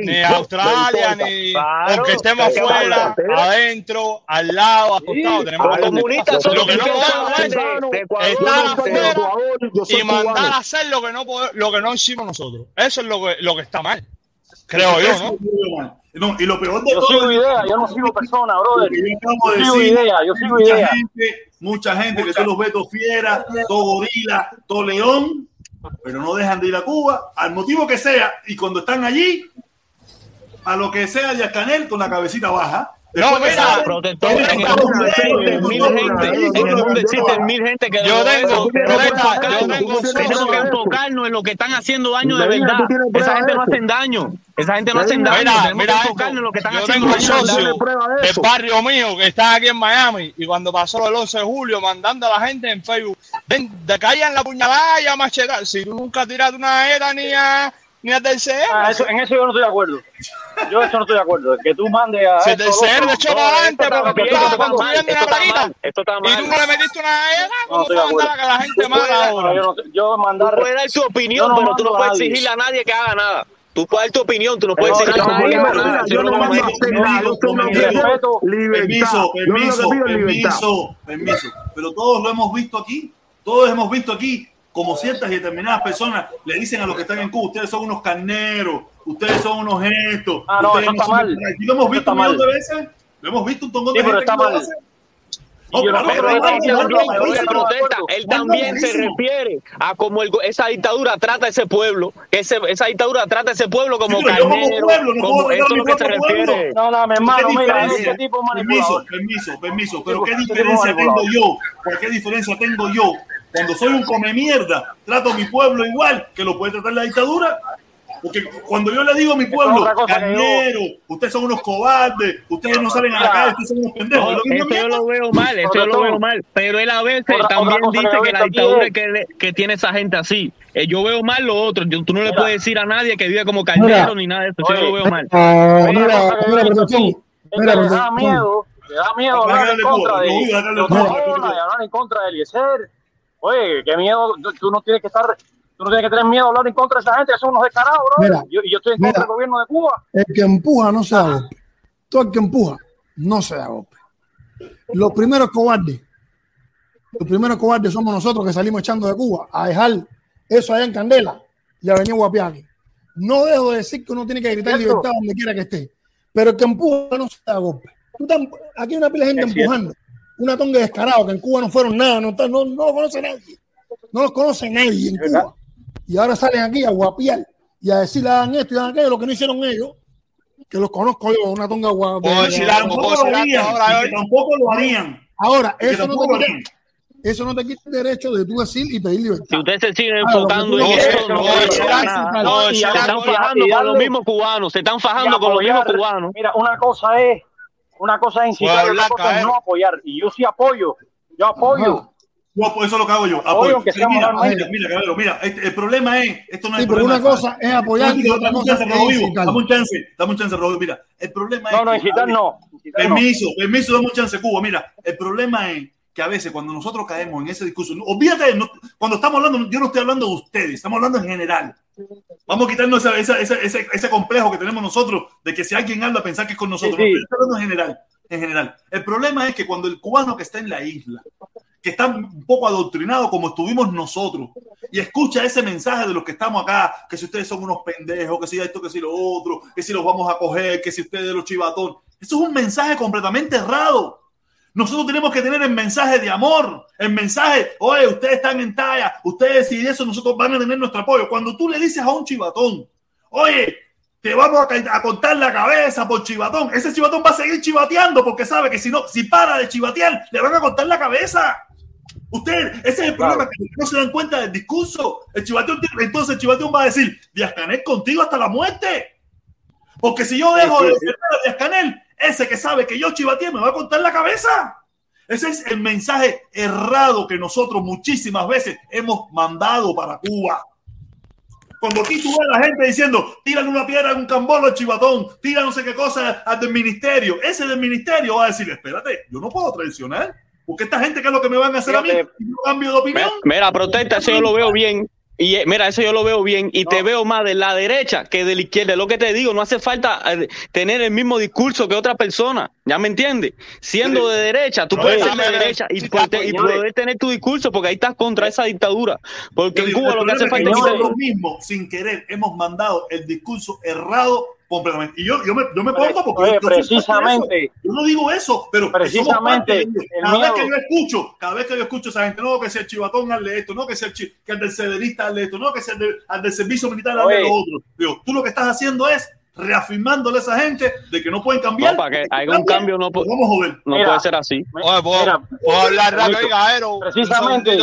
Yo No, Australia, ni Claro, aunque estemos ¿de qué afuera, adentro, al lado, acostados, tenemos Los que comunistas son lo los que no podemos Yo yo soy y mandar a hacer lo que no lo que no hicimos nosotros. Eso es lo que, lo que está mal. Creo yo, y lo peor de Yo todo sigo es idea, yo no sigo persona, brother. yo Yo sigo decir. idea, yo sigo mucha idea. gente, mucha gente que tú los ves todo fiera, todo gorila, todo león, pero no dejan de ir a Cuba, al motivo que sea, y cuando están allí, a lo que sea de Canel con la cabecita baja. No, mira, Protector, en el mundo existen mil gente, en el mundo eso. existen mil gente que Yo tengo- tenemos que enfocarnos, en lo que están haciendo daño de verdad. Esa gente no hacen daño, esa gente no hacen Medina, daño, Mira, mira en lo que están Yo haciendo tengo un socio del barrio mío que está aquí en Miami y cuando pasó el 11 de julio mandando a la gente en Facebook, ven, te callan la puñalada y a machetar. Si tú nunca tiraste una ETA ni a ni a tercera, Ah, eso, en eso yo no estoy de acuerdo. Yo eso no estoy de acuerdo. Que tú mandes a. si esto, te lo ser otro. de hecho No, para adelante porque tú estabas mal. construyendo Esto una está mal, esto está y tú mal. no le metiste una No ¿cómo estoy tú de acuerdo. mandas a que la gente Tú mala No, ahora? yo no, yo Tú mandar. puedes dar tu opinión, Yo no pero tú no puedes nadie. exigirle a nadie que haga nada. Tú puedes dar tu opinión, tú no puedes No, exigirle a no, nadie que no, haga no, nada. no, lo no mando me- a hacer nada, yo Con quiero respeto. libertad. Permiso, Yo permiso, permiso, permiso. Pero todos lo hemos visto aquí, todos hemos visto aquí como ciertas y determinadas personas le dicen a los que están en Cuba, ustedes son unos carneros, ustedes son unos gestos. Ah, no, ustedes eso está son- mal. Aquí lo hemos visto está un millón mal. de veces, lo hemos visto un montón Sí, de pero gente está mal. yo No, no claro, está está está mal. protesta, él Está también se refiere a cómo esa dictadura trata a ese pueblo, ese- esa dictadura trata a ese pueblo como Sí, pero carnero, pueblo no como eso es lo que se pueblo. refiere. No, no, mi hermano, ¿Qué mira, diferencia? este tipo Permiso, permiso, permiso. Pero ¿qué diferencia tengo yo? ¿Por qué diferencia tengo yo? Cuando soy un come mierda, trato a mi pueblo igual que lo puede tratar la dictadura. Porque cuando yo le digo a mi pueblo, yo- carnero, ustedes son unos cobardes, ustedes no salen a la calle, ustedes son unos pendejos. No, eso yo lo veo mal, eso yo lo veo mal. Pero él a veces Otra- también otra dice que la dictadura que, le- que tiene esa gente así. Eh, yo veo mal lo otro. Yo- tú no le Mira. puedes decir a nadie que vive como carnero Mira. ni nada de eso. Yo lo veo mal. Ah, Otra mira, mira, Mira, le da miedo, le da miedo hablar en contra de, hablar en contra de Eliezer. Oye, qué miedo, tú- no tienes que estar, tú no tienes que tener miedo a hablar en contra de esa gente, que son unos descarados, bro. Mira, yo, y yo estoy en contra del gobierno de Cuba. El que empuja no se da golpe. Todo el que empuja no se da golpe. Los primeros cobardes, los primeros cobardes somos nosotros que salimos echando de Cuba a dejar eso allá en Candela y a venir Guapiani. No dejo de decir que uno tiene que gritar libertad donde quiera que esté, pero el que empuja no se da golpe. Tú aquí hay una pila de gente cierto. Una tonga de descarado que en Cuba no fueron nada, no, no, no lo conoce nadie, no los conoce nadie en. Cuba. Y ahora salen aquí a guapiar y a decirle hagan esto y hagan aquello, lo que no hicieron ellos, que los conozco yo, una tonga guapa. Puedo decir Que algo, tampoco puedo lo decir algo harían, ahora, tampoco lo harían. Ahora, eso no, te quita, eso no te quita el derecho de tú decir y pedir libertad. Si ustedes se siguen enfocando en eso, no Se están fajando con los mismos cubanos, se están fajando con los mismos cubanos. Mira, una cosa es, una cosa es incitar y otra cosa es no apoyar. Y yo sí apoyo, yo apoyo. Ajá. Yo, eso es lo que hago yo. Apoyo, sea mira, mira, mira, mira, este- el problema es, esto no es Sí, el pero problema una cosa es apoyar y Dame otra un cosa chance, es. Dame un chance, dame un chance, Rojo. Mira, el problema No, es. no, que- incitar no. incitar no. Permiso, permiso, dame un chance, Cuba. Mira, el problema es que a veces cuando nosotros caemos en ese discurso, olvídate, no- cuando estamos hablando, yo no estoy hablando de ustedes, estamos hablando en general. Vamos a quitarnos esa- esa- esa- ese, ese complejo que tenemos nosotros de que si alguien habla, pensar que es con nosotros. Sí, sí. No, estoy hablando en general, en general. El problema es que cuando el cubano que está en la isla, que está un poco adoctrinado como estuvimos nosotros, y escucha ese mensaje de los que estamos acá, que si ustedes son unos pendejos, que si esto, que si lo otro, que si los vamos a coger, que si ustedes los chivatón. Eso es un mensaje completamente errado. Nosotros tenemos que tener el mensaje de amor, el mensaje, oye, ustedes están en talla, ustedes y eso nosotros van a tener nuestro apoyo. Cuando tú le dices a un chivatón, oye, te vamos a, cortar la cabeza por chivatón, ese chivatón va a seguir chivateando porque sabe que si no, si para de chivatear, le van a cortar la cabeza. Usted, ese es el problema, que no se dan cuenta del discurso. El chivatón, entonces el chivatón va a decir, Díaz Canel contigo hasta la muerte. Porque si yo dejo de defender a Díaz Canel, ese que sabe que yo chivateé me va a cortar la cabeza. Ese es el mensaje errado que nosotros muchísimas veces hemos mandado para Cuba. Cuando aquí tú ves a la gente diciendo, tiran una piedra en un cambolo al chivatón, tira no sé qué cosa al del ministerio, ese del ministerio va a decir, espérate, yo no puedo traicionar, porque esta gente, ¿qué es lo que me van a hacer a mí? Yo cambio de opinión. Mira, protesta, eso yo lo veo bien. Y eh, mira, eso yo lo veo bien. Y te veo más de la derecha que de la izquierda. Lo que te digo, no hace falta eh, tener el mismo discurso que otra persona. ¿Ya me entiendes? Siendo de derecha, tú No, puedes ser de derecha y, poder- y poder tener tu discurso porque ahí estás contra esa dictadura. Porque en digo, Cuba lo que hace falta es que nosotros mismos, sin querer, hemos mandado el discurso errado completamente. Y yo, yo, me, yo me pongo porque Oye, yo- precisamente. Yo no digo eso, pero Precisamente, cada vez que miedo. yo escucho, cada vez que yo escucho a esa gente, no, que sea el chivatón hazle esto, no, que sea el, chi- que el del cederista hazle esto, no, que sea el del, al del servicio militar hazle Oye. lo otro. Digo, tú lo que estás haciendo es reafirmándole a esa gente de que no pueden cambiar. No, para que haya un cambio no, pu- nos vamos a joder. no Mira. puede ser así. Oye, puedo, Mira, puedo hablar rápido, precisamente-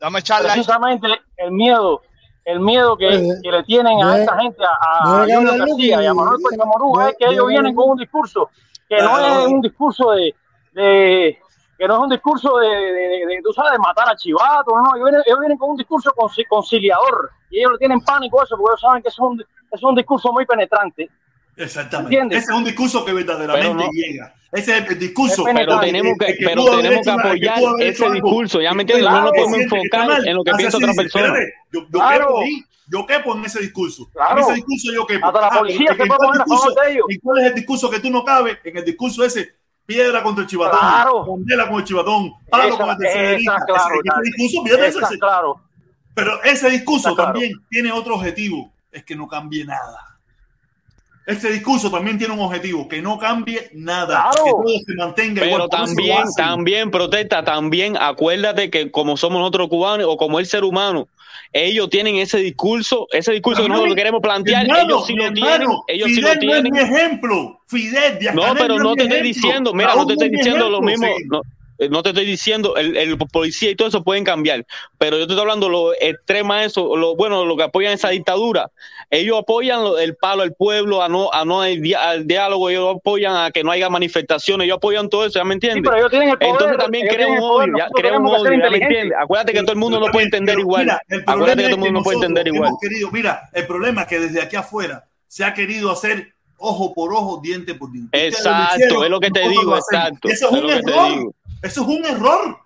Dame charla precisamente el miedo, el miedo que, Eh, que le tienen a esta gente, a, a García y a Manuel Morúa, de- es que ellos vienen con un discurso que no es un discurso de, de- que no es un discurso de, de, de- de, tú sabes, de matar a Chivato, no, no, ellos vienen, ellos vienen con un discurso conci- conciliador y ellos le tienen pánico a eso porque ellos saben que es un, es un discurso muy penetrante. Exactamente. ¿Entiendes? Ese es un discurso que verdaderamente no- llega. Ese es el discurso. Pero tenemos que, pero tenemos que apoyar ese discurso. ¿Ya me entiendes? No claro, nos podemos enfocar mal, en lo que piensa otra persona. "Espérate, Yo, yo Claro. quepo ahí, yo quepo en ese discurso. Claro. En ese discurso yo quepo. Hasta la Ah, policía ¿en se puede poner a de ellos. ¿Y cuál es el discurso que tú no cabes? En el discurso ese, piedra contra el chivatón, Claro. condela con el chivatón, palo Esa- con el esa, tercerista. claro, ese, discurso, Está ese- claro. pero ese discurso también tiene otro objetivo, es que no cambie nada. Ese discurso también tiene un objetivo, que no cambie nada, Claro. que todo se mantenga Pero igual. También, también protesta, también acuérdate que como somos nosotros cubanos o como el ser humano, ellos tienen ese discurso, ese discurso que nosotros queremos plantear, hermano, ellos sí lo hermano, tienen, ellos sí Fidel lo no es tienen. mi ejemplo. Fidel, Díaz No, pero no te estoy diciendo, mira, no te estoy diciendo lo mismo, sí. no, no te estoy diciendo, el, el policía y todo eso pueden cambiar, pero yo te estoy hablando lo extrema eso, lo bueno, lo que apoyan esa dictadura, ellos apoyan lo- el palo al pueblo, a no, a no al, dia- al diálogo, ellos apoyan a que no haya manifestaciones, ellos apoyan todo eso, ¿ya me Sí, entiendes? pero ellos tienen el poder. Entonces también ellos crea tienen un el odio, ya un odio, ¿ya me entiendes? Acuérdate que todo el mundo no puede entender igual. el Acuérdate problema que todo el mundo no puede entender igual. querido, mira, el problema es que desde aquí afuera se ha querido hacer ojo por ojo, diente por diente. Lo Exacto, hicieron, es lo que te digo, exacto, Eso es es un lo que te error. Eso es un error.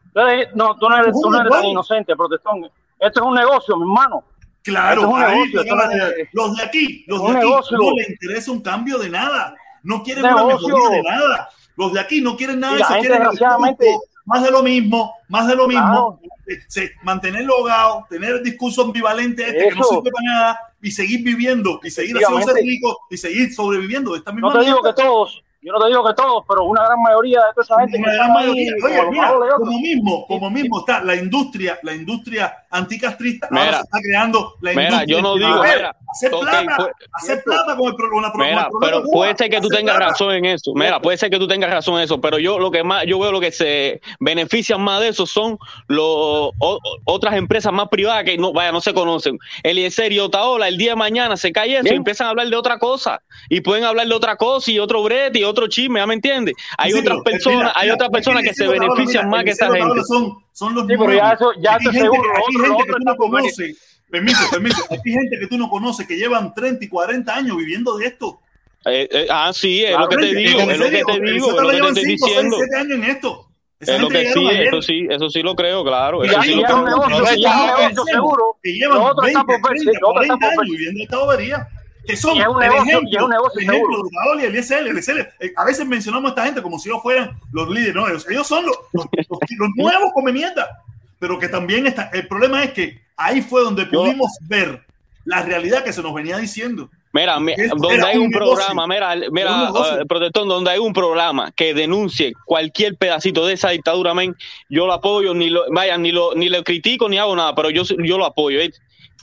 No, tú no eres, tú no eres tan inocente, protestón. Esto es un negocio, mi hermano. Claro, Esto es un ahí negocio, llegaba esto no la- es- los de aquí, los de aquí negocio. no les interesa un cambio de nada. No quieren Un una negocio. mejoría de nada. Los de aquí no quieren nada Y de la eso, gente, quieren desgraciadamente- más de lo mismo, más de lo mismo. Claro. Eh, se- mantenerlo ahogado, tener el discurso ambivalente este que no sirve para nada y seguir viviendo y seguir haciéndose rico y seguir sobreviviendo de esta misma No te digo que todos, yo no te digo que todos, pero una gran mayoría de toda esa gente Una gran ahí, mayoría. como Oye, mira, como mismo, como mismo está la industria, la industria anticastrista, ahora Mira. se está creando la Mira, industria yo no digo, mira, hacer plata, pues- hacer plata con el, pro- con la, con el Mira, pero Cuba, puede ser que tú tengas plata. razón en eso. Mira, puede ser que tú tengas razón en eso, pero yo lo que más, yo veo lo que se benefician más de eso son los o- otras empresas más privadas que no, vaya, no se conocen. Eliezer y Otaola, el día de mañana se cae eso y empiezan a hablar de otra cosa y pueden hablar de otra cosa y otro brete y otro chisme, ¿ya me entiendes? Hay Sí, otras pero, personas, mira, hay otras personas que se benefician más que esta gente. Son, son los Sí, pero nuevos. ya eso- ya eso gente, seguro, aquí otro- gente otro que tú no conoces. Permiso, permiso. Aquí gente que tú no conoces que llevan 30 y 40 años viviendo de esto. Eh, eh, ah, sí, es Claro, lo que te digo, es lo que te digo, es lo que te llevan estoy 5, 6, diciendo. 7 años en esto. Esa Es lo que sí, ayer. eso sí, eso sí lo creo, claro, Y eso sí lo creo. negocio, Pero seguro. que llevan Lo otro 20, está por verse, 30, lo otro está 40 por años verse. viviendo de esta bobería. Que son Y es un el negocio, ejemplo, y es un negocio el ejemplo de Utaola y Eliezer, Eliezer. Eh, A veces mencionamos a esta gente como si ellos fueran los líderes. No, ellos, ellos son los, los, los- los nuevos come mierda. Pero que también está. El problema es que ahí fue donde Yo- pudimos ver la realidad que se nos venía diciendo. Mira, donde hay un un programa, mira, mira, eh, protector, donde hay un programa que denuncie cualquier pedacito de esa dictadura, men, yo lo apoyo, ni lo, vaya, ni lo, ni lo critico ni hago nada, pero yo, yo lo apoyo. ¿eh?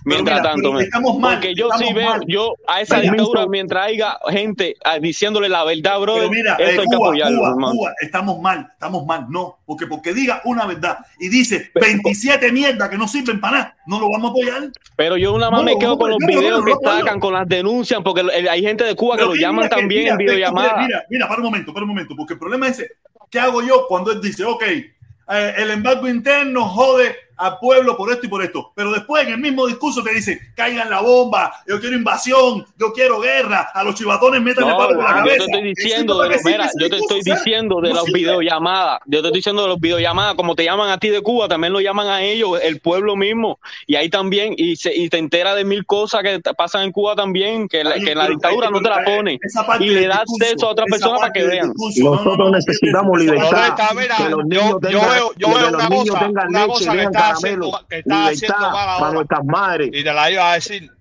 Mientras mira, tanto, pero me- estamos mal, porque yo sí veo, yo a esa Mira, dictadura, mientras haya gente ah, diciéndole la verdad, Pero mira, eso eh, hay que apoyarlo, Cuba, estamos mal, estamos mal. No, porque porque diga una verdad y dice 27 mierdas que no sirven para nada, no lo vamos a apoyar. Pero yo nada más No, me quedo con los no, videos no, que sacan, con las denuncias, porque hay gente de Cuba que Pero lo llaman también en videollamada. Mira, mira, para un momento, para un momento, porque el problema es. ¿Qué hago yo cuando él dice, ok, eh, el embargo interno jode al pueblo por esto y por esto, pero después en el mismo discurso te dice, caigan la bomba, yo quiero invasión, yo quiero guerra, a los chivatones metan el No, palo por la yo cabeza. te estoy diciendo Eso de lo mira, yo te estoy diciendo de no las sirve. videollamadas, yo te estoy diciendo de los videollamadas, como te llaman a ti de Cuba, también lo llaman a ellos, el pueblo mismo, y ahí también, y, se, y te entera de mil cosas que pasan en Cuba también, que, la, Ahí, que la dictadura no te la pone, eh, y le das discurso, acceso a otras esa personas para que vean. discurso, no, no, Nosotros no, necesitamos libertad, parte- Loretta, mira, que los yo, niños yo tengan, veo, yo que veo los una niños cosa, una cosa que está caramelo, que está haciendo libertad mal para ahora, nuestras madres. y te la iba a decir,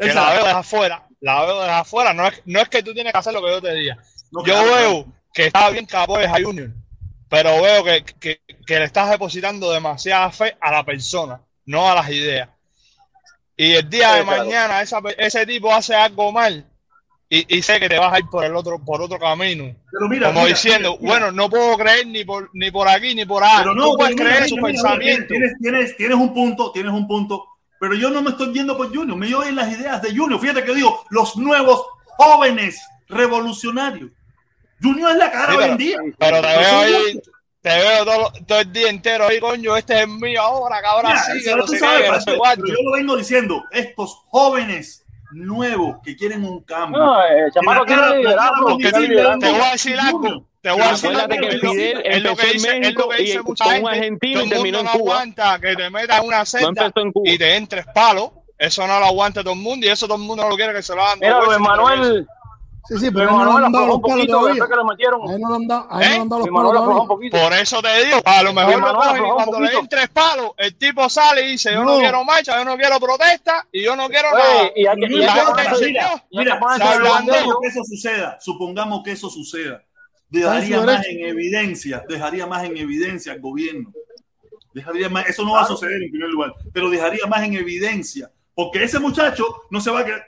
que la veo desde afuera, la veo desde afuera, no es, no es que tú tienes que hacer lo que yo te diga. No, Yo claro, veo que está bien que apoyes a Junior, pero veo que, que, que le estás depositando demasiada fe a la persona, no a las ideas. Y el día Sí, de claro. mañana esa ese tipo hace algo mal y, y sé que te vas a ir por el otro por otro camino. Pero mira, Como mira, diciendo, mira, bueno, no puedo creer ni por ni por aquí ni por allá. Pero no, tú puedes creer su pensamiento. Tienes, tienes, tienes un punto, tienes un punto. Pero yo no me estoy yendo por Junior, me voy en las ideas de Junior. Fíjate que digo, los nuevos jóvenes revolucionarios. Junior es la cara Sí, hoy pero- en día. Pero te veo ahí, te veo todo, todo el día entero ahí, coño, este es mío ahora, sí, pero cuánto. yo lo vengo diciendo, estos jóvenes nuevos que quieren un cambio. No, el chamaco cara liderazgo, te, voy a decir algo, te voy a decir algo, que es lo, Fidel es lo empezó que dice, es lo México que y dice mucha un gente, argentino todo y terminó en no Cuba. aguanta que te metas una celda y te entres palo, eso no lo aguanta todo el mundo y eso todo el mundo no lo quiere que se lo hagan Mira, Luis. Manuel, Sí, sí, pero no le Manuel han dado aflojó los un palos poquito todavía. después que lo metieron. Ahí no le han dado, ahí no ¿Eh? le han dado los palos aflojó un todavía. poquito. Por eso te digo, a lo mejor lo cogen y cuando le den tres palos, el tipo sale y dice, yo no, No. quiero marcha, yo no quiero protesta y yo no quiero Oye, nada. y hay que, y Mira, hay que la mira, supongamos que eso suceda, supongamos que eso suceda, dejaría más en evidencia, dejaría más en evidencia al gobierno. Dejaría más, eso no va a suceder en primer lugar, pero dejaría más en evidencia, porque ese muchacho no se va a quedar,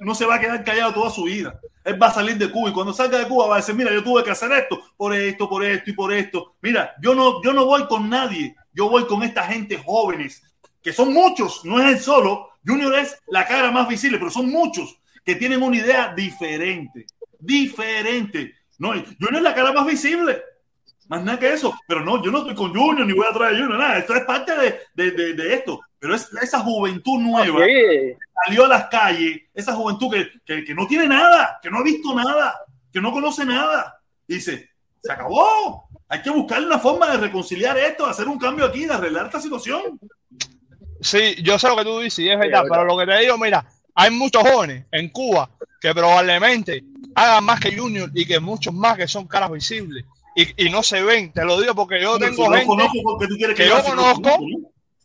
no se va a quedar callado toda su vida. Él va a salir de Cuba y cuando salga de Cuba va a decir, mira, yo tuve que hacer esto, por esto, por esto y por esto. Mira, yo no, yo no voy con nadie, yo voy con esta gente jóvenes, que son muchos, no es él solo. Junior es la cara más visible, pero son muchos que tienen una idea diferente, diferente. No, Junior es la cara más visible. Más nada que eso. Pero no, yo no estoy con Junior ni voy a traer a Junior, nada. Esto es parte de, de, de, de esto. Pero es esa juventud nueva Sí. salió a las calles, esa juventud que, que, que no tiene nada, que no ha visto nada, que no conoce nada. Dice, se acabó. Hay que buscar una forma de reconciliar esto, de hacer un cambio aquí, de arreglar esta situación. Sí, yo sé lo que tú dices, y es verdad, pero lo que te digo, mira, hay muchos jóvenes en Cuba que probablemente hagan más que Junior y que muchos más que son caras visibles y, y no se ven, te lo digo porque yo tengo si no gente conozco, ¿por qué tú quieres que yo?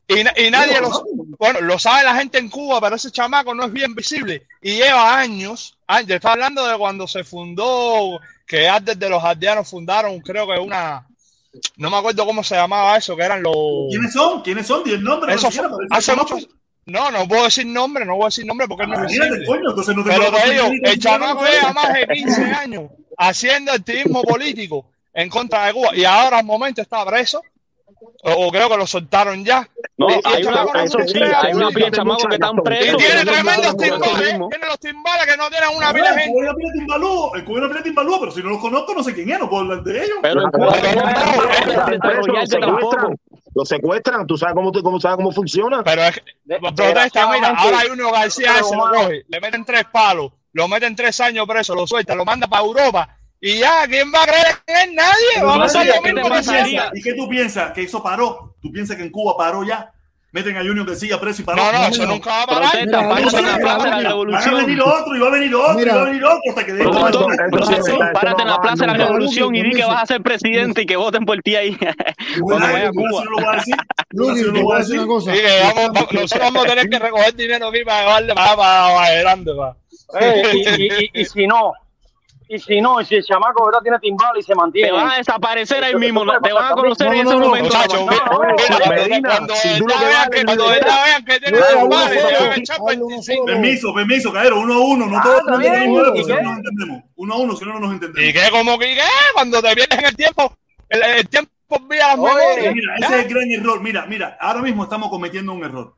Y, y nadie Yo lo, no bueno, lo sabe la gente en Cuba, pero ese chamaco no es bien visible y lleva años, años, está hablando de cuando se fundó, que antes de los aldeanos fundaron, creo que una, no me acuerdo cómo se llamaba eso, que eran los... ¿Quiénes son? ¿Quiénes son? Di el nombre. Eso fue- si hace muchos. No, no puedo decir nombre, no voy a decir nombre porque no es Imagínate, visible. coño, entonces no tengo Pero te digo, el chamaco lleva más de 15 años haciendo activismo político en contra de Cuba y ahora al momento está preso o, o creo que lo soltaron ya. No, Y hay una, eso se sí, hay una pila chamacos que están Y presos. tiene que no tremendos timbales, tiene los timbales que no tienen una pila de el gente. el cubano Pérez Timbalú, pero si no los conozco, no sé quién es, no puedo hablar de ellos. Pero lo secuestran, lo secuestran, tú sabes cómo, cómo, sabes cómo funciona. Pero es protesta, mira, ahora hay uno García lo coge, le meten tres palos, lo meten tres años preso, lo suelta, lo manda para Europa y ya, ¿quién va a creer en él? Nadie, Pero vamos a hacía. ¿Y qué tú piensas? ¿Que eso paró? ¿Tú piensas que en Cuba paró ya? Meten a Junior que siga preso y paró. No, eso nunca va a parar. Protesta, Mira, párate en la mira, plaza de la mira, Van a venir otro y va a venir otro y va a venir otro hasta que eso- párate en la plaza de la revolución y di que vas a ser presidente y que voten por ti ahí cuando vaya a Cuba. Luis, te voy a decir una cosa. Nosotros vamos a tener que recoger dinero aquí para llevarle para pa. Eh, y si no, Y si no, y si el chamaco ¿verdad? tiene timbal y se mantiene. Te van a desaparecer ahí mismo, te van a conocer en ese No, no, no, momento. Muchachos, No, mira, no, mira, no, Medina, cuando si tú lo que vean que- cuando vean tiene solo, te van a echar. Permiso, permiso, Caero, uno a uno. No todos no ¿y nos entendemos. Uno a uno, si no, no nos ¿Y entendemos. qué? ¿Cómo que qué? Cuando te vienes en el tiempo, el, tiempo memorias. Mira, ese es el gran error. Mira, mira, ahora mismo estamos cometiendo un error.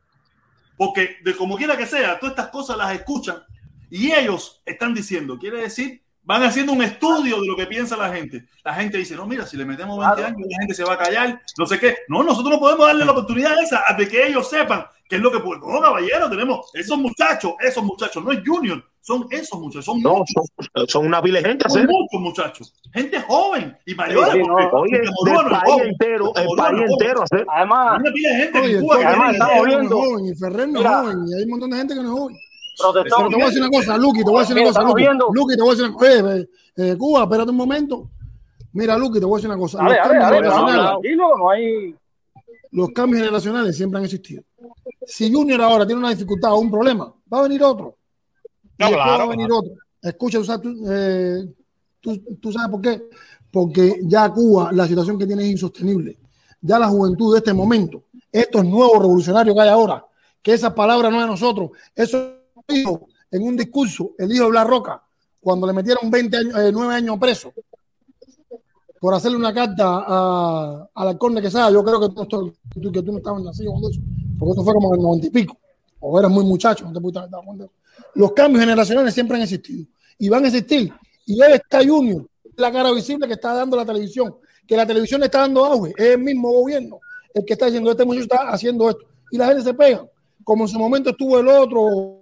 Porque de como quiera que sea, todas estas cosas las escuchan y ellos están diciendo, quiere decir, van haciendo un estudio de lo que piensa la gente. La gente dice, no, mira, si le metemos 20 Claro. años, la gente se va a callar, no sé qué. No, nosotros no podemos darle la oportunidad esa de que ellos sepan qué es lo que puede. No, caballero, tenemos esos muchachos, esos muchachos, no es Junior, son esos muchachos, son No, muchos, son, son una pila de gente, son muchos muchachos. Gente joven y mayores. Sí, no. Oye, es país joven. entero, el país entero, Además, una pila de gente Oye, en el Cuba además estamos viendo- joven, y Ferrer no es joven, y hay un montón de gente que no es joven. Protestamos. Pero te voy a decir una cosa, Luqui, te voy a decir una cosa, Luqui. te voy a decir una cosa. Oye, eh, eh, Cuba, espérate un momento. Mira, Luqui, te voy a decir una cosa. Los cambios no, no hay. los cambios generacionales siempre han existido. Si Junior ahora tiene una dificultad o un problema, va a venir otro. No, claro, va a venir otro. Escucha, tú sabes, tú, eh, tú- tú sabes por qué. Porque ya Cuba, la situación que tiene es insostenible. Ya la juventud de este momento, estos nuevos revolucionarios que hay ahora, que esa palabra no es de nosotros, eso dijo en un discurso el hijo de Blas Roca, cuando le metieron 20 años, eh, 9 años preso por hacerle una carta a, al alcalde que sea, yo creo que tú, tú- que tú no estabas nacido cuando eso, porque eso fue como en el 90 y pico, o eras muy muchacho, no te pudiste cuenta. Los cambios generacionales siempre han existido y van a existir. Y él está Junior, la cara visible que está dando la televisión, que la televisión le está dando auge, es el mismo gobierno el que está diciendo, este muchacho está haciendo esto. Y la gente se pega, como en su momento estuvo el otro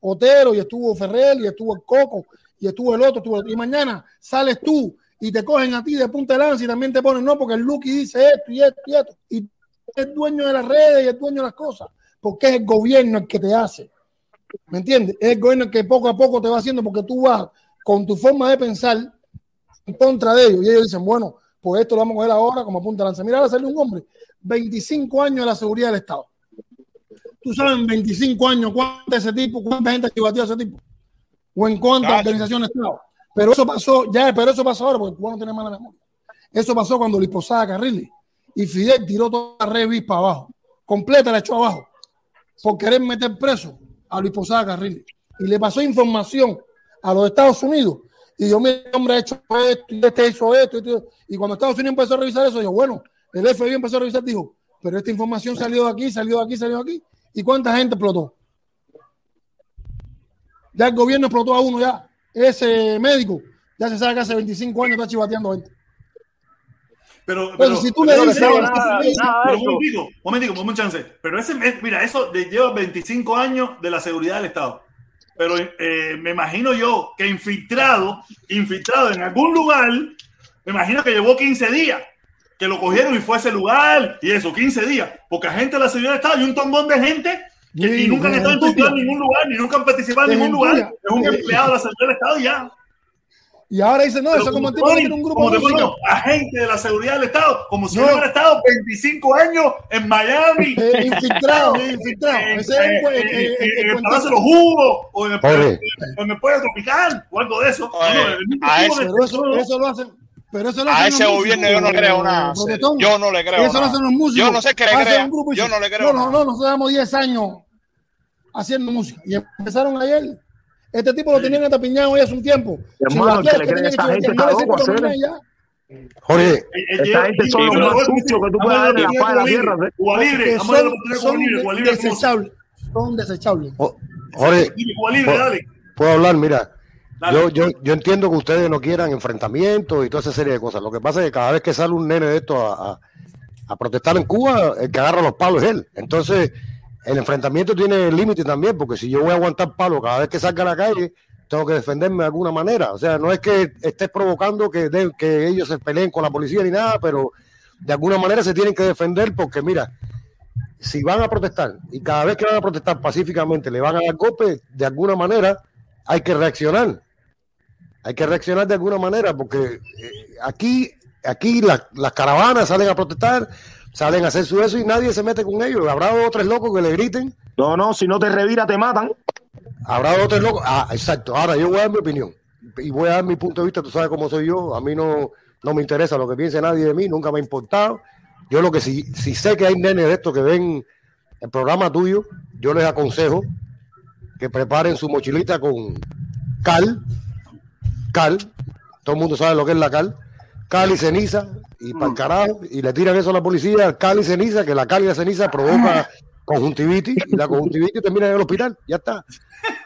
Otero y estuvo Ferrer y estuvo el Coco y estuvo el otro, y mañana sales tú y te cogen a ti de punta de lanza y también te ponen, no, porque el Lucky dice esto y esto y esto, y es dueño de las redes y es dueño de las cosas, porque es el gobierno el que te hace, ¿me entiendes? Es el gobierno el que poco a poco te va haciendo, porque tú vas con tu forma de pensar en contra de ellos, y ellos dicen, bueno, pues esto lo vamos a coger ahora como punta de lanza. Mira, ahora salió un hombre, 25 años de la seguridad del Estado. Tú sabes en 25 años cuánta ese tipo, cuánta gente chivateó a ese tipo, o en cuántas Cacho. organizaciones estaba. Pero eso pasó, ya, pero eso pasó ahora, porque el cubano tiene mala memoria. Eso pasó cuando Luis Posada Carriles y Fidel tiró toda la red para abajo, completa la echó abajo, por querer meter preso a Luis Posada Carriles. Y le pasó información a los Estados Unidos. Y yo, mira, este hombre ha hecho esto, y este hizo esto, y, esto. y cuando Estados Unidos empezó a revisar eso, yo, bueno, el FBI empezó a revisar, dijo, pero esta información salió de aquí, salió de aquí, salió de aquí. ¿Y cuánta gente explotó? Ya el gobierno explotó a uno ya. Ese médico ya se sabe que hace 25 años está chivateando gente. Pero, Pero si tú le pero dices- ese- nada, nada de pero un momentico, momentico, un chance. Pero ese, es- mira, eso lleva 25 años de la seguridad del Estado. Pero eh, me imagino yo que infiltrado, infiltrado en algún lugar, me imagino que llevó 15 días. Que lo cogieron y fue a ese lugar y eso, 15 días. Porque gente de la seguridad del Estado y un tombón de gente que Sí, y nunca han estado en ningún lugar, ni nunca han participado en ningún lugar. Es un empleado de la seguridad del Estado y ya. Y ahora dice, no, Pero eso como tipo un grupo como de música. agente de la seguridad del Estado, como si No. hubiera estado 25 años en Miami. Eh, infiltrado, infiltrado. En, Ese es el, en- el- en- el- el- el en el cuentito. Palacio de los Jugos o en el, Pueblo Tropical o algo de eso. Oye, No, eso, eso lo hacen. Pero eso A ese gobierno yo no le creo nada. eh. Yo no le creo Eso lo nada. hacen los músicos. Yo no sé qué le y Yo no le creo No, no, no, nosotros llevamos 10 años haciendo música. Y empezaron ayer. Este tipo lo tenían atapiñado ya hace un tiempo. Hermano, que le cree a tenía esa que gente está loco. Jorge, Eh, eh, Esta gente son los más sucios que tú puedes dar en la paz de la tierra. ¿eh? Libre, son, son desechables. Son desechables. Jo- Jorge, puedo hablar, mira. Yo, yo, yo entiendo que ustedes no quieran enfrentamientos y toda esa serie de cosas. Lo que pasa es que cada vez que sale un nene de esto a, a- a protestar en Cuba, el que agarra los palos es él. Entonces, el enfrentamiento tiene límite también, porque si yo voy a aguantar palos cada vez que salga a la calle, tengo que defenderme de alguna manera. O sea, no es que estés provocando que, de- que ellos se peleen con la policía ni nada, pero de alguna manera se tienen que defender porque, mira, si van a protestar y cada vez que van a protestar pacíficamente le van a dar golpe, de alguna manera hay que reaccionar. Hay que reaccionar de alguna manera porque eh, aquí, aquí las, las caravanas salen a protestar, salen a hacer su eso y nadie se mete con ellos. Habrá dos o tres locos que le griten, No, no, si no te revira, te matan. habrá dos o tres locos. Ah, exacto. Ahora yo voy a dar mi opinión. y voy a dar mi punto de vista, tú sabes cómo soy yo, a mí no, no me interesa lo que piense nadie de mí, nunca me ha importado. Yo lo que sí, si sé que hay nenes de estos que ven el programa tuyo, yo les aconsejo que preparen su mochilita con cal, cal, todo el mundo sabe lo que es la cal, cal y ceniza, y para el carajo, y le tiran eso a la policía, cal y ceniza, que la cal y la ceniza provoca conjuntivitis, y la conjuntivitis termina en el hospital, ya está.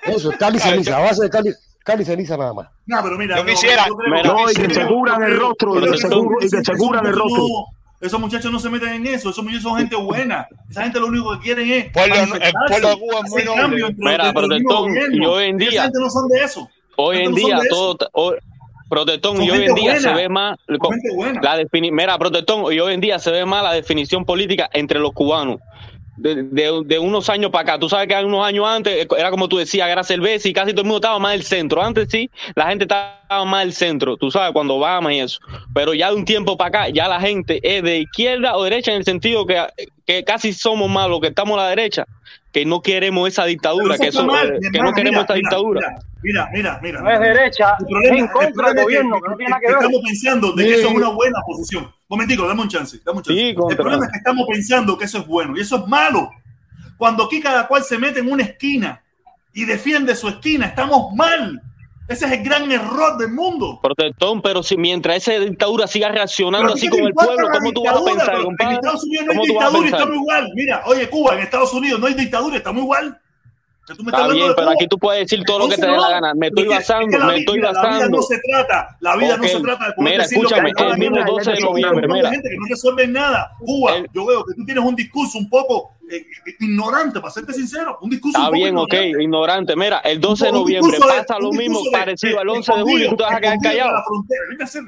Eso, cal y ceniza, a base de cal y, cal y ceniza nada más. No, pero mira, Yo quisiera- No, y que se curan el rostro, y que se, curan el rostro. Esos muchachos no se meten en eso, esos muchachos son gente buena. Esa gente lo único que quieren es Pueblo- el pueblo de Cuba es muy noble. Mira, y hoy en Esa día- gente no son de eso. Hoy en día todo hoy- protestón y hoy en día buena. se ve más la defini mira protestón y hoy en día se ve más la definición política entre los cubanos. De, de- de unos años para acá tú sabes que unos años antes eh, era como tú decías era cerveza y casi todo el mundo estaba más del centro. Antes sí la gente estaba más del centro tú sabes cuando Obama y eso. Pero ya de un tiempo para acá ya la gente es de izquierda o derecha en el sentido que, que casi somos más los que estamos a la derecha que no queremos esa dictadura que, eso mal, que hermano, no queremos mira, esa mira, dictadura Mira, mira, mira. No es derecha, El problema- es en contra el problema del es gobierno, que- que no tiene nada que ver. Estamos pensando de que eso es una buena posición. Momentico, dame un chance, dame un chance. Sí, el problema es que estamos pensando que eso es bueno y eso es malo. Cuando aquí cada cual se mete en una esquina y defiende su esquina, estamos mal. Ese es el gran error del mundo. protestón, pero si mientras esa dictadura siga reaccionando así ¿qué te con el pueblo, ¿cómo tú vas a pensar, compadre? En Estados Unidos no hay ¿Cómo tú vas a dictadura y estamos igual. Mira, oye, Cuba, en Estados Unidos no hay dictadura estamos igual. Que tú me estás Está bien, de pero Cuba. aquí tú puedes decir todo lo que te dé la gana. Me estoy es que basando, me vida- estoy mira, La vida basando. no se trata, la vida no se trata de poder Mira, decir lo que escúchame, da la el mismo gana. 12 de noviembre, mira. gente que no resuelve nada. Cuba, El- yo veo que tú tienes un discurso un poco eh, ignorante, para serte sincero. Un discurso Está un bien, ok, ignorante. ignorante. Mira, el 12 de Un noviembre discurso de- pasa lo un mismo de- parecido al de 11 de julio tú te vas a quedar callado. Hay.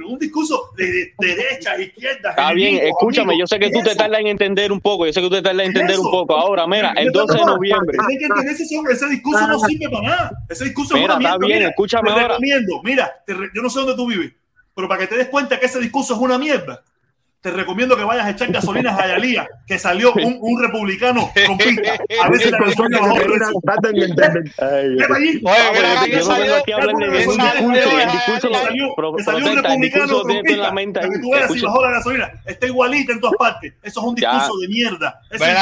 Un discurso de, de derecha, izquierda. Está bien, enemigos, escúchame, amigos. yo sé que tú ¿Qué te eso? tardas en entender un poco, yo sé que tú te tardas en entender un eso? poco. Ahora, mira, el Mira, 12 de no, noviembre. Tienen que entender ese, discurso no sirve para nada. Ese discurso Mira, es una está mierda. bien, Mira, escúchame te ahora. recomiendo, mira, te re- yo no sé dónde tú vives, pero para que te des cuenta que ese discurso es una mierda, te recomiendo que vayas a echar gasolina a Jayalía, que salió un, un republicano trompista. A ver si Esas la personas salió. un republicano que tú veas si Escucha. bajó la gasolina. Está igualita en todas partes. Eso es un discurso de mierda. Discurso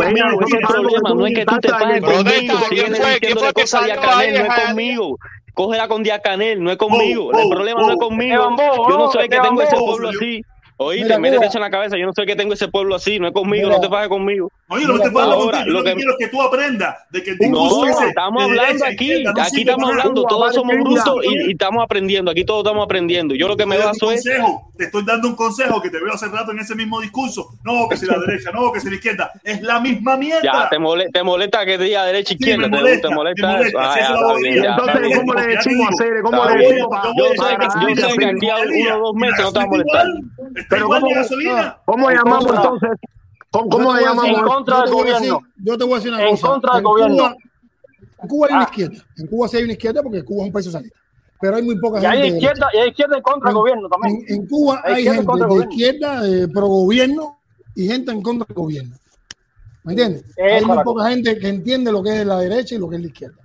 de- es el problema, no es que tú te pases conmigo, ¿quién fue? ¿Quién diciendo fue de que salió ahí no es conmigo. Cógela con Diacanel, no es conmigo. Oh, El oh, problema no es oh. conmigo. Yo no soy el que tengo ese pueblo así. Oíste, Mira, métete eso en la cabeza. Yo no soy el que tengo ese pueblo así. No es conmigo, Mira. no te pases conmigo. Oye, no me Mira, estoy hablando ahora, contigo. Yo lo que quiero es que tú aprendas de que No, ese estamos de hablando derecha, aquí, no aquí estamos hablando, todos somos brutos y, y estamos aprendiendo, aquí todos estamos aprendiendo. Yo lo que me Te baso es, consejo, te estoy dando un consejo que te veo hace rato en ese mismo discurso. No, que si la derecha, no, que si la izquierda. Es la misma mierda. ya, te molesta, te molesta que diga derecha, Sí, izquierda, te- molesta, te molesta, me molesta, eso. Ah, ya, ya, Entonces. ¿cómo le te decimos a. Cere? ¿Cómo le decimos? A sé que, echar yo sé que aquí a uno o dos meses no te va a molestar. Pero ¿cómo-. ¿Cómo llamamos entonces? ¿Cómo, le llamamos? En contra del decir- gobierno. Yo te voy a decir una En cosa. contra del En Cuba- gobierno. En Cuba hay una Ah. izquierda. En Cuba sí hay una izquierda porque Cuba es un país socialista. Pero hay muy poca Y hay gente. de izquierda, y hay izquierda en contra del En- gobierno también. En, en Cuba Hay hay en gente de izquierda, eh, pro gobierno, y gente en contra del gobierno. ¿Me entiendes? Esa hay muy poca gente que entiende lo que es la derecha y lo que es la izquierda.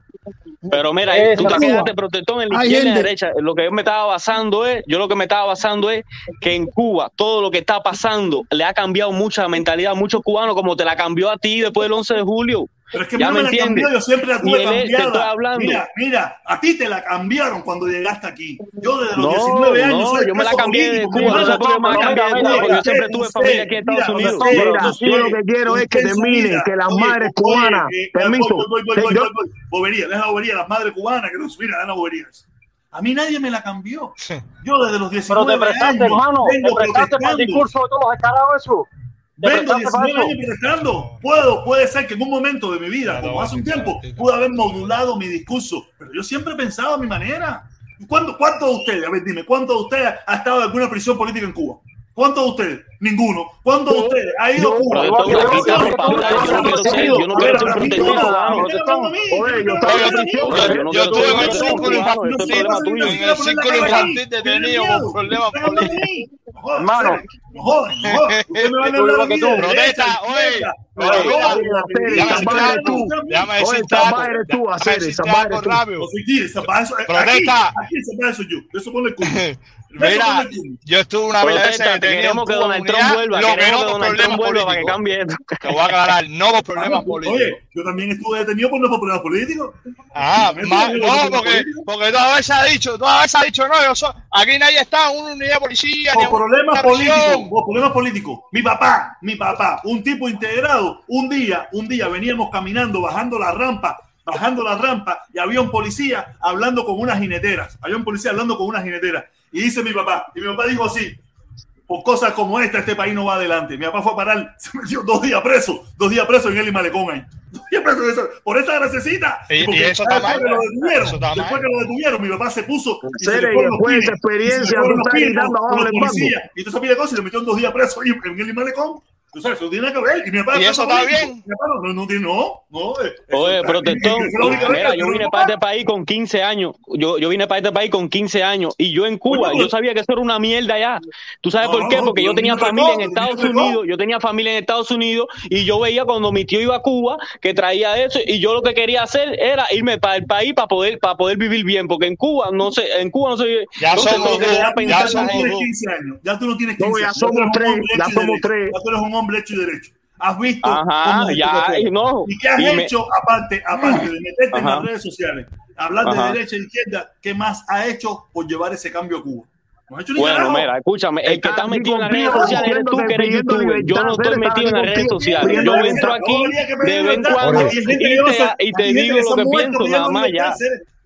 Pero mira, Esa tú te quedaste protestón en la izquierda y la derecha. Lo que yo me estaba basando es, yo lo que me estaba basando es que en Cuba todo lo que está pasando le ha cambiado mucha mentalidad a muchos cubanos, como te la cambió a ti después del 11 de julio. Pero es que Ya no me me la entiendes. cambió, yo siempre la tuve él es- te cambiada. Mira, mira, a ti te la cambiaron cuando llegaste aquí. Yo desde los No, 19 años no, soy yo me la cambié de Cuba. mi ¿No hermano. sabes por qué me la Mira, cambié de mira, Cuba? Porque yo mira, siempre tuve familia aquí en Estados mira, Unidos. usted, Mira, usted, yo lo que quiero es que usted en su termine, vida, que las madres cubanas, que- permiso, voy, voy, voy, que voy, yo- voy, voy. Bobería, deja bobería, las madres cubanas que no mira, deja boberías. A mí nadie me la cambió. Yo desde los 19 Pero te prestaste, años hermano. Te vengo prestaste para el discurso de todos los descarados eso. Vengo prestaste para 19 eso. años protestando. Puedo, puede ser que en un momento de mi vida, como hace un tiempo, pude haber modulado mi discurso, pero yo siempre he pensado a mi manera. ¿Cuánto, ¿Cuántos de ustedes, a ver, dime, cuántos de ustedes ha estado en alguna prisión política en Cuba? ¿Cuántos de ustedes? Ninguno. ¿Cuántos de ustedes? Ha ido Cuba. Yo no quiero ser-. Oye, yo el protestón círculo infantil, en el círculo infantil detenido con problemas políticos. Hermano. Protesta, oye. Déjame decirte algo. tú, algo Protesta. aquí eso yo. Eso pone el culo. Mira, yo estuve una vez queremos en que Cuba Donald comunidad, Trump vuelva, lo que queremos no que por Donald problemas Trump vuelva para que políticos. cambie esto. Te voy a aclarar, no por problemas políticos. Oye, yo también estuve detenido por no por problemas políticos. Ah, no, porque, porque toda vez ha dicho, toda vez se ha dicho, no, yo soy, aquí nadie está una unidad de policía, Por problemas políticos, por problemas políticos. Mi papá, mi papá, un tipo integrado, un día, un día veníamos caminando, bajando la rampa, bajando la rampa, y había un policía hablando con unas jineteras. Había un policía hablando con unas jineteras. Y dice mi papá, y mi papá dijo así, por cosas como esta, este país no va adelante. Mi papá fue a parar, se metió dos días preso, dos días preso en el Malecón ahí. Dos días preso en eso, por esa gracecita. Y- y porque eso está mal, que lo detuvieron, eso está mal. después que lo detuvieron, mi papá se puso y se le después de pines, y se le experiencia, los abajo los policías, y toda esa pila de cosas y le metió dos días preso en el Malecón. Tú sabes, eso tiene que ver. Y mi papá ¿Y eso está bien? Mi papá no, no, no no, Oye, protestón, mira, que yo vine para este país con 15 años. Yo, yo vine para este país con 15 años y yo en Cuba, yo sabía que eso era una mierda ya. ¿Tú sabes No, por qué? Porque yo tenía familia en Estados. Unidos, yo tenía familia en Estados Unidos y yo veía cuando mi tío iba a Cuba que traía eso y yo lo que quería hacer era irme para el país para poder para poder vivir bien, porque en Cuba no sé, en Cuba no se vive. Ya no sé somos le da ya pensar Ya tú no tienes gente. dos. 15 años. Ya tú no tienes No, 15 ya años. somos un tres, ya somos tres. Ya tú eres un hombre hecho y derecho. Has visto Ajá, ya, y no. ¿Y qué has Y me- hecho aparte, aparte de meterte en Ajá. las redes sociales, hablar de Ajá. derecha e izquierda? ¿Qué más ha hecho por llevar ese cambio a Cuba? No hecho Bueno, mira, escúchame, el que Está metido en las redes sociales eres tú, que eres youtuber. Yo no estoy metido en las redes sociales. Yo entro aquí de vez en cuando y te, y te digo lo que pienso, nada más ya.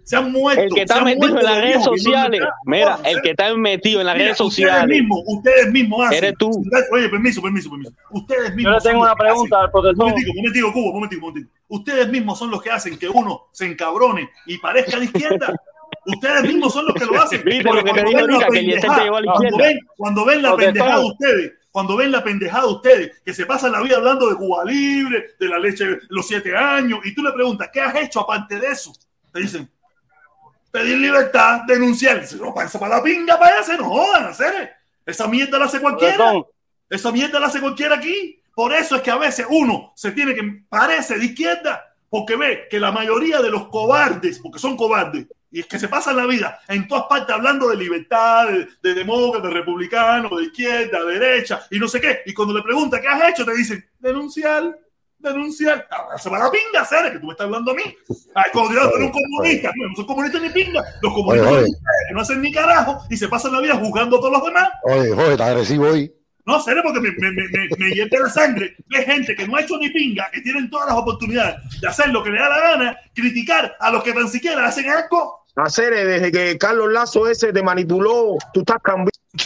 Se- han muerto. El que está metido en las de redes sociales, mira, el que está metido en las Mira, redes Ustedes sociales, mismos, ustedes mismos hacen. Eres tú. Oye, permiso, permiso, permiso. Ustedes mismos. Yo le tengo una pregunta al. Un momentico, un momentico, Cubo, un momentico, un momentico. Ustedes mismos son los que hacen que uno se encabrone y parezca de izquierda. Ustedes mismos son los que lo hacen. ¿Viste Porque lo que te cuando ven la ahorita? Que Eliezer te pendejada, llevó a la cuando izquierda. ven, cuando ven la Protestón. pendejada de ustedes, cuando ven la pendejada de ustedes, que se pasan la vida hablando de Cuba Libre, de la leche de los siete años, y tú le preguntas, ¿qué has hecho aparte de eso? Te dicen, pedir libertad, denunciar. Dice, no, para, para la pinga, para ese, no jodan, hacer. Esa mierda la hace cualquiera. Esa mierda la hace cualquiera aquí. Por eso es que a veces uno se tiene que parece de izquierda, porque ve que la mayoría de los cobardes, porque son cobardes, y es que se pasan la vida en todas partes hablando de libertad, de, de demócrata, de republicano, de izquierda, de derecha, y no sé qué. Y cuando le preguntan qué has hecho, te dicen denunciar, denunciar. Ahora se va la pinga, Cere, que tú me estás hablando a mí. Ay, como Dios, tú eres un comunista. No, no soy comunista ni pinga. Los comunistas Oye, son oye. ustedes, que no hacen ni carajo y se pasan la vida juzgando a todos los demás. Oye, joder, está agresivo hoy. No, serio, porque me, me, me, me, me hierve la sangre. Hay gente que no ha hecho ni pinga, que tienen todas las oportunidades de hacer lo que le da la gana, criticar a los que tan siquiera hacen algo. Hacer desde que Carlos Lazo ese te manipuló, tú estás cambiando. ¿Te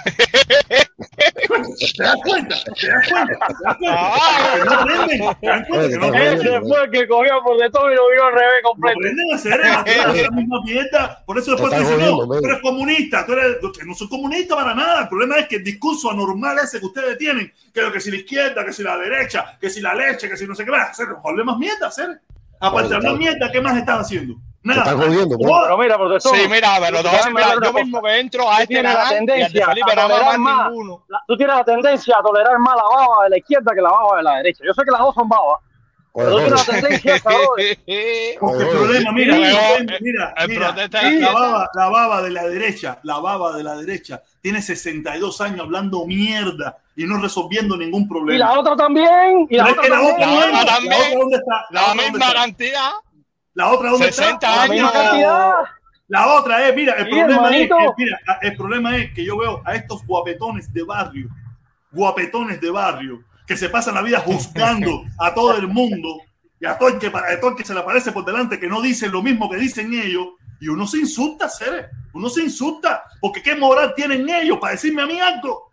das cuenta? ¿Te das cuenta? ¿Te das cuenta? No aprenden. ¿Te das cuenta? Que no Oye, aprenden. Ese fue el que cogió por de todo y lo vio al revés completo. aprenden a hacer la misma mierda. Por eso después Te dicen, no, tú eres comunista, tú eres, no soy comunista para nada. El problema es que el discurso anormal ese que ustedes tienen, que lo que si la izquierda, que si la derecha, que si la leche, que si no sé qué más, hacer problemas mierda, hacer. Aparte de está- mierda, ¿qué más están haciendo? Te jodiendo. Pero mira, protestón. Sí, mira, pero te voy a decir, yo mismo que entro a este tienes la canal y al de tendencia Felipe a nada más tolerar más más. ninguno. La- tú tienes la tendencia a tolerar más la baba de la izquierda que la baba de la derecha. Yo sé que las dos son babas, pero tú tienes la tendencia, cabrón. Porque el problema, mira, mira, mira, mira, la, de la baba, la baba de la derecha, la baba de la derecha, tiene 62 años hablando mierda y no resolviendo ningún Y problema. la otra también. Y la otra también. La no otra también. la misma cantidad. La otra dónde 60 está, La años. otra es, mira, el Sí, problema es, que, mira, el problema es que yo veo a estos guapetones de barrio, guapetones de barrio, que se pasan la vida juzgando a todo el mundo y a todo el que, a todo el que se le aparece por delante, que no dicen lo mismo que dicen ellos, y uno se insulta, Cere, uno se insulta, porque qué moral tienen ellos para decirme a mí algo.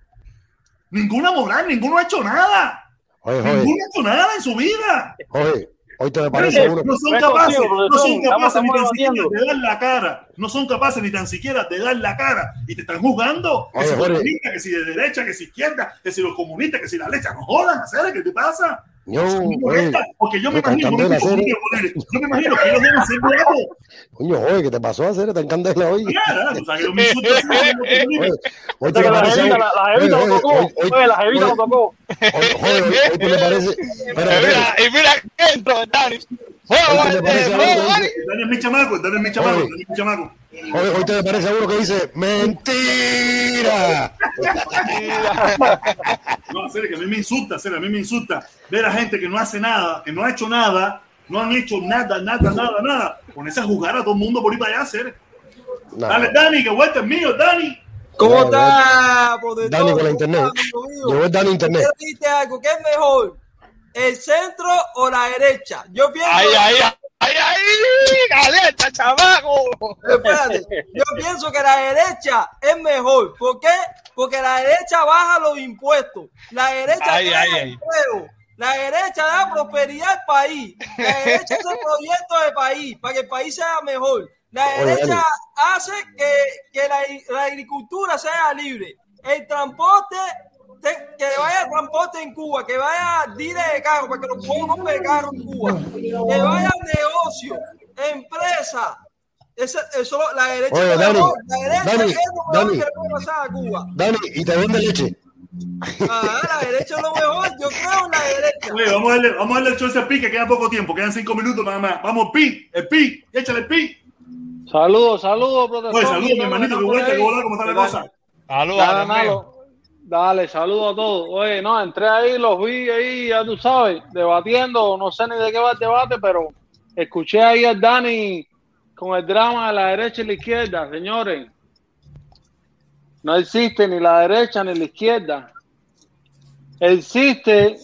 Ninguna moral, ninguno ha hecho nada. Oye, Ninguno ha hecho nada en su vida. joder. Hoy te me parece uno. No son capaces, no son capaces ni tan siquiera de dar la cara. No son capaces ni tan siquiera de dar la cara. Y te están juzgando. Que si comunistas, que si de derecha, que si izquierda, que si los comunistas, que si la leche. No jodan, hacer ¿qué te pasa? Me oye, porque yo me me imagino, yo me imagino que ellos deben ser bravos. coño, oye, ¿qué te pasó a hacer? Te encandela hoy. Claro, que no hoy te parece la, jevita lo tocó. Oye, la jevita lo tocó. Oye, joder, hoy, hoy te parece. Y mira, y mira que entro, Dani. ¡Fuego, Hoy te me este, parece fuego, algo que Dani! Dale mi chamaco, dale mi chamaco, mi chamaco. Hoy, hoy te parece a uno que dice mentira. No, serio, que a mí me insulta, serio, a mí me insulta ver a gente que no hace nada, que no ha hecho nada, no han hecho nada, nada, nada, nada. Ponerse a jugar a todo el mundo por ir para allá, hacer. Nah, Dale, Dani, que vuelta es mío, Dani. ¿Cómo está, protector? Dani con la ¿Cómo internet. Llegó el Dani internet. ¿Usted dice algo? ¿Qué es mejor? ¿El centro o la derecha? Yo pienso... ¡Ay, ay, ay! ¡Ay, ay! ¡Calienta, chamaco! Espérate, yo pienso que la derecha es mejor. ¿Por qué? Porque la derecha baja los impuestos. La derecha Ay, crea ay, ay. empleo. La derecha da prosperidad al país. La derecha hace proyectos de país para que el país sea mejor. La Oye, derecha hace que, que la, la agricultura sea libre. El transporte, te- que vaya transporte en Cuba, que vaya dile de carro, para que los pueblos compren carro en Cuba. Que vaya negocio, empresa. Ese- eso, la derecha Oye, Dani. La derecha Dani, es lo mejor Dani. que le puede pasar a Cuba. Dani, y te vende leche. Ah, la derecha es lo mejor. Yo creo en la derecha. Oye, vamos a darle, vamos a darle el al pi, que queda poco tiempo, quedan cinco minutos nada más. Vamos, pi, el pi, échale el pi. Saludos, saludos, protector. Oye, saludos, mi hermanito, que vuelta, que hola, ¿cómo está la cosa? Saludos, Dale, saludos a todos. Oye, no, entré ahí, los vi ahí, ya tú sabes, debatiendo, no sé ni de qué va el debate, pero escuché ahí a Dani con el drama de la derecha y la izquierda, señores. No existe ni la derecha ni la izquierda. Existe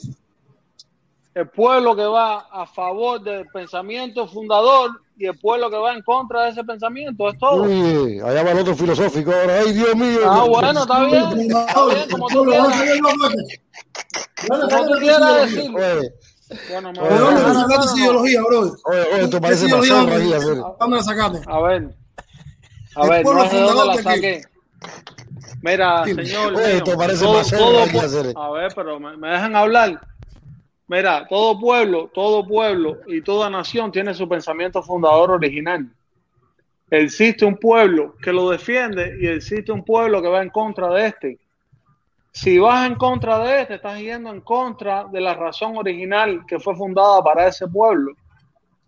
el pueblo que va a favor del pensamiento fundador y el pueblo que va en contra de ese pensamiento, es todo. Uy, allá va el otro filosófico ahora. Ay, Dios mío. Ah, bueno, está bien, está bien, como tú quieras. Como tú quieras. Bueno, me ¿De a dónde te sacaste esa ideología, brother? Oye, oye, esto parece ¿Qué ideología mazorra dónde- aquí, hacer. ¿Dónde la sacaste? A ver. A El ver, pueblo no sé de dónde fundador la saqué. Mira, señor. Oye, esto parece todo- hacer. A ver, pero me, me dejan hablar. Mira, todo pueblo, todo pueblo y toda nación tiene su pensamiento fundador original. Existe un pueblo que lo defiende y existe un pueblo que va en contra de este. Si vas en contra de este, estás yendo en contra de la razón original que fue fundada para ese pueblo.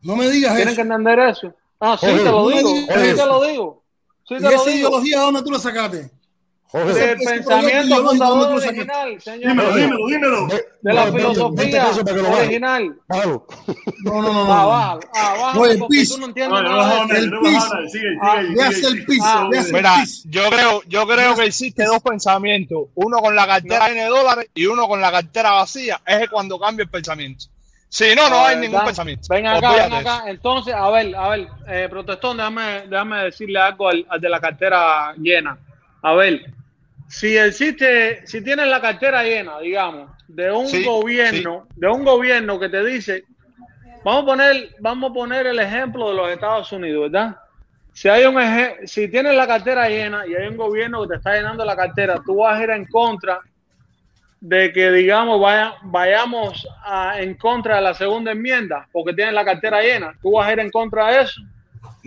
No me digas Tienen eso. que entender eso. Ah, sí, te lo no digo. Sí, te lo digo. Sí, ¿Y te lo esa digo. ideología dónde tú la sacaste? Del pensamiento original, señor. Dímelo, dímelo, dímelo. De la filosofía original. No, no, no. no. Ah, bájalo, ah, el piso. tú no entiendes No, no nada vas a de hablar, eso. El no piso. Ah, el piso. Ah, el Mira, piso. yo creo, yo creo que existe dos pensamientos, uno con la cartera N dólares y uno con la cartera vacía, es cuando cambia el pensamiento. Si no, no A hay ningún Dan, pensamiento. Ven acá, ven acá. Entonces, a ver, a ver, eh, protestón, déjame, déjame decirle algo al, al de la cartera llena. A ver, si existe, si tienes la cartera llena, digamos, de un Sí, gobierno, de un gobierno que te dice, vamos a poner, vamos a poner el ejemplo de los Estados Unidos, ¿verdad? Si hay un si tienes la cartera llena y hay un gobierno que te está llenando la cartera, tú vas a ir en contra de que digamos vaya, vayamos a- en contra de la segunda enmienda porque tienes la cartera llena. Tú vas a ir en contra de eso.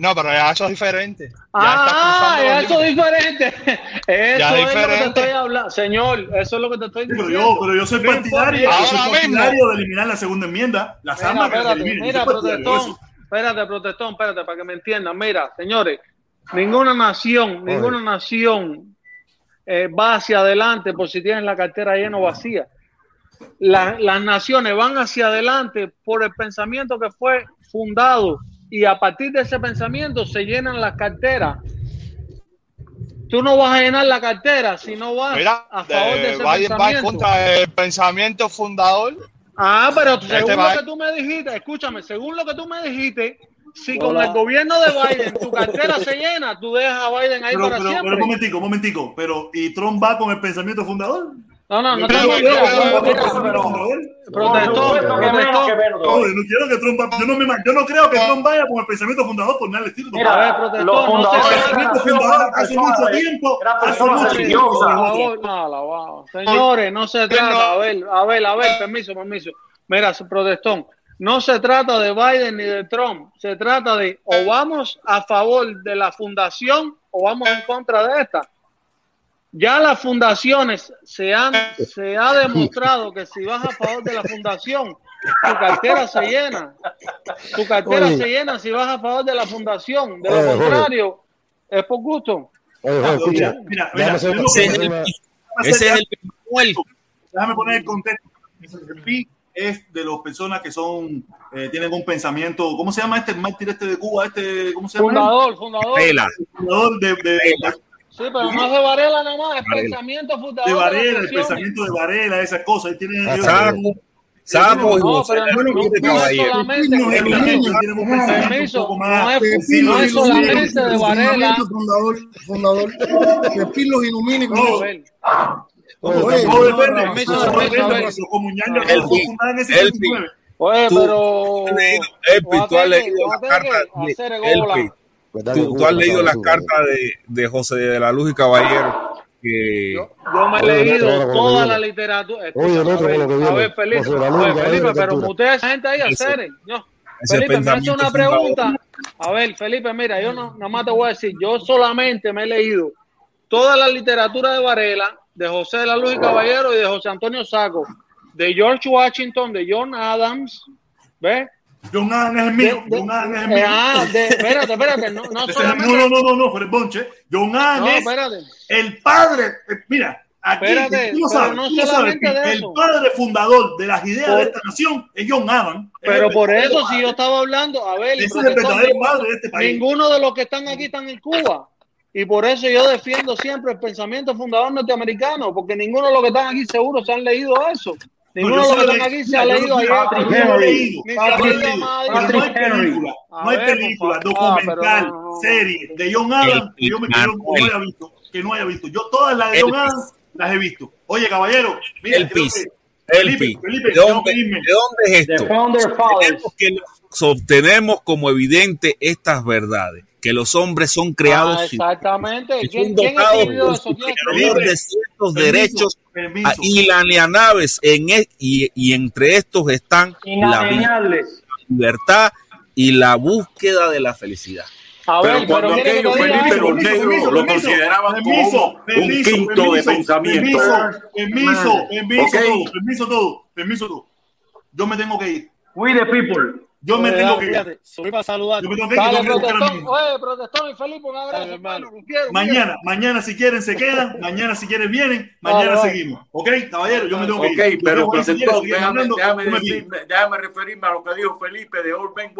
No, pero ya eso es diferente. Ya Ah, estás eso es diferente. Eso Ya es, lo que te estoy hablando. Señor, eso es lo que te estoy Pero diciendo. yo, pero yo soy No partidario, yo soy partidario de eliminar la segunda enmienda, la Mira, samba que se espérate, elimine. Yo mira, protestón. eso. Espérate, protestón, espérate, para que me entiendan. Mira, señores, ninguna nación, ninguna nación eh, va hacia adelante por si tienen la cartera llena o vacía. La- las naciones van hacia adelante por el pensamiento que fue fundado y a partir de ese pensamiento se llenan las carteras. Tú no vas a llenar la cartera si no vas Mira, a favor de eh, ese Biden va en pensamiento. contra del pensamiento fundador. Ah, pero Este según va- lo que tú me dijiste, escúchame, según lo que tú me dijiste, si con el gobierno de Biden tu cartera se llena, tú dejas a Biden ahí Pero, para pero, siempre. pero un momentico, un momentico. Pero, ¿y Trump va con el pensamiento fundador? No, no, no Pero- no quiero que Trump va- yo no me yo no creo que Trump vaya con el pensamiento fundador por nada al estilo. Mira, a ver, protestón, no se el trata- pensamiento fundador hace mucho tiempo, hace mucho tiempo. Señores, no se trata, a ver, a ver, a ver, permiso, permiso. Mira, protestón, no se trata de Biden ni de Trump, se trata de o vamos a favor de la fundación o vamos en contra de esta. Ya las fundaciones se han, se ha demostrado que si vas a favor de la fundación, tu cartera se llena. Tu cartera Oye. se llena si vas a favor de la fundación. De lo Oye, contrario, es por gusto. Mira, mira, déjame hacer una- Ese es el Déjame poner el contexto. El PI es de las personas que son, eh, tienen un pensamiento, ¿cómo se llama este mártir este de Cuba? Este, ¿Cómo se llama? Fundador, fundador. Vela. Fundador de, de, Sí, pero no es de Varela nada más, es Varela. pensamiento fundador. de la Varela, el pensamiento de Varela, esas cosas. Él tiene, Ah, ellos sapo, tienen- No, pero no, no, no es solamente, tienen no es, de Varela. fundador, fundador. Que Pin los ilumine con No. eso. Oye, Oye, tampoco no, depende. no, permiso, Eso permiso, depende, a ver. porque como Ñaño El fue PI, fundada en ese el 19. Oye, Tú- pero. has leído- Elpi, tú has leído las cartas de hacer Elpi, gola. ¿Verdad que tú, tú has leído las cartas de, de José de la Luz y Caballero que Yo me he leído otro toda la literatura. Oye, el otro a ver, lo que a ver, Felipe, José de la Luz, oye, Felipe, pero esa gente ahí hacer. No. Felipe, me hace una pregunta. A ver, Felipe, mira, yo no, nada más te voy a decir, yo solamente me he leído toda la literatura de Varela, de José de la Luz y Caballero y de José Antonio Saco, de George Washington, de John Adams, ¿ves? John Adams es el mío. John Adams es el Eh, mío. ah, de- espérate, espérate, no, no solamente. no, no, no, no, el bonche. John Adams No, es el padre. eh, Mira, aquí Espérate, tú sabes, no tú sabes, de el padre fundador de las ideas Por- de esta nación es John Adams. Es Pero por eso, si yo estaba hablando, a ver, Ese es el protestón, verdadero ninguno- padre de este país. Ninguno de los que están aquí están en Cuba. Y por eso yo defiendo siempre el pensamiento fundador norteamericano, porque ninguno de los que están aquí seguro se han leído eso. Ninguno de los que sí están leí- aquí se ha mira, yo leído no- ayer. Patrick Henry. Patrick Henry. hay película. Ah, documental, serie de John Adams que yo, me, que yo no haya visto, que no haya visto. Yo todas las de John Adams las he visto. Oye, caballero, mira, El PIS. que- El Felipe. Felipe, ¿De dónde, que de dónde es esto? Tenemos que sostenemos como evidente estas verdades, que los hombres son Ah, creados sin- exactamente. que ¿Quién, son quién dotados escribió por eso? su ¿Quién creador escribió? de ciertos Permiso, derechos permiso. a- inalienables en e- y, y entre estos están la vida, la libertad y la búsqueda de la felicidad. A Pero cuando aquellos Felipe los negros lo consideraban como un- un quinto de pensamiento. Permiso, permiso, todo, permiso todo, permiso todo. Yo me tengo que ir. We the people. Yo me tengo que ir. subí para saludar. Yo me tengo que ir. Oye, protestón y Felipe, un abrazo, hermano. Mañana, mañana si quieren se quedan, mañana si quieren vienen, mañana seguimos. ¿Ok, caballero? Yo me tengo que ir. Ok, pero protestón, déjame, referirme a lo que dijo Felipe de Old Ben